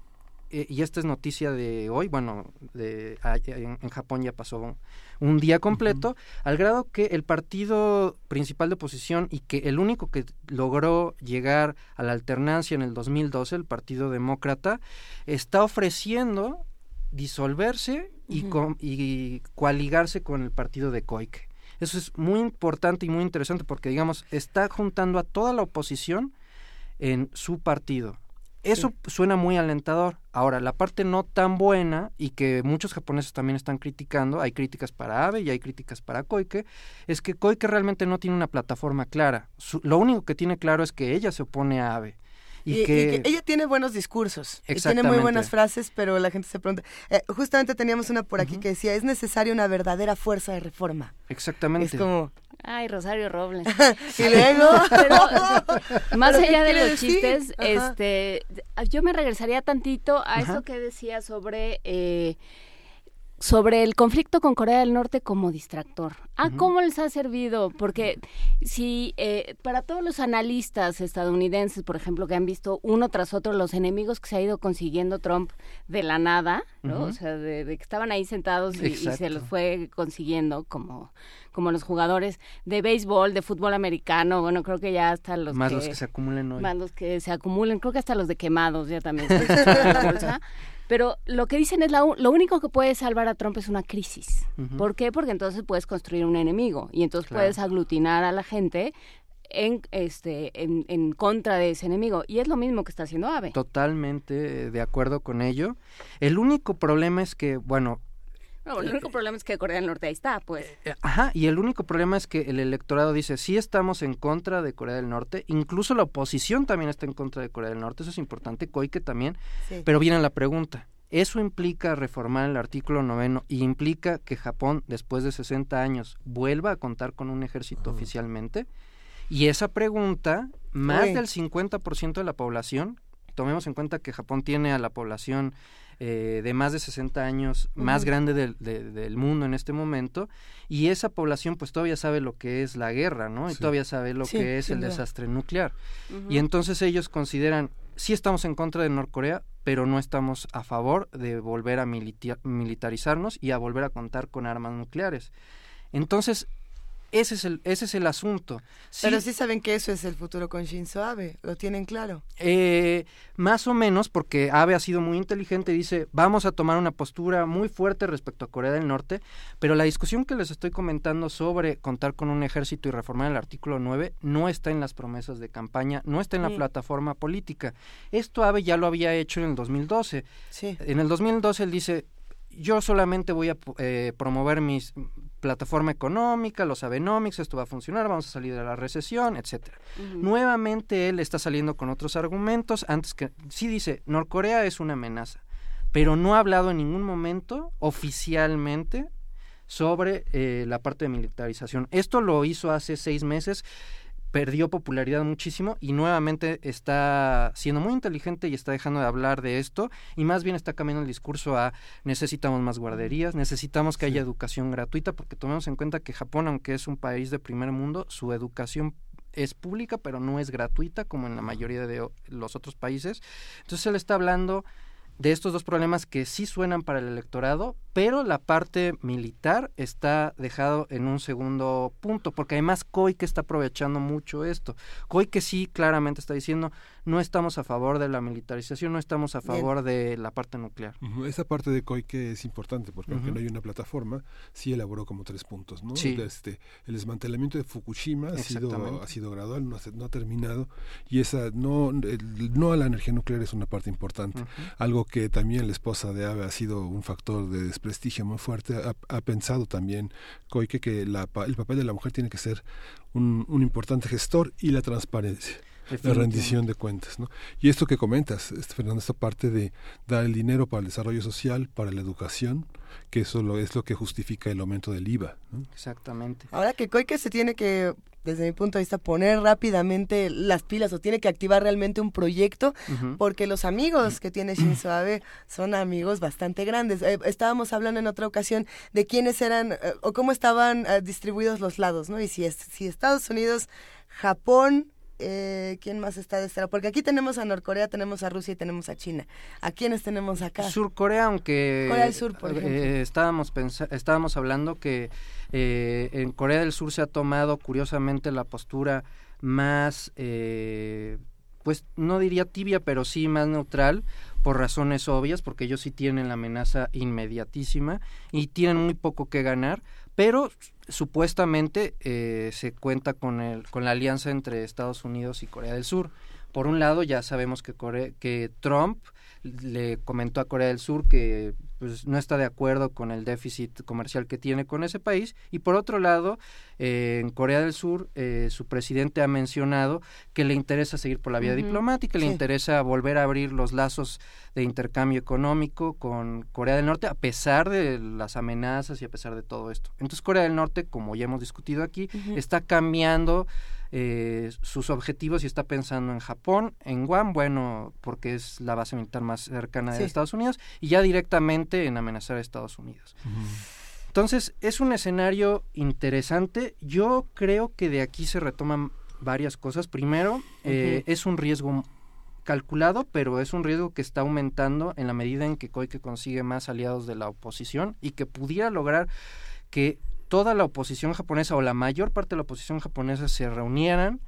eh, y esta es noticia de hoy, bueno, de, a- en, en Japón ya pasó un día completo, al grado que el partido principal de oposición y que el único que logró llegar a la alternancia en el 2012, el Partido Demócrata, está ofreciendo disolverse y, y coaligarse con el partido de Koike. Eso es muy importante y muy interesante porque, digamos, está juntando a toda la oposición en su partido. Eso suena muy alentador. Ahora, la parte no tan buena y que muchos japoneses también están criticando, hay críticas para Abe y hay críticas para Koike, es que Koike realmente no tiene una plataforma clara. Su- lo único que tiene claro es que ella se opone a Abe. Y, Y, y que, ella tiene buenos discursos, y tiene muy buenas frases, pero la gente se pregunta. eh, justamente teníamos una por aquí que decía, es necesaria una verdadera fuerza de reforma. exactamente. Es como, Ay, Rosario Robles. y luego... Pero, más ¿Pero qué allá de los decir? chistes, Ajá. este, yo me regresaría tantito a Ajá. eso que decía sobre eh, sobre el conflicto con Corea del Norte como distractor. Ah. ¿cómo les ha servido? Porque si eh, para todos los analistas estadounidenses, por ejemplo, que han visto uno tras otro los enemigos que se ha ido consiguiendo Trump de la nada, ¿no? O sea, de, de que estaban ahí sentados y, y se los fue consiguiendo como como los jugadores de béisbol, de fútbol americano, bueno, creo que ya hasta los más que, los que se acumulen hoy. más los que se acumulen, creo que hasta los de quemados ya también Pero lo que dicen es la lo único que puede salvar a Trump es una crisis. ¿Por qué? Porque entonces puedes construir un enemigo y entonces Claro. puedes aglutinar a la gente en este en, en contra de ese enemigo y es lo mismo que está haciendo Ave. Totalmente eh, de acuerdo con ello. El único problema es que, bueno, No, el único problema es que Corea del Norte ahí está, pues. eh, ajá, y el único problema es que el electorado dice, sí estamos en contra de Corea del Norte, incluso la oposición también está en contra de Corea del Norte, eso es importante, Koike también, Sí. pero viene la pregunta, ¿eso implica reformar el artículo noveno y implica que Japón, después de 60 años, vuelva a contar con un ejército oficialmente? Y esa pregunta, más Uy. del 50% de la población, tomemos en cuenta que Japón tiene a la población eh, de más de 60 años más grande del, de- del mundo en este momento, y esa población pues todavía sabe lo que es la guerra, ¿no? Y todavía sabe lo Sí, que es el desastre nuclear. Y entonces ellos consideran, sí estamos en contra de Norcorea, pero no estamos a favor de volver a milita- militarizarnos y a volver a contar con armas nucleares. Entonces, Ese es el, ese es el asunto. Pero sí saben que eso es el futuro con Shinzo Abe, lo tienen claro. Eh, más o menos porque Abe ha sido muy inteligente y dice, vamos a tomar una postura muy fuerte respecto a Corea del Norte, pero la discusión que les estoy comentando sobre contar con un ejército y reformar el artículo 9 no está en las promesas de campaña, no está en la Sí. plataforma política. Esto Abe ya lo había hecho en el 2012. En el 2012 él dice, yo solamente voy a eh, promover mi plataforma económica, los Abenomics, esto va a funcionar, vamos a salir de la recesión, etcétera. Nuevamente él está saliendo con otros argumentos, antes que sí dice, Norcorea es una amenaza, pero no ha hablado en ningún momento oficialmente sobre eh, la parte de militarización. Esto lo hizo hace seis meses, perdió popularidad muchísimo y nuevamente está siendo muy inteligente y está dejando de hablar de esto y más bien está cambiando el discurso a necesitamos más guarderías, necesitamos que haya educación gratuita porque tomemos en cuenta que Japón, aunque es un país de primer mundo, su educación es pública pero no es gratuita como en la mayoría de los otros países. Entonces él está hablando de estos dos problemas que sí suenan para el electorado, pero la parte militar está dejado en un segundo punto, porque además Koike está aprovechando mucho esto. Koike sí claramente está diciendo, no estamos a favor de la militarización, no estamos a Bien. favor de la parte nuclear. Esa parte de Koike es importante porque aunque no hay una plataforma, sí elaboró como tres puntos, ¿no? Sí. Este, el desmantelamiento de Fukushima ha sido, ha sido gradual, no ha, no ha terminado y esa no el no a la energía nuclear es una parte importante. Algo que también la esposa de Abe ha sido un factor de desprestigio muy fuerte. Ha, ha pensado también Koike que la pa- el papel de la mujer tiene que ser un, un importante gestor y la transparencia. La rendición de cuentas, ¿no? Y esto que comentas, este, Fernando, esta parte de dar el dinero para el desarrollo social, para la educación, que eso lo, es lo que justifica el aumento del IVA. ¿no? Exactamente. Ahora que Koike se tiene que, desde mi punto de vista, poner rápidamente las pilas o tiene que activar realmente un proyecto, porque los amigos que tiene Shinzo Abe son amigos bastante grandes. Eh, estábamos hablando en otra ocasión de quiénes eran eh, o cómo estaban eh, distribuidos los lados, ¿no? Y si, es, si Estados Unidos, Japón, eh, ¿quién más está de este lado? Porque aquí tenemos a Norcorea, tenemos a Rusia y tenemos a China. ¿A quiénes tenemos acá? Surcorea, aunque Corea del Sur, por eh, ejemplo. estábamos estábamos hablando que eh, en Corea del Sur se ha tomado curiosamente la postura más, eh, pues no diría tibia, pero sí más neutral por razones obvias, porque ellos sí tienen la amenaza inmediatísima y tienen muy poco que ganar, pero supuestamente eh, se cuenta con el con la alianza entre Estados Unidos y Corea del Sur. Por un lado, ya sabemos que que Trump le comentó a Corea del Sur que pues no está de acuerdo con el déficit comercial que tiene con ese país. Y por otro lado eh, en Corea del Sur eh, su presidente ha mencionado que le interesa seguir por la vía diplomática le sí. interesa volver a abrir los lazos de intercambio económico con Corea del Norte a pesar de las amenazas y a pesar de todo esto. Entonces Corea del Norte como ya hemos discutido aquí está cambiando eh, sus objetivos y está pensando en Japón, en Guam, bueno, porque es la base militar más cercana de Sí. Estados Unidos, y ya directamente en amenazar a Estados Unidos. Entonces, es un escenario interesante. Yo creo que de aquí se retoman varias cosas. Primero, eh, es un riesgo calculado, pero es un riesgo que está aumentando en la medida en que Koike consigue más aliados de la oposición y que pudiera lograr que toda la oposición japonesa o la mayor parte de la oposición japonesa se reunieran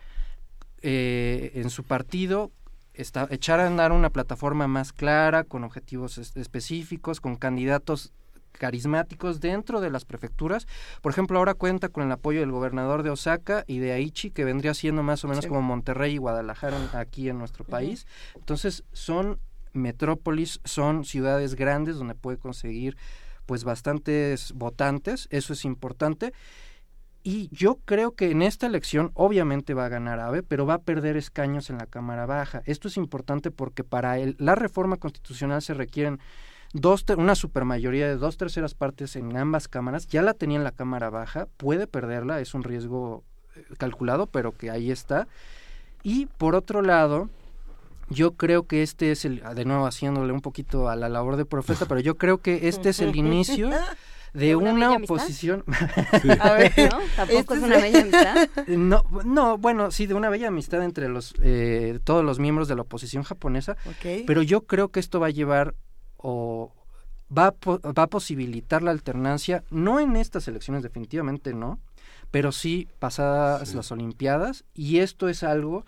eh, en su partido, está, echar a andar una plataforma más clara, con objetivos es- específicos, con candidatos carismáticos dentro de las prefecturas. Por ejemplo, ahora cuenta con el apoyo del gobernador de Osaka y de Aichi, que vendría siendo más o menos Sí. como Monterrey y Guadalajara aquí en nuestro país. Entonces, son metrópolis, son ciudades grandes donde puede conseguir pues bastantes votantes, eso es importante. Y yo creo que en esta elección obviamente va a ganar AVE, pero va a perder escaños en la Cámara Baja. Esto es importante porque para la reforma constitucional se requieren dos una supermayoría de dos terceras partes en ambas cámaras. Ya la tenía en la Cámara Baja, puede perderla, es un riesgo eh, calculado, pero que ahí está. Y por otro lado, yo creo que este es el, de nuevo haciéndole un poquito a la labor de profeta, pero yo creo que este es el inicio de ¿De una oposición. A ver, ¿no? ¿Tampoco es una bella amistad? No, no, bueno, sí, de una bella amistad entre los eh, todos los miembros de la oposición japonesa, Ok. pero yo creo que esto va a llevar o va a, po- va a posibilitar la alternancia, no en estas elecciones definitivamente no, pero sí pasadas las Olimpiadas y esto es algo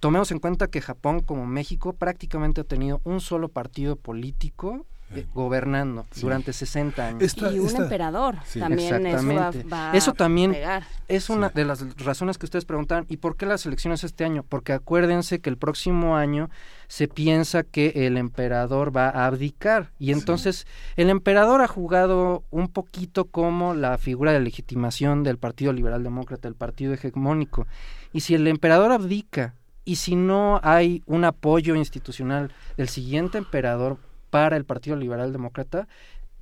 Tomemos en cuenta que Japón, como México, prácticamente ha tenido un solo partido político eh, gobernando Sí. durante 60 años. Esta- y un esta- emperador Sí. también eso va, Exactamente. va Eso también a pegar. es una de las razones que ustedes preguntaban. ¿Y por qué las elecciones este año? Porque acuérdense que el próximo año se piensa que el emperador va a abdicar. Y entonces el emperador ha jugado un poquito como la figura de legitimación del Partido Liberal Demócrata, el partido hegemónico. Y si el emperador abdica y si no hay un apoyo institucional del siguiente emperador para el Partido Liberal Demócrata,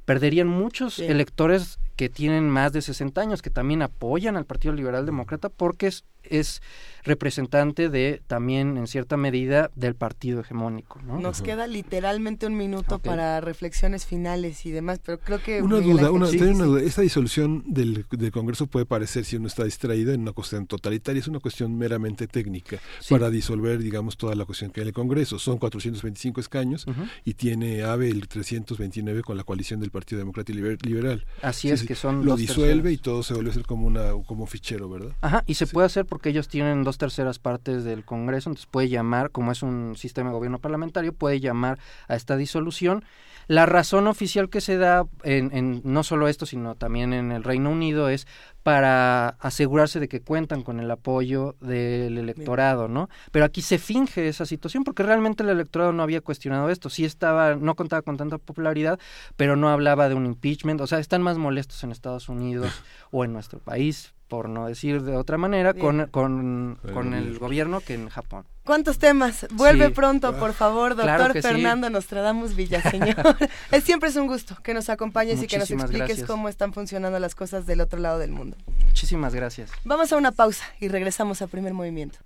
perderían muchos electores que tienen más de 60 años, que también apoyan al Partido Liberal Demócrata porque es, es representante de también en cierta medida del partido hegemónico. ¿no? Nos queda literalmente un minuto para reflexiones finales y demás, pero creo que... Una Miguel duda, una, Sí, sí. duda. Esta disolución del, del Congreso puede parecer, si uno está distraído, en una cuestión totalitaria. Es una cuestión meramente técnica Sí. para disolver, digamos, toda la cuestión que hay en el Congreso. Son 425 escaños y tiene AVE el 329 con la coalición del Partido Demócrata y Liber- Liberal. Así es, que son Lo disuelve y todo se vuelve a ser como, una, como un fichero, ¿verdad? Ajá, y se puede hacer porque ellos tienen dos terceras partes del Congreso, entonces puede llamar, como es un sistema de gobierno parlamentario, puede llamar a esta disolución. La razón oficial que se da en, en no solo esto, sino también en el Reino Unido es para asegurarse de que cuentan con el apoyo del electorado, ¿no? Pero aquí se finge esa situación porque realmente el electorado no había cuestionado esto, sí estaba, no contaba con tanta popularidad, pero no hablaba de un impeachment, o sea, están más molestos en Estados Unidos o en nuestro país, por no decir de otra manera, con, con, El con el gobierno. que en Japón. ¿Cuántos temas? Vuelve Sí. pronto, por favor, doctor Claro que sí. Fernando Nostradamus Villaseñor. es siempre es un gusto que nos acompañes y que nos expliques gracias. cómo están funcionando las cosas del otro lado del mundo. Muchísimas gracias. Vamos a una pausa y regresamos a primer movimiento.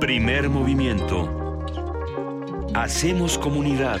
Primer movimiento. Hacemos comunidad.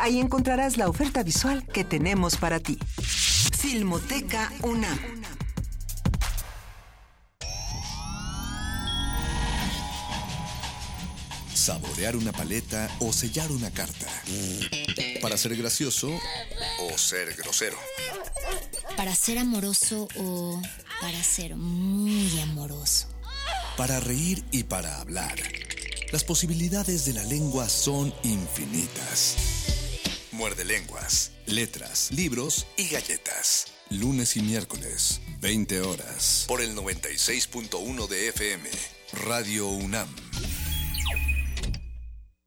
Ahí encontrarás la oferta visual que tenemos para ti. Filmoteca UNAM. Saborear una paleta o sellar una carta. Para ser gracioso o ser grosero. Para ser amoroso o para ser muy amoroso. Para reír y para hablar. Las posibilidades de la lengua son infinitas. Muerde lenguas, letras, libros y galletas. Lunes y miércoles, 20 horas. Por el 96.1 de FM. Radio UNAM.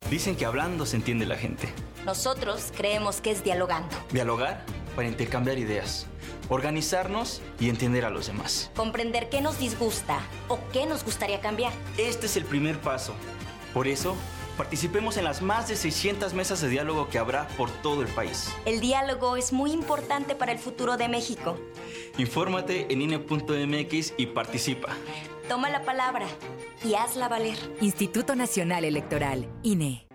Dicen que hablando se entiende la gente. Nosotros creemos que es dialogando, Dialogar para intercambiar ideas. Organizarnos y entender a los demás. comprender qué nos disgusta o qué nos gustaría cambiar. Este es el primer paso. Por eso, participemos en las más de 600 mesas de diálogo que habrá por todo el país. El diálogo es muy importante para el futuro de México. Infórmate en INE.mx y participa. Toma la palabra y hazla valer. Instituto Nacional Electoral, INE.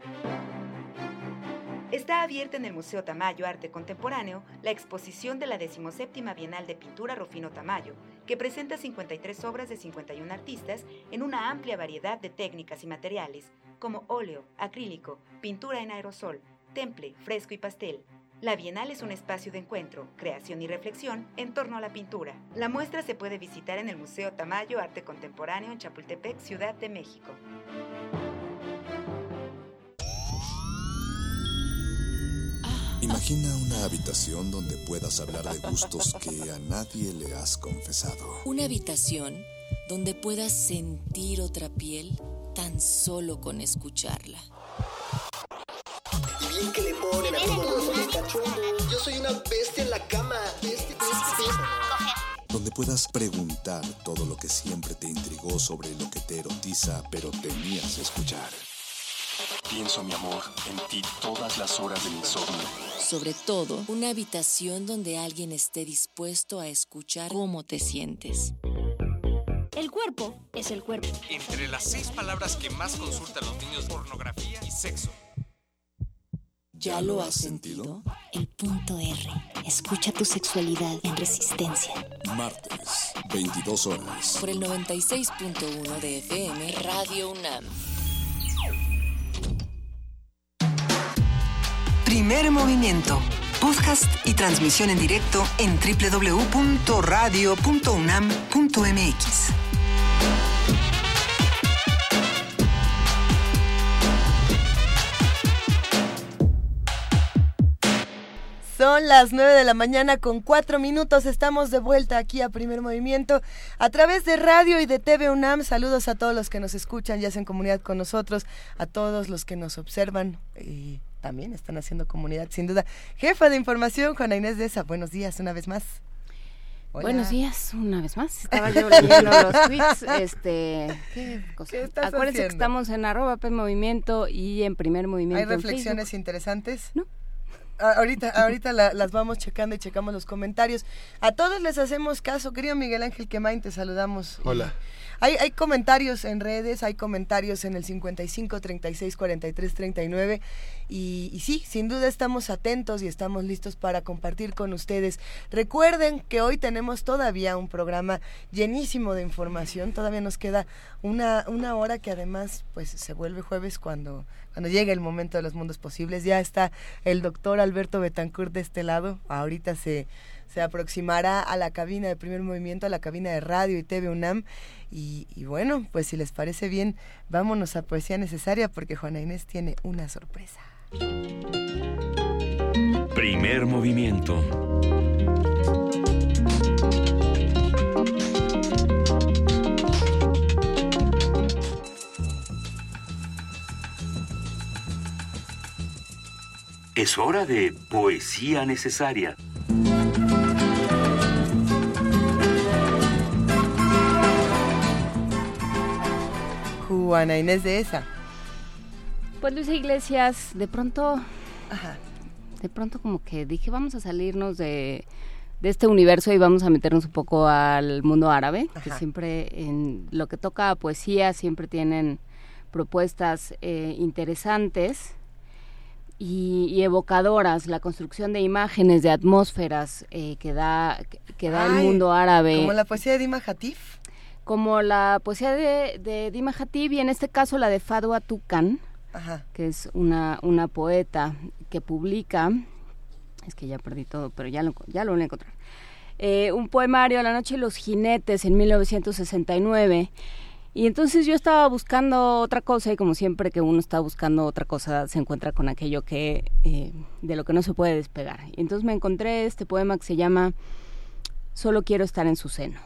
Está abierta en el Museo Tamayo Arte Contemporáneo la exposición de la 17 Bienal de Pintura Rufino Tamayo, que presenta 53 obras de 51 artistas en una amplia variedad de técnicas y materiales, como óleo, acrílico, pintura en aerosol, temple, fresco y pastel. La Bienal es un espacio de encuentro, creación y reflexión en torno a la pintura. La muestra se puede visitar en el Museo Tamayo Arte Contemporáneo en Chapultepec, Ciudad de México. Imagina una habitación donde puedas hablar de gustos que a nadie le has confesado. Una habitación donde puedas sentir otra piel tan solo con escucharla. Y bien que le ponen a todos los cachondo. Yo soy una bestia en la cama. Bestia, bestia, bestia. Donde puedas preguntar todo lo que siempre te intrigó sobre lo que te erotiza, pero temías escuchar. Pienso, mi amor, en ti todas las horas del insomnio. Sobre todo, una habitación donde alguien esté dispuesto a escuchar cómo te sientes. El cuerpo es el cuerpo. Entre las seis palabras que más consultan los niños, pornografía y sexo. ¿Ya lo has sentido? El punto R. Escucha tu sexualidad en resistencia. Martes, 22 horas. Por el 96.1 de FM Radio UNAM. Primer movimiento. Podcast y transmisión en directo en www.radio.unam.mx. Son las 9 de la mañana con 4 minutos. Estamos de vuelta aquí a Primer Movimiento a través de radio y de TV UNAM. Saludos a todos los que nos escuchan y hacen comunidad con nosotros, a todos los que nos observan y también están haciendo comunidad, sin duda. Jefa de información, Juana Inés de esa. Buenos días una vez más. Hola. Buenos días, una vez más. Estaba yo leyendo los tweets. Este, ¿qué cosa? ¿Qué estás Acuérdense que estamos en arroba P Movimiento y en Primer Movimiento. ¿Hay reflexiones Facebook. interesantes? No. ahorita ahorita la- las vamos checando y checamos los comentarios. A todos les hacemos caso. Querido Miguel Ángel Quemain, te saludamos. Hola. Hay, hay comentarios en redes, hay comentarios en el 55 36 43 39 y, y sí, sin duda estamos atentos y estamos listos para compartir con ustedes. Recuerden que hoy tenemos todavía un programa llenísimo de información, todavía nos queda una, una hora que además pues se vuelve jueves cuando, cuando llegue el momento de los mundos posibles. Ya está el doctor Alberto Betancourt de este lado, ahorita se se aproximará a la cabina de primer movimiento, a la cabina de radio y TV UNAM. Y, bueno, pues si les parece bien, vámonos a Poesía Necesaria porque Juana Inés tiene una sorpresa. Primer movimiento. Es hora de poesía necesaria. Inés de esa. Pues Luisa Iglesias, de pronto, de pronto como que dije, vamos a salirnos de, de este universo y vamos a meternos un poco al mundo árabe, que Ajá. siempre en lo que toca a poesía siempre tienen propuestas eh, interesantes y, y evocadoras, la construcción de imágenes, de atmósferas eh, que da, que da el mundo árabe Como la poesía de Dima Hatif. Como la poesía de, de Dima Hatib y en este caso la de Fadwa Tucan, Ajá. que es una, una poeta que publica, es que ya perdí todo, pero ya lo, ya lo voy a encontrar, eh, un poemario, La noche y los jinetes, en 1969. Y entonces yo estaba buscando otra cosa y como siempre que uno está buscando otra cosa se encuentra con aquello que eh, de lo que no se puede despegar. Y entonces me encontré este poema que se llama Solo quiero estar en su seno.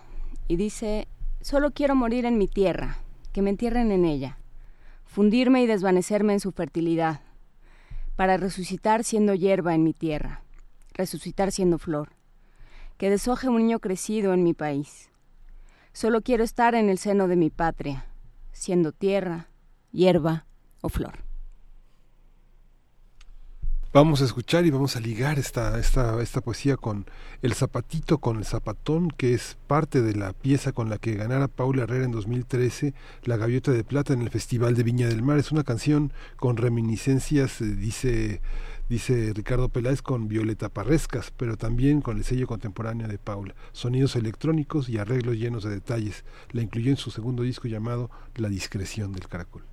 Y dice, solo quiero morir en mi tierra, que me entierren en ella, fundirme y desvanecerme en su fertilidad, para resucitar siendo hierba en mi tierra, resucitar siendo flor, que deshoje un niño crecido en mi país. Solo quiero estar en el seno de mi patria, siendo tierra, hierba o flor. Vamos a escuchar y vamos a ligar esta, esta, esta poesía con El zapatito con el zapatón, que es parte de la pieza con la que ganara Paula Herrera en 2013 la Gaviota de Plata en el Festival de Viña del Mar. Es una canción con reminiscencias, eh, dice, dice Ricardo Peláez, con Violeta Parrescas, pero también con el sello contemporáneo de Paula. Sonidos electrónicos y arreglos llenos de detalles. La incluyó en su segundo disco llamado La discreción del caracol.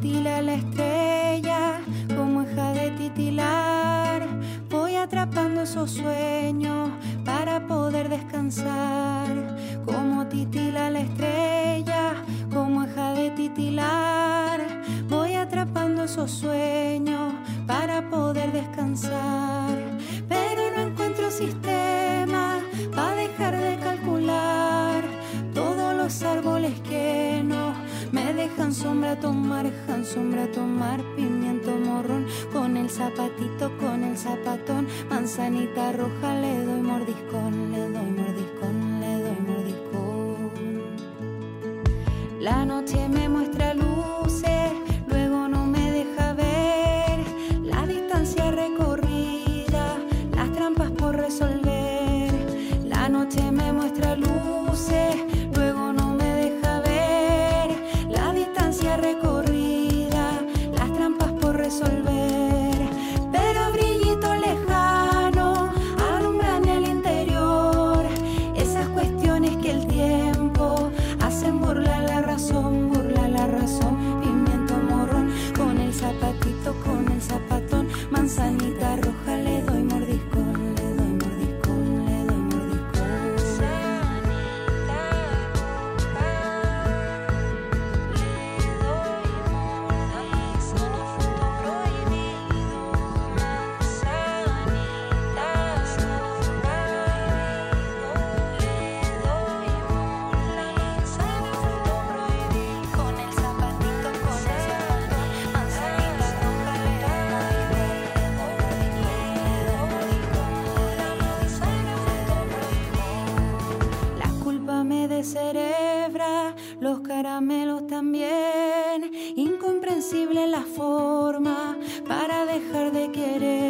Titila la estrella, como hija de titilar, voy atrapando esos sueños para poder descansar. Como titila la estrella, como hija de titilar, voy atrapando esos sueños para poder descansar. Pero no encuentro sistema para dejar de calcular todos los árboles que no me dejan sombra tomar, han sombra tomar pimiento morrón con el zapatito, con el zapatón, manzanita roja le doy mordiscón, le doy mordiscón, le doy mordiscón. La noche me muestra luces, La forma para dejar de querer.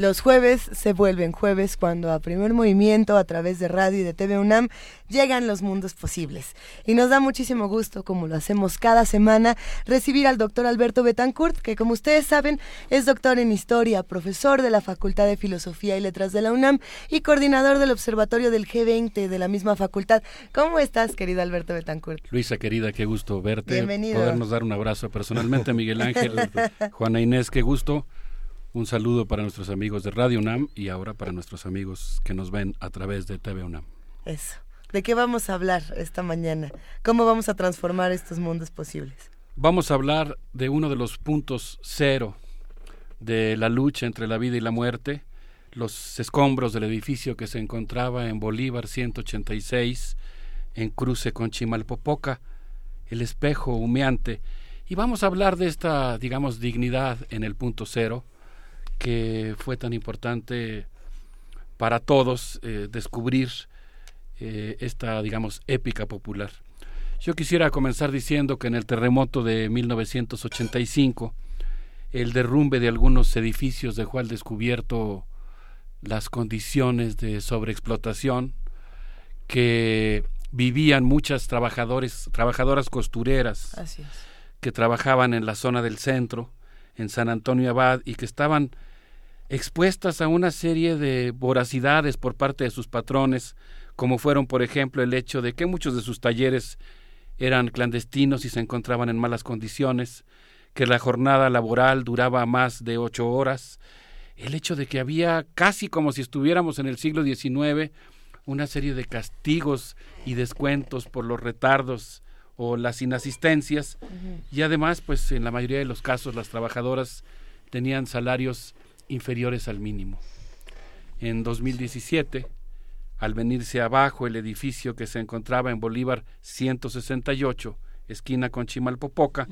Los jueves se vuelven jueves cuando a primer movimiento a través de radio y de TV UNAM llegan los mundos posibles. Y nos da muchísimo gusto, como lo hacemos cada semana, recibir al doctor Alberto Betancourt, que como ustedes saben es doctor en historia, profesor de la Facultad de Filosofía y Letras de la UNAM y coordinador del Observatorio del G20 de la misma facultad. ¿Cómo estás, querido Alberto Betancourt? Luisa, querida, qué gusto verte. Bienvenido. Podernos dar un abrazo personalmente, Miguel Ángel, Juana Inés, qué gusto. Un saludo para nuestros amigos de Radio UNAM y ahora para nuestros amigos que nos ven a través de TV UNAM. Eso. ¿De qué vamos a hablar esta mañana? ¿Cómo vamos a transformar estos mundos posibles? Vamos a hablar de uno de los puntos cero de la lucha entre la vida y la muerte, los escombros del edificio que se encontraba en Bolívar 186, en cruce con Chimalpopoca, el espejo humeante. Y vamos a hablar de esta, digamos, dignidad en el punto cero, que fue tan importante para todos eh, descubrir eh, esta, digamos, épica popular. Yo quisiera comenzar diciendo que en el terremoto de 1985, el derrumbe de algunos edificios dejó al descubierto las condiciones de sobreexplotación que vivían muchas trabajadores, trabajadoras costureras Así es. que trabajaban en la zona del centro, en San Antonio Abad, y que estaban expuestas a una serie de voracidades por parte de sus patrones, como fueron, por ejemplo, el hecho de que muchos de sus talleres eran clandestinos y se encontraban en malas condiciones, que la jornada laboral duraba más de ocho horas, el hecho de que había casi como si estuviéramos en el siglo XIX una serie de castigos y descuentos por los retardos o las inasistencias y además pues en la mayoría de los casos las trabajadoras tenían salarios inferiores al mínimo. En 2017 al venirse abajo el edificio que se encontraba en Bolívar 168, esquina con Chimalpopoca,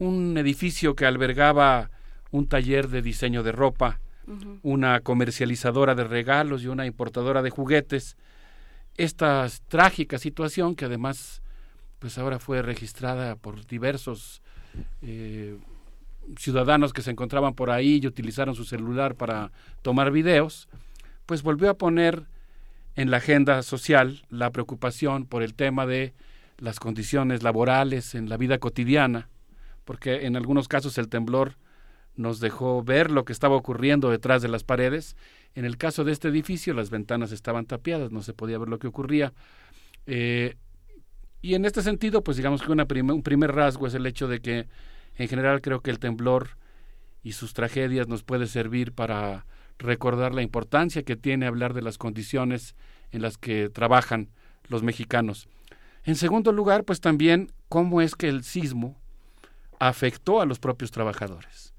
un edificio que albergaba un taller de diseño de ropa, una comercializadora de regalos y una importadora de juguetes. Esta trágica situación que además pues ahora fue registrada por diversos eh, ciudadanos que se encontraban por ahí y utilizaron su celular para tomar videos, pues volvió a poner en la agenda social la preocupación por el tema de las condiciones laborales en la vida cotidiana, porque en algunos casos el temblor nos dejó ver lo que estaba ocurriendo detrás de las paredes. En el caso de este edificio las ventanas estaban tapiadas, no se podía ver lo que ocurría. Eh, y en este sentido, pues digamos que un primer rasgo es el hecho de que en general creo que el temblor y sus tragedias nos puede servir para recordar la importancia que tiene hablar de las condiciones en las que trabajan los mexicanos. En segundo lugar, pues también cómo es que el sismo afectó a los propios trabajadores.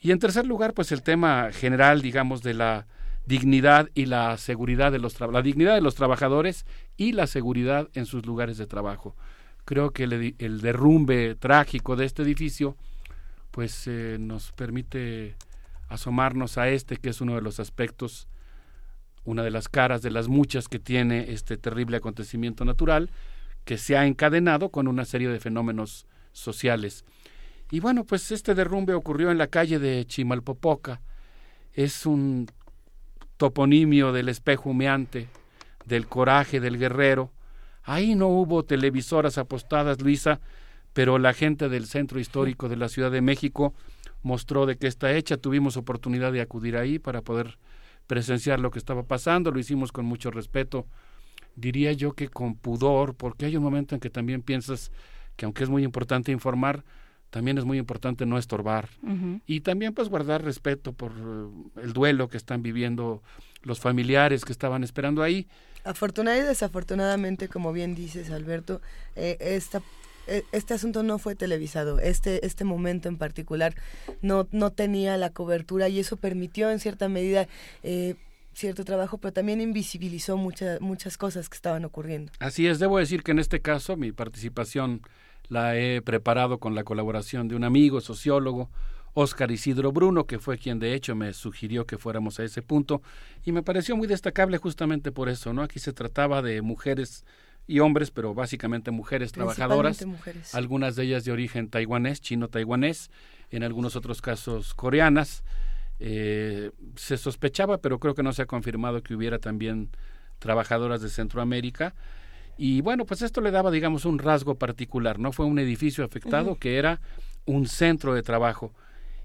Y en tercer lugar, pues el tema general, digamos, de la dignidad y la seguridad de los la dignidad de los trabajadores y la seguridad en sus lugares de trabajo. Creo que el, derrumbe trágico de este edificio, pues eh, nos permite asomarnos a este, que es uno de los aspectos, una de las caras de las muchas que tiene este terrible acontecimiento natural, que se ha encadenado con una serie de fenómenos sociales. Y bueno, pues este derrumbe ocurrió en la calle de Chimalpopoca. Es un toponimio del espejo humeante, del coraje del guerrero. Ahí no hubo televisoras apostadas, Luisa, pero la gente del centro histórico de la Ciudad de México mostró de qué está hecha. Tuvimos oportunidad de acudir ahí para poder presenciar lo que estaba pasando. Lo hicimos con mucho respeto, diría yo que con pudor, porque hay un momento en que también piensas que aunque es muy importante informar, también es muy importante no estorbar y también pues guardar respeto por el duelo que están viviendo los familiares que estaban esperando ahí. Afortunadamente y desafortunadamente, como bien dices Alberto, eh, eh, este asunto no fue televisado, este, este momento en particular no, no tenía la cobertura y eso permitió en cierta medida cierto trabajo, pero también invisibilizó muchas cosas que estaban ocurriendo. Así es, debo decir que en este caso mi participación la he preparado con la colaboración de un amigo sociólogo, Óscar Isidro Bruno, que fue quien de hecho me sugirió que fuéramos a ese punto, y me pareció muy destacable justamente por eso, ¿no? Aquí se trataba de mujeres y hombres, pero básicamente mujeres trabajadoras, algunas de ellas de origen taiwanés, chino-taiwanés, en algunos otros casos coreanas. Eh, se sospechaba, pero creo que no se ha confirmado que hubiera también trabajadoras de Centroamérica. Y bueno, pues esto le daba, digamos, un rasgo particular, ¿no? Fue un edificio afectado que era un centro de trabajo.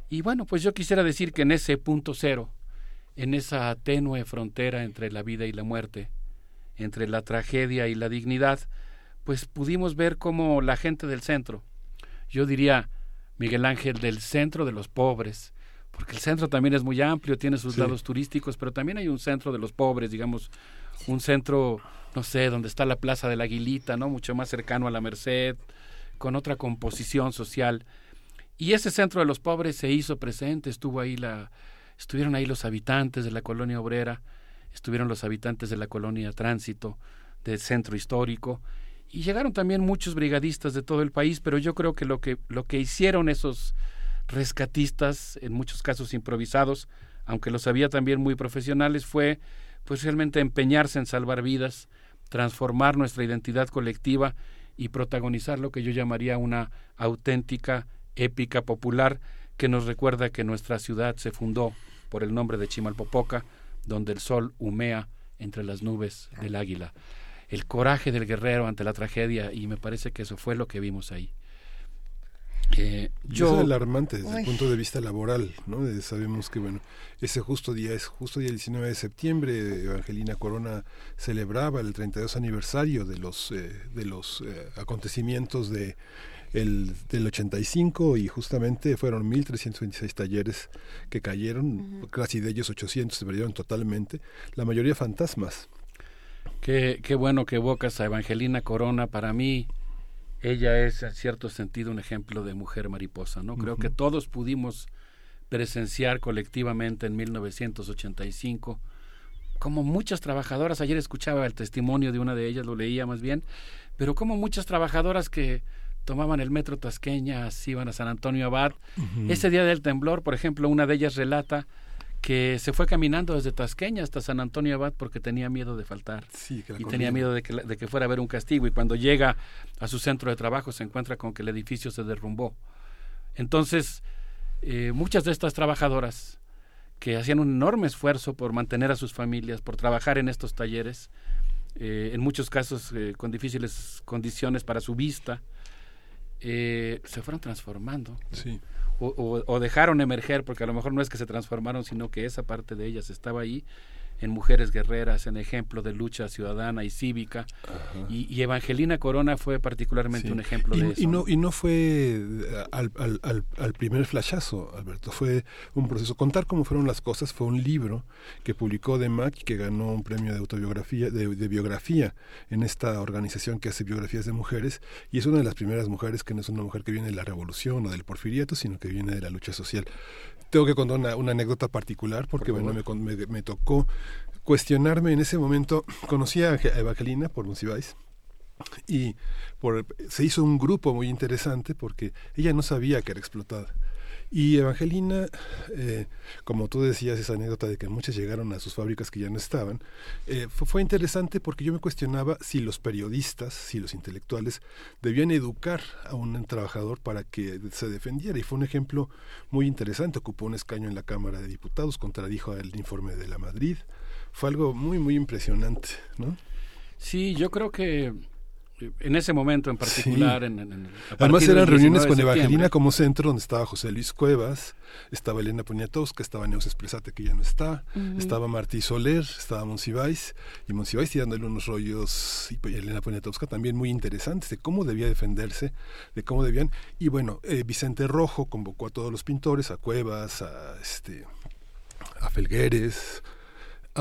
Y bueno, pues yo quisiera decir que en ese punto cero, en esa tenue frontera entre la vida y la muerte, entre la tragedia y la dignidad, pues pudimos ver cómo la gente del centro, yo diría, Miguel Ángel, del centro de los pobres, porque el centro también es muy amplio, tiene sus lados turísticos, pero también hay un centro de los pobres, digamos, un centro no sé, donde está la Plaza de la Aguilita, ¿no? Mucho más cercano a la Merced, con otra composición social. Y ese centro de los pobres se hizo presente, estuvo ahí la, estuvieron ahí los habitantes de la colonia obrera, estuvieron los habitantes de la colonia Tránsito, del centro histórico, y llegaron también muchos brigadistas de todo el país, pero yo creo que lo que, lo que hicieron esos rescatistas, en muchos casos improvisados, aunque los había también muy profesionales, fue pues realmente empeñarse en salvar vidas, transformar nuestra identidad colectiva y protagonizar lo que yo llamaría una auténtica épica popular que nos recuerda que nuestra ciudad se fundó por el nombre de Chimalpopoca, donde el sol humea entre las nubes del águila. El coraje del guerrero ante la tragedia y me parece que eso fue lo que vimos ahí. Eh, yo, es alarmante desde el punto de vista laboral, ¿no? sabemos que, bueno, ese justo día es justo día 19 de septiembre, Evangelina Corona celebraba el 32 aniversario de los, eh, de los eh, acontecimientos de el, del 85 y justamente fueron 1.326 talleres que cayeron, casi de ellos 800 se perdieron totalmente, la mayoría fantasmas. Qué, qué bueno que evocas a Evangelina Corona, para mí ella es en cierto sentido un ejemplo de mujer mariposa, ¿no? Creo que todos pudimos presenciar colectivamente en 1985 como muchas trabajadoras, ayer escuchaba el testimonio de una de ellas, lo leía más bien, pero como muchas trabajadoras que tomaban el metro Tasqueñas, iban a San Antonio Abad. Ese día del temblor, por ejemplo, una de ellas relata que se fue caminando desde Tasqueña hasta San Antonio Abad porque tenía miedo de faltar Sí, y tenía miedo de que, de que fuera a haber un castigo y cuando llega a su centro de trabajo se encuentra con que el edificio se derrumbó. Entonces, eh, muchas de estas trabajadoras que hacían un enorme esfuerzo por mantener a sus familias, por trabajar en estos talleres, eh, en muchos casos eh, con difíciles condiciones para su vista, eh, se fueron transformando. Sí. O, o- o dejaron emerger, porque a lo mejor no es que se transformaron, sino que esa parte de ellas estaba ahí, en mujeres guerreras, en ejemplo de lucha ciudadana y cívica. Y, y Evangelina Corona fue particularmente Sí. un ejemplo y, de eso. y no y no fue eh, al, al, al, al primer flashazo Alberto fue un proceso contar cómo fueron las cosas fue un libro que publicó Demac y que ganó un premio de autobiografía de, de biografía en esta organización que hace biografías de mujeres y es una de las primeras mujeres que no es una mujer que viene de la revolución o del porfiriato sino que viene de la lucha social tengo que contar una, una anécdota particular porque bueno me, me, me tocó cuestionarme en ese momento conocí a Evangelina por Monsiváis y por, se hizo un grupo muy interesante porque ella no sabía que era explotada. Y Evangelina, eh, como tú decías, esa anécdota de que muchas llegaron a sus fábricas que ya no estaban, eh, fue, fue interesante porque yo me cuestionaba si los periodistas, si los intelectuales debían educar a un trabajador para que se defendiera. Y fue un ejemplo muy interesante. Ocupó un escaño en la Cámara de Diputados, contradijo el informe de la Madrid. Fue algo muy, muy impresionante, ¿no? Sí, yo creo que en ese momento en particular, Sí. en, en- en- a Además eran reuniones 19 de con Evangelina como centro, donde estaba José Luis Cuevas, estaba Elena Poniatowska, estaba Neus Espresate, que ya no está, estaba Martí Soler, estaba Monsiváis, y Monsiváis tirándole unos rollos, y pues, Elena Poniatowska también muy interesantes, de cómo debía defenderse, de cómo debían, y bueno, eh, Vicente Rojo convocó a todos los pintores, a Cuevas, a, este, a Felgueres,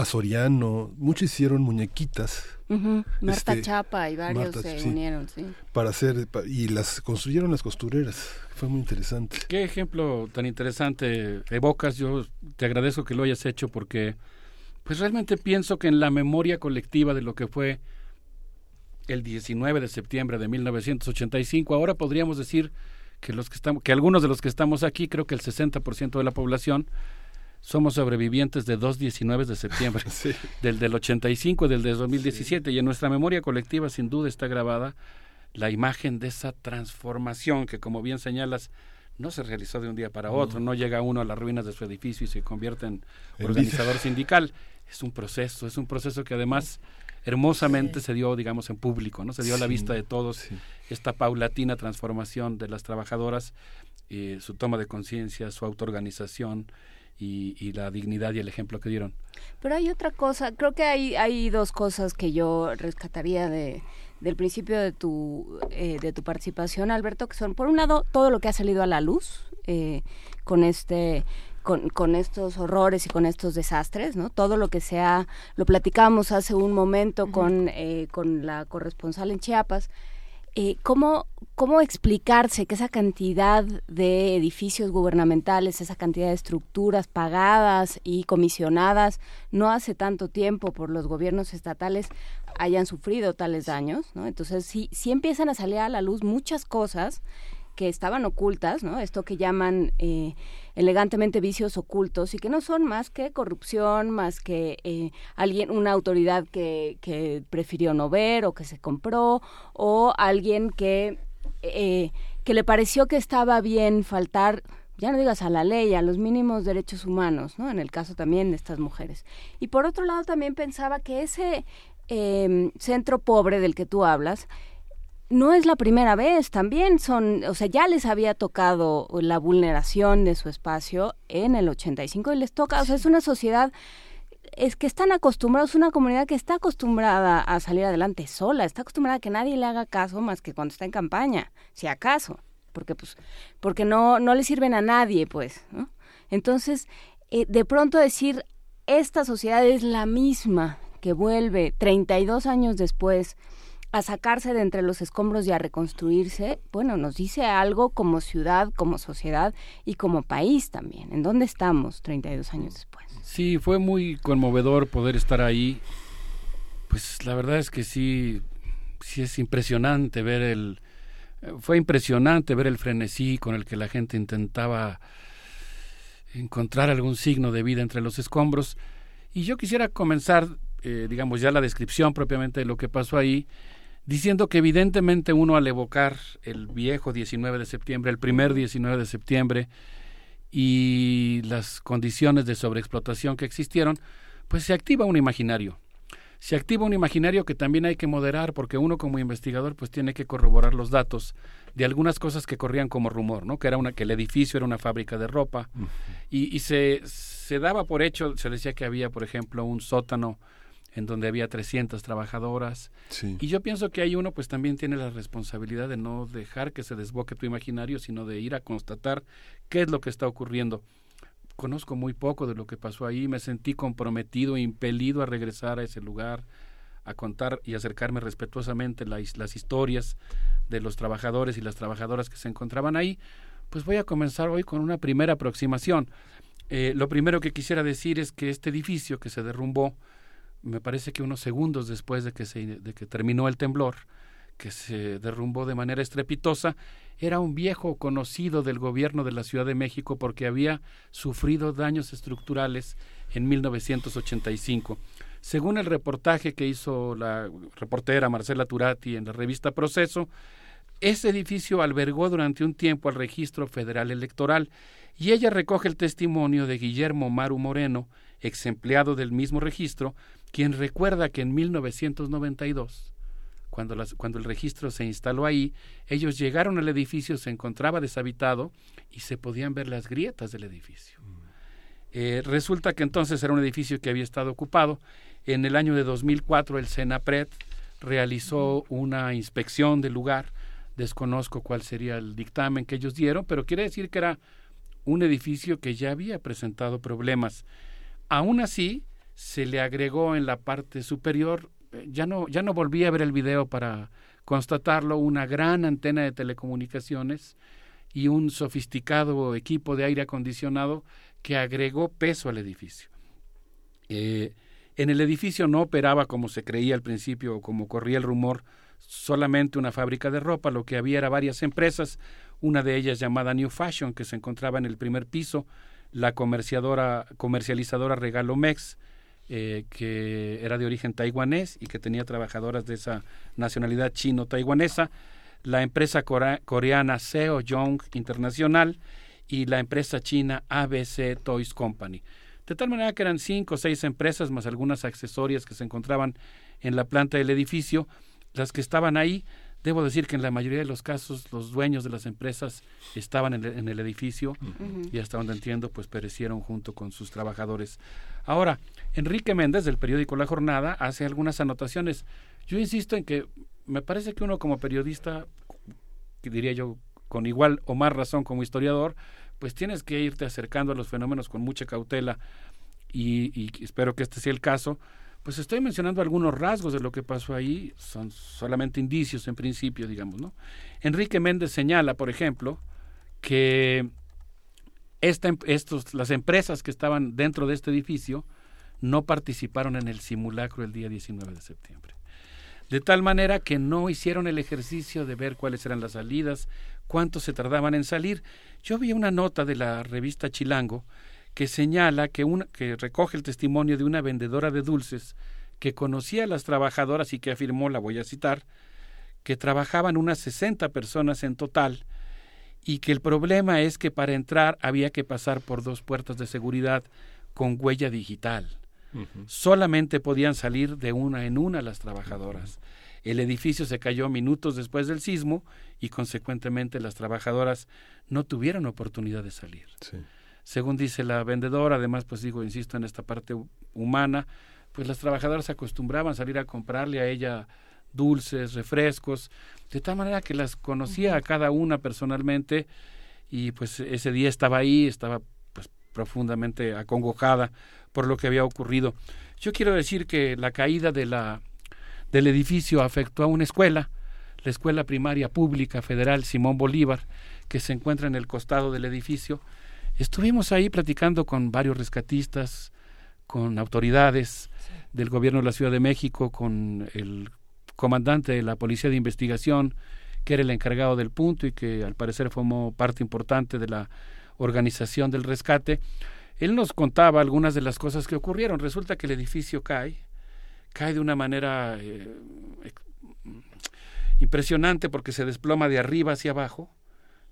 a Soriano, muchos hicieron muñequitas. Ujú, Marta Este, Chapa y varios Marta, se sí, unieron, sí. Para hacer, y las construyeron las costureras, fue muy interesante. Qué ejemplo tan interesante evocas. Yo te agradezco que lo hayas hecho porque, pues realmente pienso que en la memoria colectiva de lo que fue el 19 de septiembre de 1985, ahora podríamos decir que los que estamos, que algunos de los que estamos aquí, creo que el 60% de la población somos sobrevivientes de dos 19 de septiembre, del del 85 y del de 2017 y en nuestra memoria colectiva sin duda está grabada la imagen de esa transformación que como bien señalas no se realizó de un día para otro, no llega uno a las ruinas de su edificio y se convierte en organizador sindical, es un proceso, es un proceso que además hermosamente se dio, digamos, en público, ¿no? Se dio a la Sí, vista de todos esta paulatina transformación de las trabajadoras, eh, su toma de conciencia, su autoorganización y, y la dignidad y el ejemplo que dieron. Pero hay otra cosa, creo que hay, hay dos cosas que yo rescataría de, del principio de tu, eh, de tu participación, Alberto, que son, por un lado, todo lo que ha salido a la luz eh, con este con, con estos horrores y con estos desastres, ¿no? Todo lo que sea, lo platicamos hace un momento con, eh, con la corresponsal en Chiapas, eh, ¿cómo, ¿cómo explicarse que esa cantidad de edificios gubernamentales, esa cantidad de estructuras pagadas y comisionadas no hace tanto tiempo por los gobiernos estatales hayan sufrido tales daños? ¿no? Entonces, sí, sí empiezan a salir a la luz muchas cosas que estaban ocultas, ¿no? Esto que llaman eh, elegantemente vicios ocultos y que no son más que corrupción, más que eh, alguien, una autoridad que, que prefirió no ver o que se compró o alguien que eh, que le pareció que estaba bien faltar ya no digas a la ley, a los mínimos derechos humanos, ¿no? En el caso también de estas mujeres. Y por otro lado también pensaba que ese eh, centro pobre del que tú hablas, no es la primera vez, también son, o sea, ya les había tocado la vulneración de su espacio en el 85 y les toca, o sea, es una sociedad es que están acostumbrados, una comunidad que está acostumbrada a salir adelante sola, está acostumbrada a que nadie le haga caso más que cuando está en campaña, si acaso, porque pues porque no no le sirven a nadie, pues, ¿no? Entonces, eh, de pronto decir esta sociedad es la misma que vuelve 32 años después a sacarse de entre los escombros y a reconstruirse, bueno, nos dice algo como ciudad, como sociedad y como país también. ¿En dónde estamos 32 años después? Sí, fue muy conmovedor poder estar ahí. Pues la verdad es que sí, sí es impresionante ver el... Fue impresionante ver el frenesí con el que la gente intentaba encontrar algún signo de vida entre los escombros. Y yo quisiera comenzar, eh, digamos, ya la descripción propiamente de lo que pasó ahí, diciendo que evidentemente uno al evocar el viejo 19 de septiembre, el primer 19 de septiembre, y las condiciones de sobreexplotación que existieron, pues se activa un imaginario. Se activa un imaginario que también hay que moderar porque uno como investigador pues tiene que corroborar los datos de algunas cosas que corrían como rumor, ¿no? Que era una que el edificio era una fábrica de ropa y, y se, se daba por hecho, se decía que había, por ejemplo, un sótano en donde había 300 trabajadoras. Y yo pienso que ahí uno pues también tiene la responsabilidad de no dejar que se desboque tu imaginario, sino de ir a constatar qué es lo que está ocurriendo. Conozco muy poco de lo que pasó ahí, me sentí comprometido, impelido a regresar a ese lugar, a contar y acercarme respetuosamente las, las historias de los trabajadores y las trabajadoras que se encontraban ahí. Pues voy a comenzar hoy con una primera aproximación. Eh, lo primero que quisiera decir es que este edificio que se derrumbó, me parece que unos segundos después de que, se, de que terminó el temblor, que se derrumbó de manera estrepitosa, era un viejo conocido del gobierno de la Ciudad de México porque había sufrido daños estructurales en 1985. Según el reportaje que hizo la reportera Marcela Turati en la revista Proceso, ese edificio albergó durante un tiempo al Registro Federal Electoral y ella recoge el testimonio de Guillermo Maru Moreno, ex empleado del mismo registro, quien recuerda que en 1992, cuando, las, cuando el registro se instaló ahí, ellos llegaron al edificio, se encontraba deshabitado y se podían ver las grietas del edificio. Eh, resulta que entonces era un edificio que había estado ocupado. En el año de 2004 el Senapred realizó una inspección del lugar. Desconozco cuál sería el dictamen que ellos dieron, pero quiere decir que era un edificio que ya había presentado problemas. Aún así, se le agregó en la parte superior, eh, ya no, ya no volví a ver el video para constatarlo, una gran antena de telecomunicaciones y un sofisticado equipo de aire acondicionado que agregó peso al edificio. Eh, en el edificio no operaba como se creía al principio o como corría el rumor solamente una fábrica de ropa, lo que había era varias empresas, una de ellas llamada New Fashion, que se encontraba en el primer piso, la comerciadora, comercializadora Regalomex, eh, que era de origen taiwanés y que tenía trabajadoras de esa nacionalidad chino-taiwanesa, la empresa coreana Seo Young Internacional y la empresa china ABC Toys Company. De tal manera que eran cinco o seis empresas más algunas accesorias que se encontraban en la planta del edificio, las que estaban ahí. Debo decir que en la mayoría de los casos los dueños de las empresas estaban en el, en el edificio y hasta donde entiendo pues perecieron junto con sus trabajadores. Ahora, Enrique Méndez del periódico La Jornada hace algunas anotaciones. Yo insisto en que me parece que uno como periodista, que diría yo con igual o más razón como historiador, pues tienes que irte acercando a los fenómenos con mucha cautela y, y espero que este sea el caso. Pues estoy mencionando algunos rasgos de lo que pasó ahí, son solamente indicios en principio, digamos, ¿no? Enrique Méndez señala, por ejemplo, que esta, estos, las empresas que estaban dentro de este edificio no participaron en el simulacro el día 19 de septiembre. De tal manera que no hicieron el ejercicio de ver cuáles eran las salidas, cuánto se tardaban en salir. Yo vi una nota de la revista Chilango que señala que, una, que recoge el testimonio de una vendedora de dulces que conocía a las trabajadoras y que afirmó, la voy a citar, que trabajaban unas 60 personas en total y que el problema es que para entrar había que pasar por dos puertas de seguridad con huella digital. Uh -huh. Solamente podían salir de una en una las trabajadoras. Uh -huh. El edificio se cayó minutos después del sismo y consecuentemente las trabajadoras no tuvieron oportunidad de salir. Sí. Según dice la vendedora, además pues digo, insisto en esta parte humana, pues las trabajadoras acostumbraban a salir a comprarle a ella dulces, refrescos, de tal manera que las conocía a cada una personalmente y pues ese día estaba ahí, estaba pues profundamente acongojada por lo que había ocurrido. Yo quiero decir que la caída de la del edificio afectó a una escuela, la Escuela Primaria Pública Federal Simón Bolívar, que se encuentra en el costado del edificio. Estuvimos ahí platicando con varios rescatistas, con autoridades del gobierno de la Ciudad de México, con el comandante de la Policía de Investigación, que era el encargado del punto y que al parecer formó parte importante de la organización del rescate. Él nos contaba algunas de las cosas que ocurrieron. Resulta que el edificio cae, cae de una manera eh, impresionante porque se desploma de arriba hacia abajo,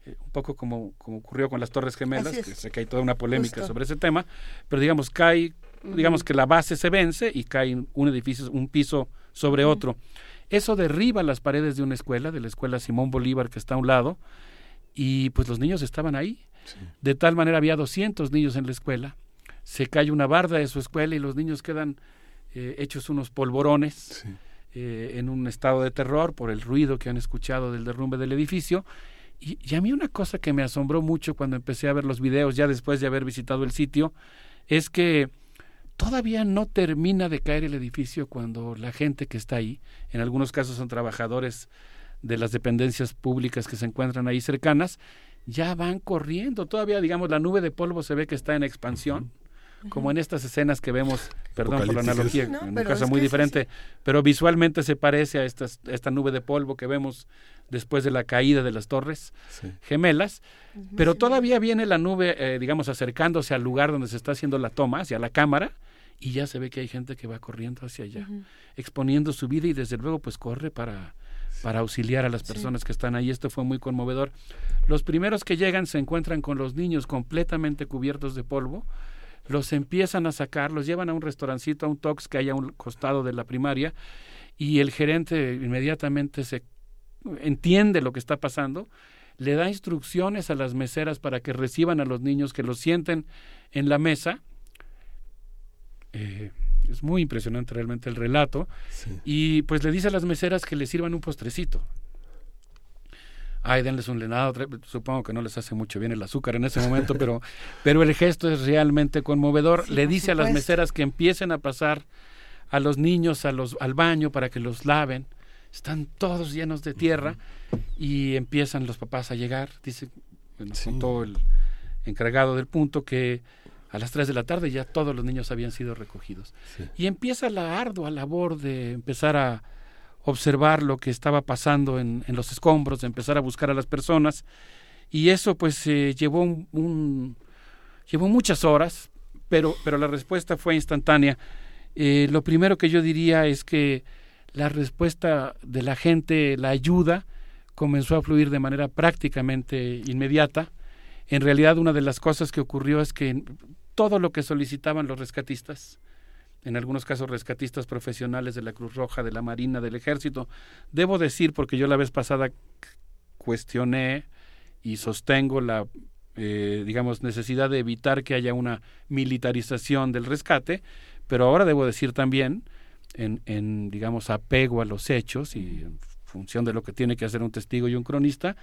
un poco como, como ocurrió con las Torres Gemelas, que sé que hay toda una polémica Justo. sobre ese tema, pero digamos, cae, digamos que la base se vence y cae un edificio, un piso sobre otro. Eso derriba las paredes de una escuela, de la escuela Simón Bolívar que está a un lado, y pues los niños estaban ahí. De tal manera había 200 niños en la escuela, se cae una barda de su escuela y los niños quedan eh, hechos unos polvorones eh, en un estado de terror por el ruido que han escuchado del derrumbe del edificio. Y, y a mí una cosa que me asombró mucho cuando empecé a ver los videos, ya después de haber visitado el sitio, es que todavía no termina de caer el edificio cuando la gente que está ahí, en algunos casos son trabajadores de las dependencias públicas que se encuentran ahí cercanas, ya van corriendo. Todavía, digamos, la nube de polvo se ve que está en expansión, como en estas escenas que vemos, perdón por la analogía, No, en un caso muy diferente, pero visualmente se parece a estas, esta nube de polvo que vemos después de la caída de las torres gemelas, pero todavía viene la nube, eh, digamos, acercándose al lugar donde se está haciendo la toma, hacia la cámara, y ya se ve que hay gente que va corriendo hacia allá, exponiendo su vida y desde luego pues corre para, para auxiliar a las personas que están ahí. Esto fue muy conmovedor. Los primeros que llegan se encuentran con los niños completamente cubiertos de polvo, los empiezan a sacar, los llevan a un restaurancito, a un tox que hay a un costado de la primaria, y el gerente inmediatamente se entiende lo que está pasando, le da instrucciones a las meseras para que reciban a los niños, que los sienten en la mesa. Eh, es muy impresionante realmente el relato. Y pues le dice a las meseras que le sirvan un postrecito. Ay, denles un lenado, supongo que no les hace mucho bien el azúcar en ese momento, pero, pero el gesto es realmente conmovedor. Sí, le dice a las meseras que empiecen a pasar a los niños a los, al baño para que los laven. Están todos llenos de tierra y empiezan los papás a llegar. Dice, bueno, contó el encargado del punto que a las 3 de la tarde ya todos los niños habían sido recogidos. Y empieza la ardua labor de empezar a observar lo que estaba pasando en, en los escombros, empezar a buscar a las personas. Y eso pues eh, llevó un- llevó muchas horas, pero, pero la respuesta fue instantánea. Eh, lo primero que yo diría es que la respuesta de la gente, la ayuda, comenzó a fluir de manera prácticamente inmediata. En realidad, una de las cosas que ocurrió es que todo lo que solicitaban los rescatistas, en algunos casos rescatistas profesionales de la Cruz Roja, de la Marina, del Ejército, debo decir, porque yo la vez pasada cuestioné y sostengo la, eh, digamos, necesidad de evitar que haya una militarización del rescate, pero ahora debo decir también, en, en digamos, apego a los hechos y en función de lo que tiene que hacer un testigo y un cronista,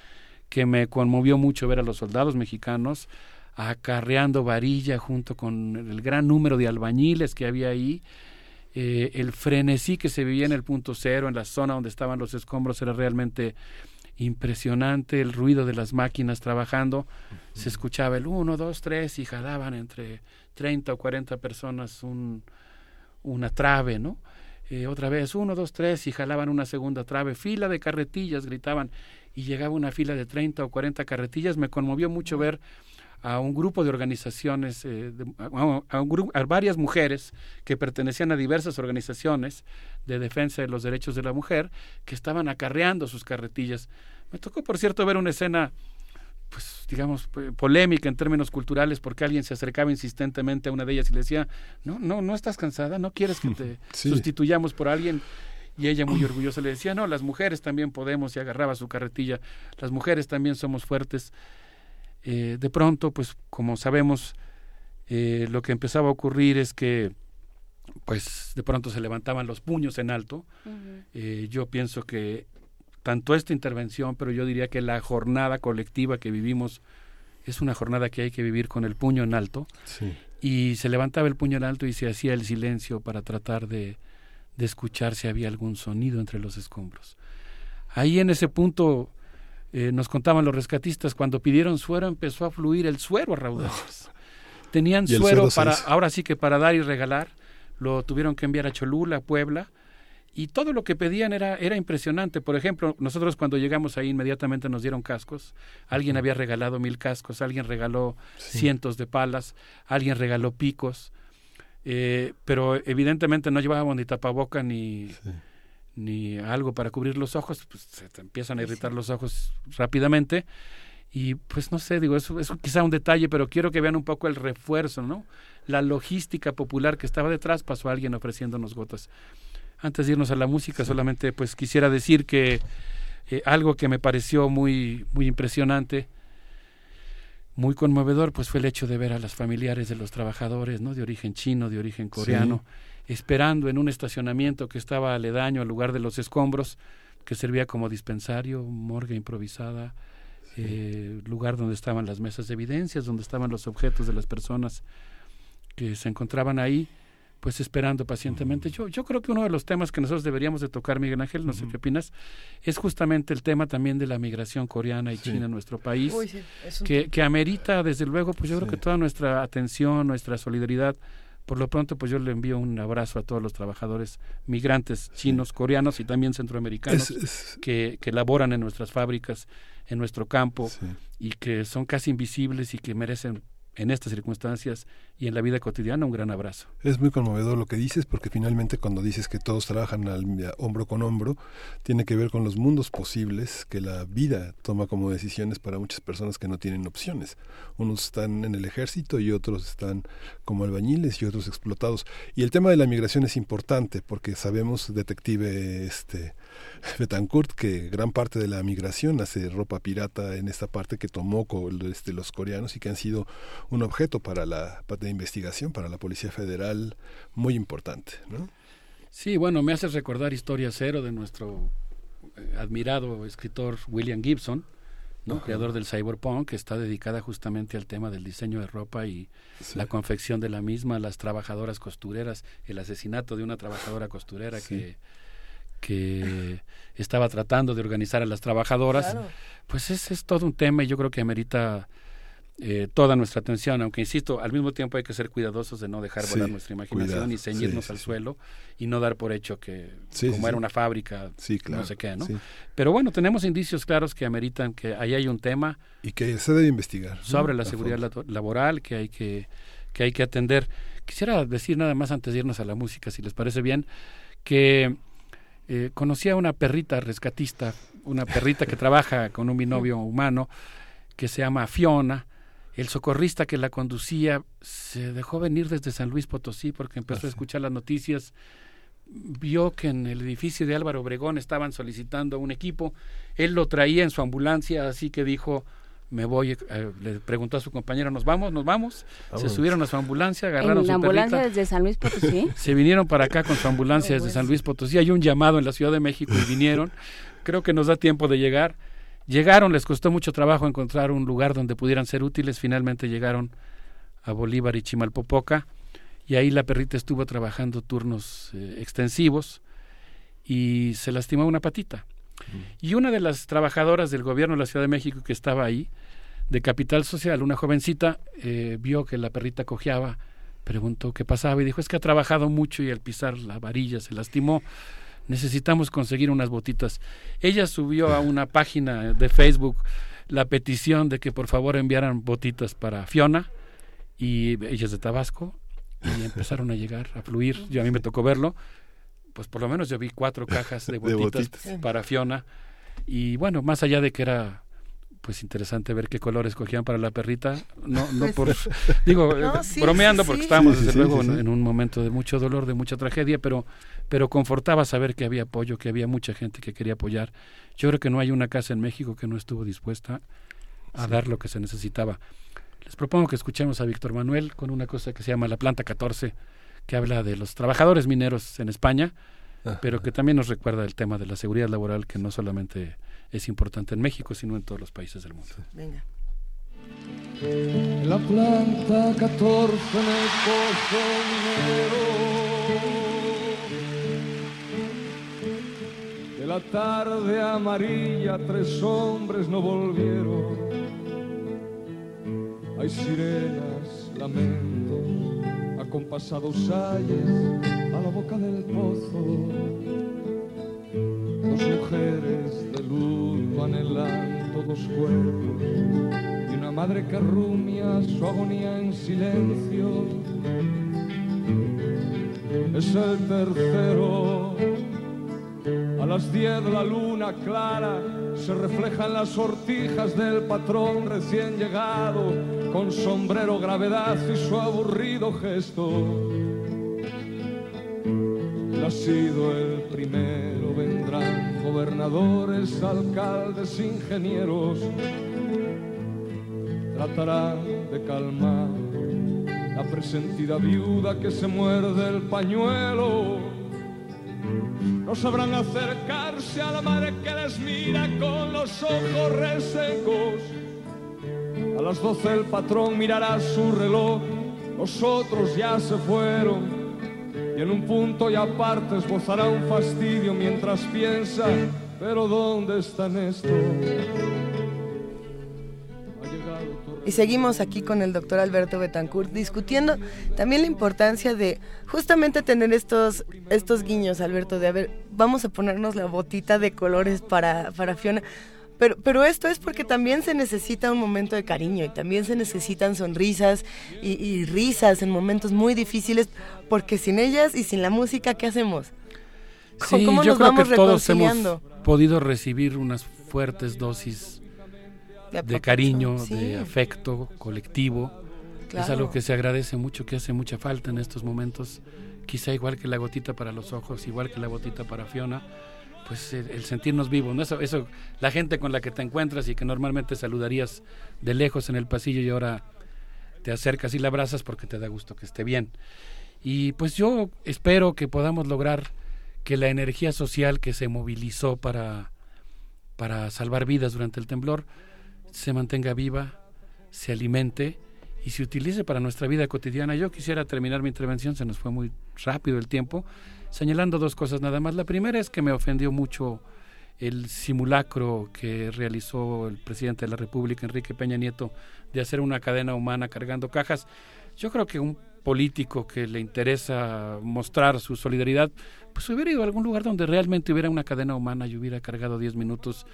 que me conmovió mucho ver a los soldados mexicanos acarreando varilla junto con el gran número de albañiles que había ahí. Eh, el frenesí que se vivía en el punto cero, en la zona donde estaban los escombros, era realmente impresionante. El ruido de las máquinas trabajando, se escuchaba el 1, 2, 3 y jalaban entre 30 o 40 personas un, una trave, ¿no? Eh, otra vez, 1, 2, 3 y jalaban una segunda trave. Fila de carretillas, gritaban. Y llegaba una fila de 30 o 40 carretillas. Me conmovió mucho ver a un grupo de organizaciones, eh, de- a, un varias mujeres que pertenecían a diversas organizaciones de defensa de los derechos de la mujer que estaban acarreando sus carretillas. Me tocó, por cierto, ver una escena, pues, digamos, polémica en términos culturales, porque alguien se acercaba insistentemente a una de ellas y le decía, no, no, no estás cansada, no quieres que te Sí. sustituyamos por alguien. Y ella muy orgullosa le decía, no, las mujeres también podemos, y agarraba su carretilla, las mujeres también somos fuertes. Eh, de pronto, pues como sabemos, eh, lo que empezaba a ocurrir es que, pues de pronto se levantaban los puños en alto. Eh, yo pienso que tanto esta intervención, pero yo diría que la jornada colectiva que vivimos es una jornada que hay que vivir con el puño en alto. Sí. Y se levantaba el puño en alto y se hacía el silencio para tratar de, de escuchar si había algún sonido entre los escombros. Ahí en ese punto eh, nos contaban los rescatistas, cuando pidieron suero empezó a fluir el suero a raudales. Tenían suero para, ahora sí que para dar y regalar, lo tuvieron que enviar a Cholula, a Puebla, y todo lo que pedían era, era impresionante. Por ejemplo, nosotros cuando llegamos ahí inmediatamente nos dieron cascos. Alguien había regalado mil cascos, alguien regaló cientos de palas, alguien regaló picos. Eh, pero evidentemente no llevábamos ni tapaboca ni, ni algo para cubrir los ojos, pues se te empiezan a irritar los ojos rápidamente. Y pues no sé, digo, eso es quizá un detalle, pero quiero que vean un poco el refuerzo, ¿no? La logística popular que estaba detrás, pasó alguien ofreciéndonos gotas. Antes de irnos a la música, solamente pues quisiera decir que eh, algo que me pareció muy, muy impresionante, muy conmovedor, pues fue el hecho de ver a las familiares de los trabajadores, ¿no? De origen chino, de origen coreano, esperando en un estacionamiento que estaba aledaño al lugar de los escombros, que servía como dispensario, morgue improvisada, eh, lugar donde estaban las mesas de evidencias, donde estaban los objetos de las personas que se encontraban ahí, pues esperando pacientemente. Yo, yo creo que uno de los temas que nosotros deberíamos de tocar, Miguel Ángel, no sé qué opinas, es justamente el tema también de la migración coreana y china en nuestro país, Uy, sí, que, que amerita, desde luego, pues yo creo que toda nuestra atención, nuestra solidaridad. Por lo pronto, pues yo le envío un abrazo a todos los trabajadores migrantes chinos, coreanos y también centroamericanos Es- es- que, que laboran en nuestras fábricas, en nuestro campo y que son casi invisibles y que merecen en estas circunstancias y en la vida cotidiana un gran abrazo. Es muy conmovedor lo que dices porque finalmente cuando dices que todos trabajan al, hombro con hombro, tiene que ver con los mundos posibles que la vida toma como decisiones para muchas personas que no tienen opciones. Unos están en el ejército y otros están como albañiles y otros explotados. Y el tema de la migración es importante porque sabemos, detective este Betancourt, que gran parte de la migración hace ropa pirata en esta parte que tomó este, los coreanos y que han sido un objeto para la de investigación para la Policía Federal muy importante, ¿no? Sí, bueno, me hace recordar Historia Cero de nuestro eh, admirado escritor William Gibson, ¿no? Ajá. creador del cyberpunk, que está dedicada justamente al tema del diseño de ropa y la confección de la misma, las trabajadoras costureras, el asesinato de una trabajadora costurera Sí. que que estaba tratando de organizar a las trabajadoras, Claro. pues ese es todo un tema y yo creo que amerita eh, toda nuestra atención, aunque insisto, al mismo tiempo hay que ser cuidadosos de no dejar Sí, volar nuestra imaginación cuidado, y ceñirnos sí, al sí, suelo y no dar por hecho que como era una fábrica, claro, no sé qué, ¿no? Pero bueno, tenemos indicios claros que ameritan que ahí hay un tema Y que se debe investigar. ¿no? sobre la seguridad lato- laboral que hay que, que hay que atender. Quisiera decir nada más antes de irnos a la música, si les parece bien, que eh, conocí a una perrita rescatista, una perrita que trabaja con un binomio humano que se llama Fiona. El socorrista que la conducía se dejó venir desde San Luis Potosí porque empezó a escuchar las noticias. Vio que en el edificio de Álvaro Obregón estaban solicitando un equipo, él lo traía en su ambulancia, así que dijo, me voy, eh, le preguntó a su compañero, ¿nos vamos? ¿Nos vamos? Se subieron a su ambulancia, agarraron ¿En su la ambulancia perrita, desde San Luis Potosí? se vinieron para acá con su ambulancia desde San Luis Potosí, hay un llamado en la Ciudad de México y vinieron, creo que nos da tiempo de llegar, llegaron, les costó mucho trabajo encontrar un lugar donde pudieran ser útiles, finalmente llegaron a Bolívar y Chimalpopoca, y ahí la perrita estuvo trabajando turnos eh, extensivos y se lastimó una patita. Y una de las trabajadoras del gobierno de la Ciudad de México que estaba ahí, de Capital Social, una jovencita, eh, vio que la perrita cojeaba, preguntó qué pasaba y dijo, es que ha trabajado mucho y al pisar la varilla se lastimó, necesitamos conseguir unas botitas. Ella subió a una página de Facebook la petición de que por favor enviaran botitas para Fiona y ella es de Tabasco y empezaron a llegar, a fluir. Yo a mí me tocó verlo. Pues por lo menos yo vi cuatro cajas de botitas. para Fiona. Y bueno, más allá de que era pues interesante ver qué colores cogían para la perrita, no, no por digo No, eh, sí, bromeando sí, porque sí. estábamos Sí, desde sí, luego sí, en- sí. en un momento de mucho dolor, de mucha tragedia, pero pero confortaba saber que había apoyo, que había mucha gente que quería apoyar. Yo creo que no hay una casa en México que no estuvo dispuesta a dar lo que se necesitaba. Les propongo que escuchemos a Víctor Manuel con una cosa que se llama La Planta 14, que habla de los trabajadores mineros en España, Ah, pero que también nos recuerda el tema de la seguridad laboral, que no solamente es importante en México, sino en todos los países del mundo. Venga. La planta 14 en el pozo minero la tarde amarilla tres hombres no volvieron. Hay sirenas, lamentos, acompasados ayes a la boca del pozo. Dos mujeres de luto anhelando dos cuerpos y una madre que rumia su agonía en silencio. Es el tercero. A las diez la luna clara se refleja en las sortijas del patrón recién llegado, con sombrero gravedad y su aburrido gesto. Ha sido el primero, gobernadores, alcaldes, ingenieros, tratarán de calmar la presentida viuda que se muerde el pañuelo. No sabrán acercarse a la madre que les mira con los ojos resecos. A las doce el patrón mirará su reloj, los otros ya se fueron. En un punto y aparte esbozará un fastidio mientras piensa, pero ¿dónde están estos? Y seguimos aquí con el doctor Alberto Betancourt discutiendo también la importancia de justamente tener estos, estos guiños, Alberto, de a ver, vamos a ponernos la botita de colores para, para Fiona. Pero, pero esto es porque también se necesita un momento de cariño y también se necesitan sonrisas y, y risas en momentos muy difíciles, porque sin ellas y sin la música, ¿qué hacemos? Sí, ¿Cómo yo nos creo vamos que todos hemos podido recibir unas fuertes dosis De cariño, sí. de afecto colectivo. Es algo que se agradece mucho, que hace mucha falta en estos momentos. Quizá igual que la gotita para los ojos, igual que la gotita para Fiona, pues el, sentirnos vivos, ¿no? Eso, eso, la gente con la que te encuentras y que normalmente saludarías de lejos en el pasillo y ahora te acercas y la abrazas porque te da gusto que esté bien. Y pues yo espero que podamos lograr que la energía social que se movilizó para, para salvar vidas durante el temblor se mantenga viva, se alimente y se utilice para nuestra vida cotidiana. Yo quisiera terminar mi intervención, se nos fue muy rápido el tiempo, señalando dos cosas nada más. La primera es que me ofendió mucho el simulacro que realizó el presidente de la República, Enrique Peña Nieto, de hacer una cadena humana cargando cajas. Yo creo que un político que le interesa mostrar su solidaridad, pues hubiera ido a algún lugar donde realmente hubiera una cadena humana y hubiera cargado 10 minutos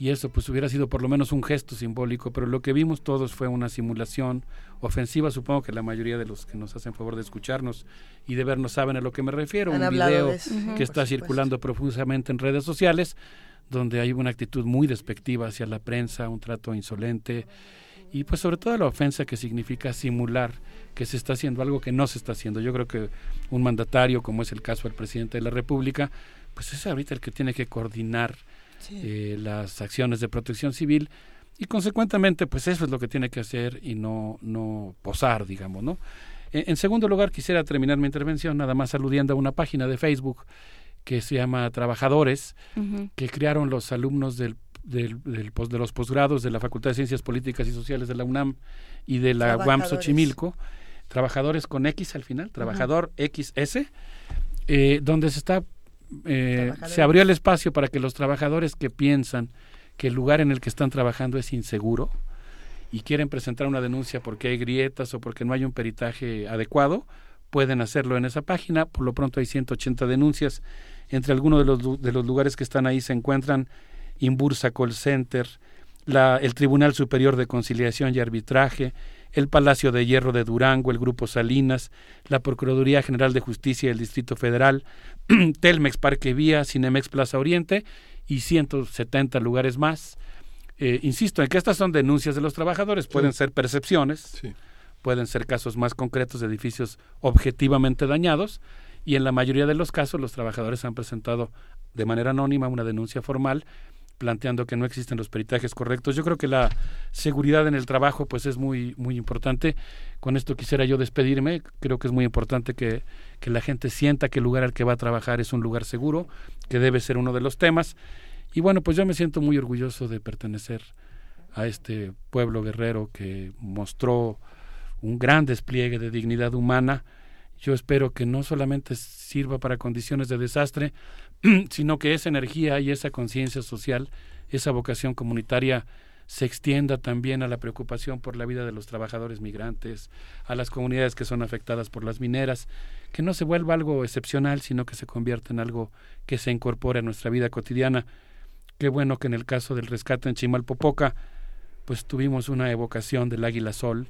y eso pues hubiera sido por lo menos un gesto simbólico, pero lo que vimos todos fue una simulación ofensiva, supongo que la mayoría de los que nos hacen favor de escucharnos y de vernos saben a lo que me refiero, Han un video que está circulando profusamente en redes sociales, donde hay una actitud muy despectiva hacia la prensa, un trato insolente y pues sobre todo la ofensa que significa simular que se está haciendo algo que no se está haciendo. Yo creo que un mandatario, como es el caso del presidente de la República, pues es ahorita el que tiene que coordinar eh, las acciones de protección civil y consecuentemente pues eso es lo que tiene que hacer y no no posar digamos no en, en segundo lugar quisiera terminar mi intervención nada más aludiendo a una página de Facebook que se llama Trabajadores que crearon los alumnos del, del, del pos- de los posgrados de la Facultad de Ciencias Políticas y Sociales de la UNAM y de la UAM. Xochimilco, trabajadores con X al final, trabajador XS, eh, donde se está eh, se abrió el espacio para que los trabajadores que piensan que el lugar en el que están trabajando es inseguro y quieren presentar una denuncia porque hay grietas o porque no hay un peritaje adecuado, pueden hacerlo en esa página. Por lo pronto hay 180 denuncias. Entre algunos de los, de los lugares que están ahí se encuentran Imbursa Call Center, la, el Tribunal Superior de Conciliación y Arbitraje, el Palacio de Hierro de Durango, el Grupo Salinas, la Procuraduría General de Justicia del Distrito Federal, Telmex Parque Vía, Cinemex Plaza Oriente y 170 lugares más. Eh, insisto en que estas son denuncias de los trabajadores, pueden ser percepciones, pueden ser casos más concretos de edificios objetivamente dañados y en la mayoría de los casos los trabajadores han presentado de manera anónima una denuncia formal planteando que no existen los peritajes correctos. Yo creo que la seguridad en el trabajo pues es muy muy importante. Con esto quisiera yo despedirme. Creo que es muy importante que, que la gente sienta que el lugar al que va a trabajar es un lugar seguro, que debe ser uno de los temas. Y bueno, pues yo me siento muy orgulloso de pertenecer a este pueblo guerrero que mostró un gran despliegue de dignidad humana yo espero que no solamente sirva para condiciones de desastre, sino que esa energía y esa conciencia social, esa vocación comunitaria se extienda también a la preocupación por la vida de los trabajadores migrantes, a las comunidades que son afectadas por las mineras, que no se vuelva algo excepcional, sino que se convierta en algo que se incorpore a nuestra vida cotidiana. Qué bueno que en el caso del rescate en Chimalpopoca, pues tuvimos una evocación del águila sol,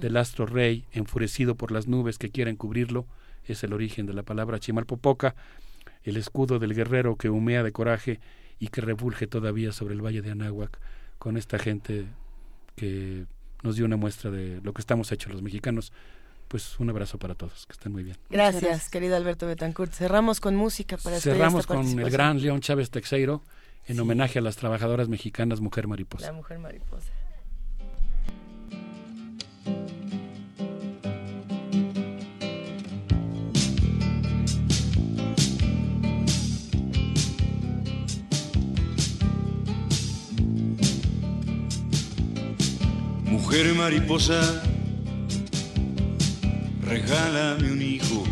del astro rey, enfurecido por las nubes que quieren cubrirlo, es el origen de la palabra Chimalpopoca, el escudo del guerrero que humea de coraje y que revulge todavía sobre el valle de Anáhuac, con esta gente que nos dio una muestra de lo que estamos hechos los mexicanos. Pues un abrazo para todos, que estén muy bien. Gracias, querido Alberto Betancourt. Cerramos con música para Cerramos con el gran León Chávez Texeiro en homenaje a las trabajadoras mexicanas Mujer Mariposa. La Mujer Mariposa. Mujer mariposa, regálame un hijo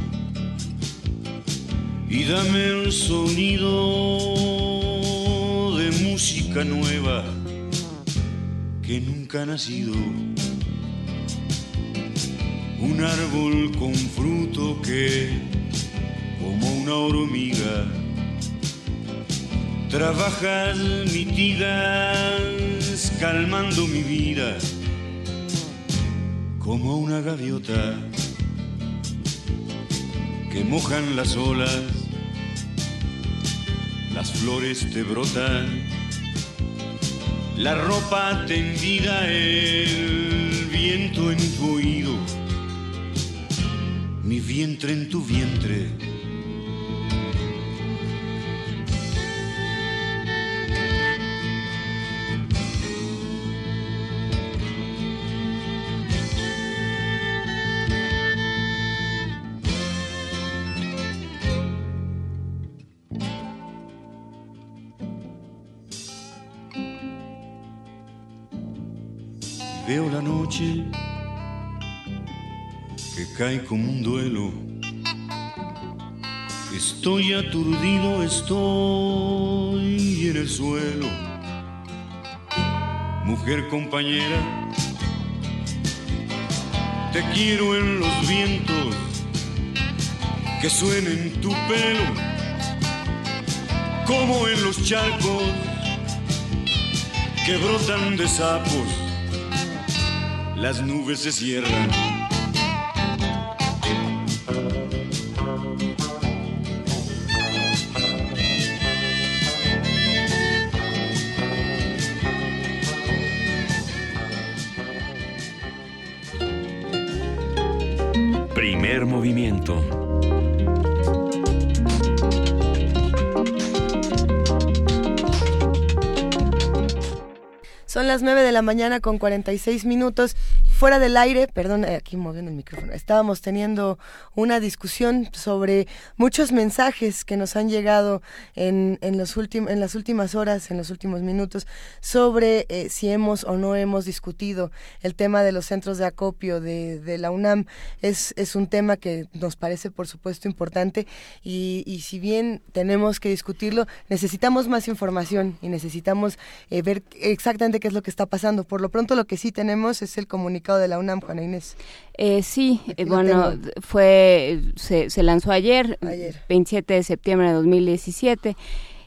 y dame un sonido de música nueva que nunca ha nacido. Un árbol con fruto que, como una hormiga, trabajas, mitigas, calmando mi vida como una gaviota que mojan las olas, las flores te brotan, la ropa tendida, el viento en tu oído, mi vientre en tu vientre. Noche que cae como un duelo. Estoy aturdido, estoy en el suelo. Mujer compañera, te quiero en los vientos que suenen tu pelo, como en los charcos que brotan de sapos las nubes se cierran. Primer movimiento. Son las 9 de la mañana con 46 minutos. Fuera del aire, perdón, eh, aquí moviendo el micrófono, estábamos teniendo una discusión sobre muchos mensajes que nos han llegado en, en, los en las últimas horas, en los últimos minutos, sobre eh, si hemos o no hemos discutido el tema de los centros de acopio de, de la UNAM. Es, es un tema que nos parece, por supuesto, importante y, y si bien tenemos que discutirlo, necesitamos más información y necesitamos eh, ver exactamente qué es lo que está pasando. Por lo pronto, lo que sí tenemos es el comunicado de la UNAM, Juana Inés. Eh, sí, eh, bueno, fue se, se lanzó ayer, ayer, 27 de septiembre de 2017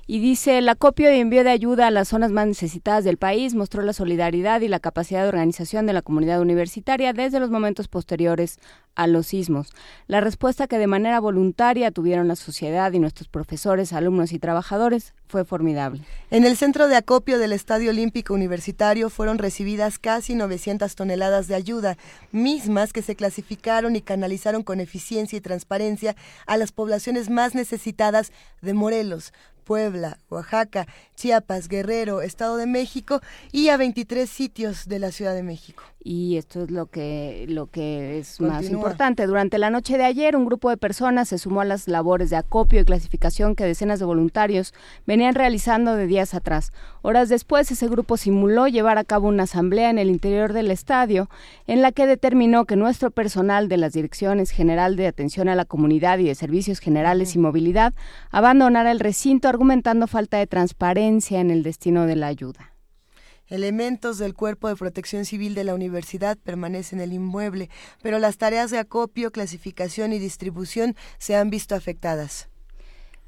y dice el acopio y envío de ayuda a las zonas más necesitadas del país mostró la solidaridad y la capacidad de organización de la comunidad universitaria desde los momentos posteriores a los sismos. La respuesta que de manera voluntaria tuvieron la sociedad y nuestros profesores, alumnos y trabajadores fue formidable. En el centro de acopio del Estadio Olímpico Universitario fueron recibidas casi 900 toneladas de ayuda, mismas que se clasificaron y canalizaron con eficiencia y transparencia a las poblaciones más necesitadas de Morelos, Puebla, Oaxaca, Chiapas, Guerrero, Estado de México y a 23 sitios de la Ciudad de México. Y esto es lo que, lo que es más importante. Durante la noche de ayer, un grupo de personas se sumó a las labores de acopio y clasificación que decenas de voluntarios venían realizando de días atrás. Horas después, ese grupo simuló llevar a cabo una asamblea en el interior del estadio, en la que determinó que nuestro personal de las Direcciones General de Atención a la Comunidad y de Servicios Generales y Movilidad abandonara el recinto argumentando falta de transparencia en el destino de la ayuda. Elementos del Cuerpo de Protección Civil de la Universidad permanecen en el inmueble, pero las tareas de acopio, clasificación y distribución se han visto afectadas.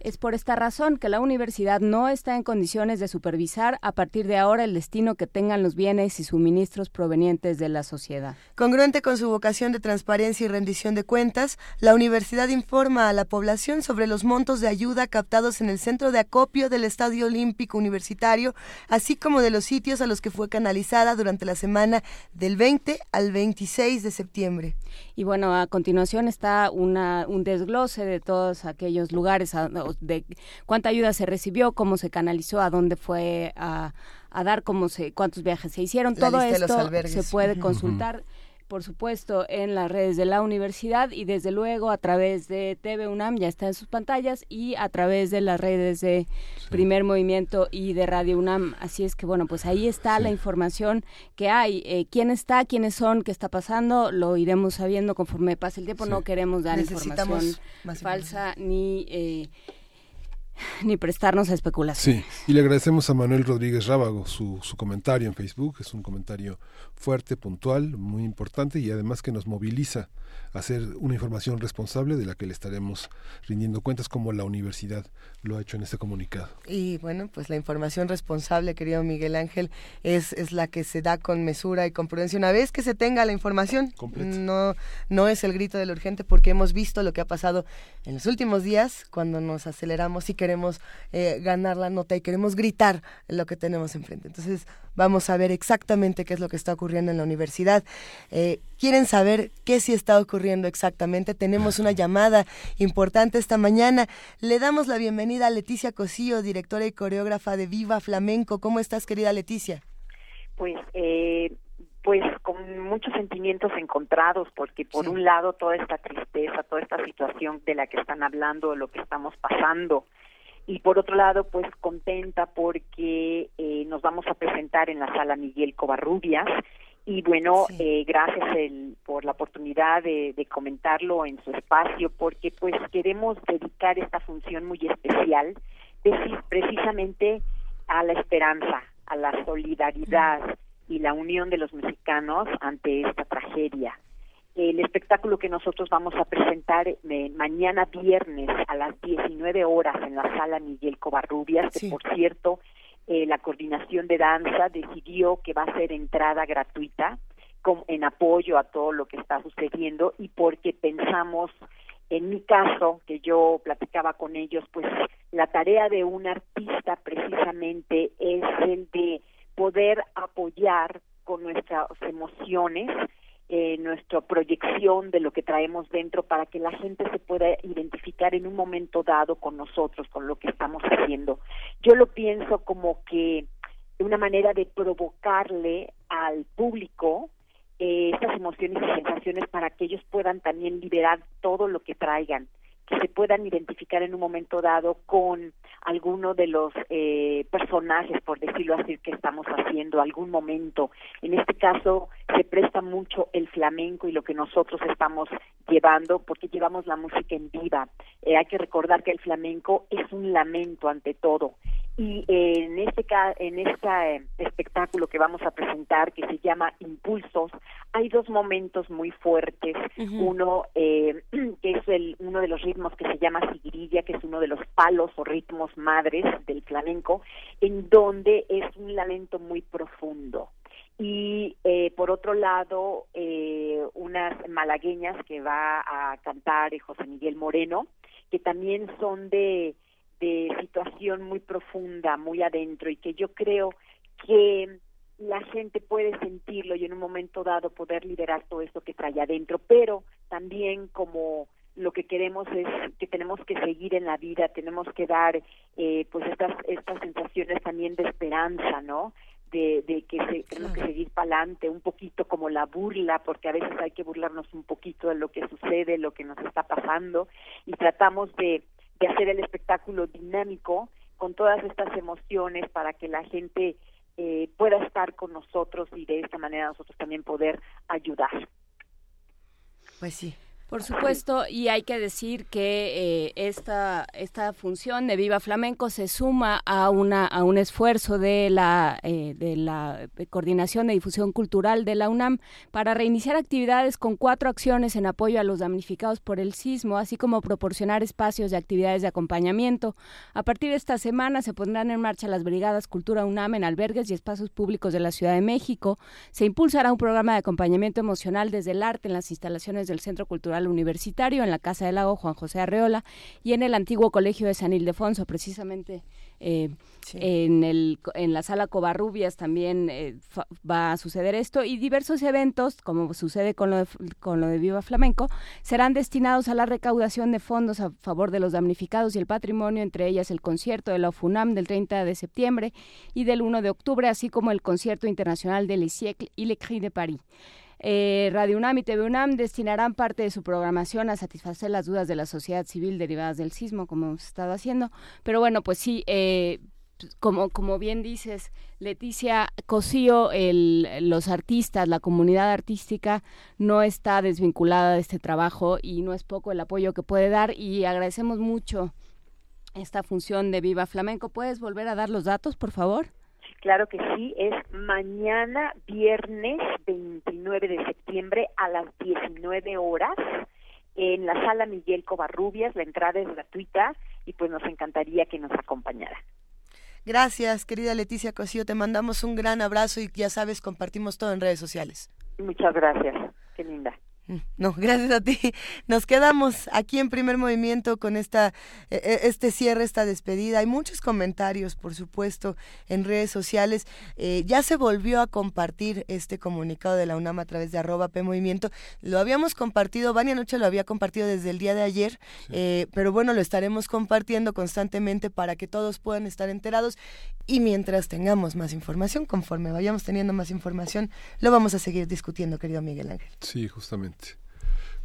Es por esta razón que la universidad no está en condiciones de supervisar a partir de ahora el destino que tengan los bienes y suministros provenientes de la sociedad. Congruente con su vocación de transparencia y rendición de cuentas, la universidad informa a la población sobre los montos de ayuda captados en el centro de acopio del Estadio Olímpico Universitario, así como de los sitios a los que fue canalizada durante la semana del 20 al 26 de septiembre. Y bueno, a continuación está una, un desglose de todos aquellos lugares de cuánta ayuda se recibió, cómo se canalizó, a dónde fue a, dar, cómo se, cuántos viajes se hicieron. Todo esto se puede consultar. Por supuesto, en las redes de la universidad y desde luego a través de TV UNAM, ya está en sus pantallas, y a través de las redes de Primer Movimiento y de Radio UNAM. Así es que, bueno, pues ahí está la información que hay. Eh, ¿Quién está? ¿Quiénes son? ¿Qué está pasando? Lo iremos sabiendo conforme pase el tiempo. No queremos dar información falsa ni... Eh, ni prestarnos a especulación. Sí, y le agradecemos a Manuel Rodríguez Rábago su, su comentario en Facebook, es un comentario fuerte, puntual, muy importante y además que nos moviliza a hacer una información responsable de la que le estaremos rindiendo cuentas como la universidad lo ha hecho en este comunicado. Y bueno, pues la información responsable, querido Miguel Ángel, es, es la que se da con mesura y con prudencia. Una vez que se tenga la información, no, no es el grito del urgente porque hemos visto lo que ha pasado en los últimos días cuando nos aceleramos y queremos eh, ganar la nota y queremos gritar lo que tenemos enfrente. Entonces, vamos a ver exactamente qué es lo que está ocurriendo en la universidad. Eh, ¿Quieren saber qué sí está ocurriendo exactamente? Tenemos una llamada importante esta mañana. Le damos la bienvenida a Leticia Cosillo, directora y coreógrafa de Viva Flamenco. ¿Cómo estás, querida Leticia? Pues, eh, pues con muchos sentimientos encontrados, porque por un lado toda esta tristeza, toda esta situación de la que están hablando, lo que estamos pasando, y por otro lado, pues contenta porque eh, nos vamos a presentar en la sala Miguel Covarrubias. Y bueno, eh, gracias el, por la oportunidad de, de, comentarlo en su espacio porque pues queremos dedicar esta función muy especial precisamente a la esperanza, a la solidaridad y la unión de los mexicanos ante esta tragedia el espectáculo que nosotros vamos a presentar eh, mañana viernes a las 19 horas en la sala Miguel Covarrubias, que por cierto, eh, la coordinación de danza decidió que va a ser entrada gratuita con, en apoyo a todo lo que está sucediendo y porque pensamos, en mi caso, que yo platicaba con ellos, pues la tarea de un artista precisamente es el de poder apoyar con nuestras emociones eh, nuestra proyección de lo que traemos dentro para que la gente se pueda identificar en un momento dado con nosotros, con lo que estamos haciendo. Yo lo pienso como que una manera de provocarle al público eh, estas emociones y sensaciones para que ellos puedan también liberar todo lo que traigan que se puedan identificar en un momento dado con alguno de los eh, personajes, por decirlo así, que estamos haciendo, algún momento. En este caso se presta mucho el flamenco y lo que nosotros estamos llevando, porque llevamos la música en viva. Eh, hay que recordar que el flamenco es un lamento ante todo. Y en este en este espectáculo que vamos a presentar, que se llama Impulsos, hay dos momentos muy fuertes. Uno eh, que es el uno de los ritmos que se llama sigrilla, que es uno de los palos o ritmos madres del flamenco, en donde es un lamento muy profundo y eh, por otro lado eh, unas malagueñas que va a cantar José Miguel Moreno que también son de de situación muy profunda, muy adentro y que yo creo que la gente puede sentirlo y en un momento dado poder liberar todo esto que trae adentro, pero también como lo que queremos es que tenemos que seguir en la vida, tenemos que dar eh, pues estas estas sensaciones también de esperanza, ¿no? De, de que se, tenemos que seguir para adelante, un poquito como la burla, porque a veces hay que burlarnos un poquito de lo que sucede, lo que nos está pasando, y tratamos de, de hacer el espectáculo dinámico con todas estas emociones para que la gente eh, pueda estar con nosotros y de esta manera nosotros también poder ayudar. Pues sí. Por supuesto, y hay que decir que eh, esta, esta función de Viva Flamenco se suma a, una, a un esfuerzo de la, eh, de la Coordinación de Difusión Cultural de la UNAM para reiniciar actividades con cuatro acciones en apoyo a los damnificados por el sismo, así como proporcionar espacios de actividades de acompañamiento. A partir de esta semana se pondrán en marcha las Brigadas Cultura UNAM en albergues y espacios públicos de la Ciudad de México. Se impulsará un programa de acompañamiento emocional desde el arte en las instalaciones del Centro Cultural Universitario, en la Casa del Lago Juan José Arreola y en el antiguo Colegio de San Ildefonso, precisamente eh, en, el, en la sala Covarrubias también eh, fa- va a suceder esto y diversos eventos, como sucede con lo, de, con lo de Viva Flamenco, serán destinados a la recaudación de fondos a favor de los damnificados y el patrimonio, entre ellas el concierto de la FUNAM del 30 de septiembre y del 1 de octubre, así como el concierto internacional de Les Siècles y Le Cri de Paris. Eh, Radio UNAM y TV UNAM destinarán parte de su programación a satisfacer las dudas de la sociedad civil derivadas del sismo, como hemos estado haciendo. Pero bueno, pues sí, eh, como, como bien dices, Leticia Cosío, el, los artistas, la comunidad artística no está desvinculada de este trabajo y no es poco el apoyo que puede dar y agradecemos mucho esta función de Viva Flamenco. ¿Puedes volver a dar los datos, por favor? Claro que sí, es mañana viernes 29 de septiembre a las 19 horas en la sala Miguel Covarrubias, la entrada es gratuita y pues nos encantaría que nos acompañara. Gracias, querida Leticia Cosío. Te mandamos un gran abrazo y ya sabes, compartimos todo en redes sociales. Muchas gracias, qué linda. No, gracias a ti. Nos quedamos aquí en primer movimiento con esta, eh, eh, este cierre, esta despedida. Hay muchos comentarios, por supuesto, en redes sociales. Eh, ya se volvió a compartir este comunicado de la UNAM a través de arroba P Movimiento. Lo habíamos compartido, Vania Noche lo había compartido desde el día de ayer, eh, pero bueno, lo estaremos compartiendo constantemente para que todos puedan estar enterados. Y mientras tengamos más información, conforme vayamos teniendo más información, lo vamos a seguir discutiendo, querido Miguel Ángel. Sí, justamente. night.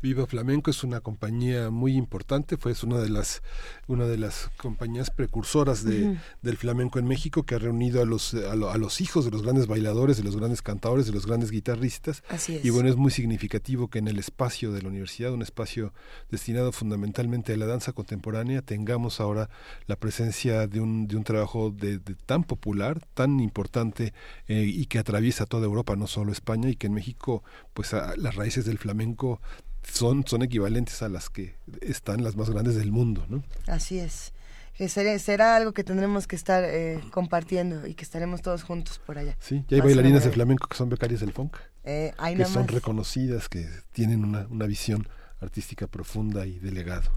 Viva Flamenco es una compañía muy importante, fue es una de las una de las compañías precursoras de, del flamenco en México que ha reunido a los a, lo- a los hijos de los grandes bailadores, de los grandes cantadores, de los grandes guitarristas. Así es. Y bueno, es muy significativo que en el espacio de la universidad, un espacio destinado fundamentalmente a la danza contemporánea, tengamos ahora la presencia de un, de un trabajo de, de tan popular, tan importante eh, y que atraviesa toda Europa, no solo España, y que en México, pues a- las raíces del flamenco son, son equivalentes a las que están las más grandes del mundo, ¿no? Así es. Que será, será algo que tendremos que estar eh, compartiendo y que estaremos todos juntos por allá. Sí, ya hay bailarinas de flamenco que son becarias del FONC, Eh, que son más. reconocidas, que tienen una, una visión artística profunda y delegado.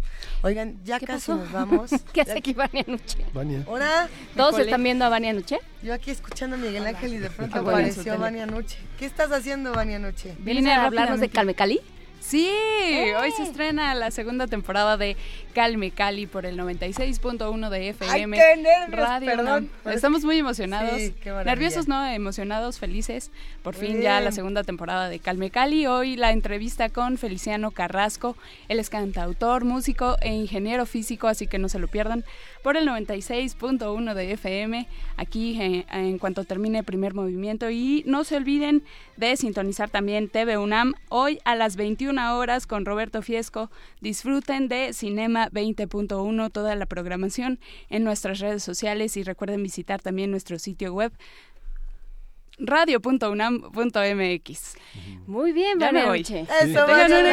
Oigan, ya ¿Qué casi pasó? nos vamos. ¿Qué hace aquí Vania Nuche? Vania. Hola. ¿Todos están viendo a Vania Nuche? Yo aquí escuchando a Miguel Ángel y de pronto bueno, apareció. Vania Nuche. ¿Qué estás haciendo, Vania Nuche? ¿Viene a hablarnos de Calme Sí, hoy se estrena la segunda temporada de Calme Cali por el 96.1 de FM. qué nervios, Radio perdón. Estamos muy emocionados. Sí, qué. Nerviosos, ¿no? Emocionados, felices. Por fin ya bien. la segunda temporada de Calme Cali. Hoy la entrevista con Feliciano Carrasco. Él es cantautor, músico e ingeniero físico, así que no se lo pierdan. Por el 96.1 de FM, aquí eh, en cuanto termine el primer movimiento. Y no se olviden de sintonizar también TV UNAM hoy a las 21 horas con Roberto Fiesco. Disfruten de Cinema 20.1, toda la programación en nuestras redes sociales y recuerden visitar también nuestro sitio web radio.unam.mx. Muy bien, Ya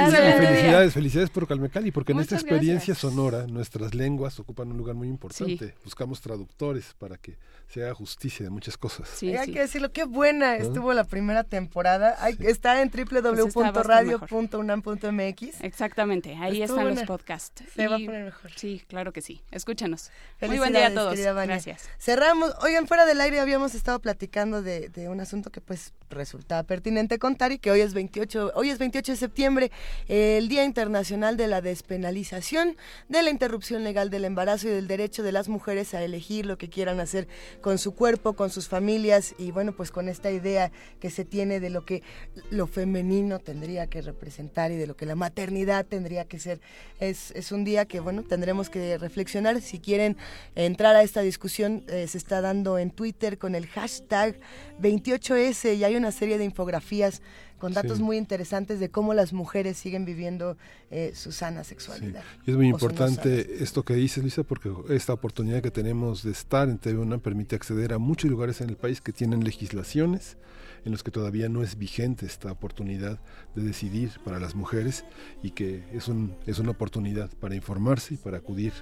excelente día. felicidades, felicidades por Calmecali, porque en esta experiencia gracias. sonora nuestras lenguas ocupan un lugar muy importante. Sí. Buscamos traductores para que se haga justicia de muchas cosas. Y hay que decirlo, qué buena estuvo la primera temporada. Hay, Está en Pues www.radio.unam.mx. Exactamente, ahí Estuvo están buena. los podcasts. Se va a Y- poner mejor. Sí, claro que sí. Escúchanos. Muy buen día a todos. Gracias. Cerramos. Oigan, fuera del aire habíamos estado platicando de, de un asunto que pues resulta pertinente contar y que hoy es 28, hoy es 28 de septiembre, el Día Internacional de la Despenalización de la interrupción legal del embarazo y del derecho de las mujeres a elegir lo que quieran hacer con su cuerpo, con sus familias y bueno, pues con esta idea que se tiene de lo que lo femenino tendría que representar y de lo que la maternidad tendría que ser. Es, es un día que bueno, tendremos que reflexionar. Si quieren entrar a esta discusión, eh, se está dando en Twitter con el hashtag 28S y hay una serie de infografías con datos Sí. muy interesantes de cómo las mujeres siguen viviendo eh, su sana sexualidad. Y es muy importante esto que dices, Luisa, porque esta oportunidad que tenemos de estar en TV permite acceder a muchos lugares en el país que tienen legislaciones en los que todavía no es vigente esta oportunidad de decidir para las mujeres y que es, un, es una oportunidad para informarse y para acudir,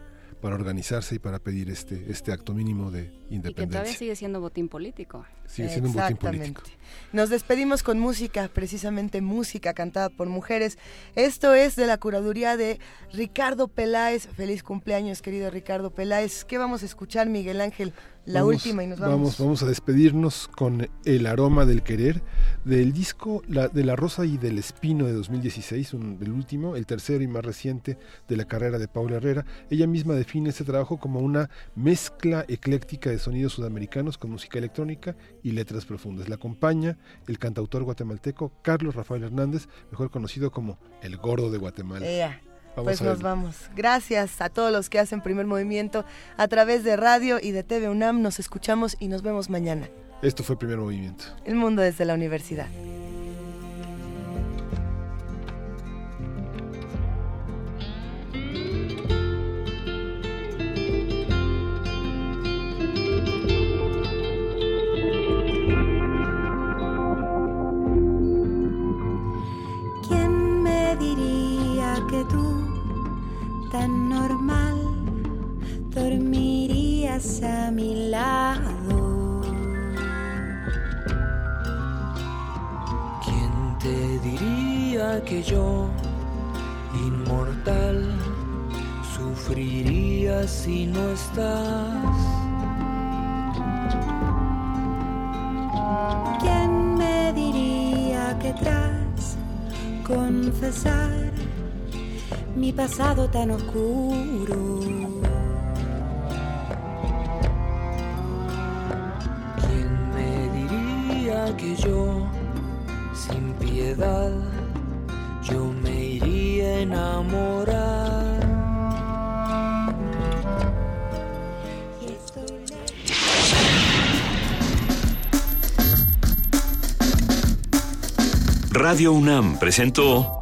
para organizarse y para pedir este, este acto mínimo de Y que todavía independencia. sigue siendo botín político. Sigue siendo un botín Exactamente. político. Nos despedimos con música, precisamente música cantada por mujeres. Esto es de la curaduría de Ricardo Peláez. Feliz cumpleaños, querido Ricardo Peláez. ¿Qué vamos a escuchar, Miguel Ángel? La Vamos- última y nos vamos. Vamos, vamos a despedirnos con El aroma del querer del disco la, de La Rosa y del Espino de 2016, un- el último, el tercero y más reciente de la carrera de Paula Herrera. Ella misma define este trabajo como una mezcla ecléctica de sonidos sudamericanos con música electrónica y letras profundas. La acompaña el cantautor guatemalteco Carlos Rafael Hernández, mejor conocido como El Gordo de Guatemala. Vamos pues nos vamos. Gracias a todos los que hacen primer movimiento a través de radio y de TV UNAM. Nos escuchamos y nos vemos mañana. Esto fue Primer Movimiento. El mundo desde la universidad. ¿Quién me diría que tú, tan normal, dormirías a mi lado? ¿Quién te diría que yo, inmortal, sufriría si no estás? ¿Quién me diría que tras confesar mi pasado tan oscuro? ¿Quién me diría que yo, sin piedad, yo me iría a enamorar? Radio UNAM presentó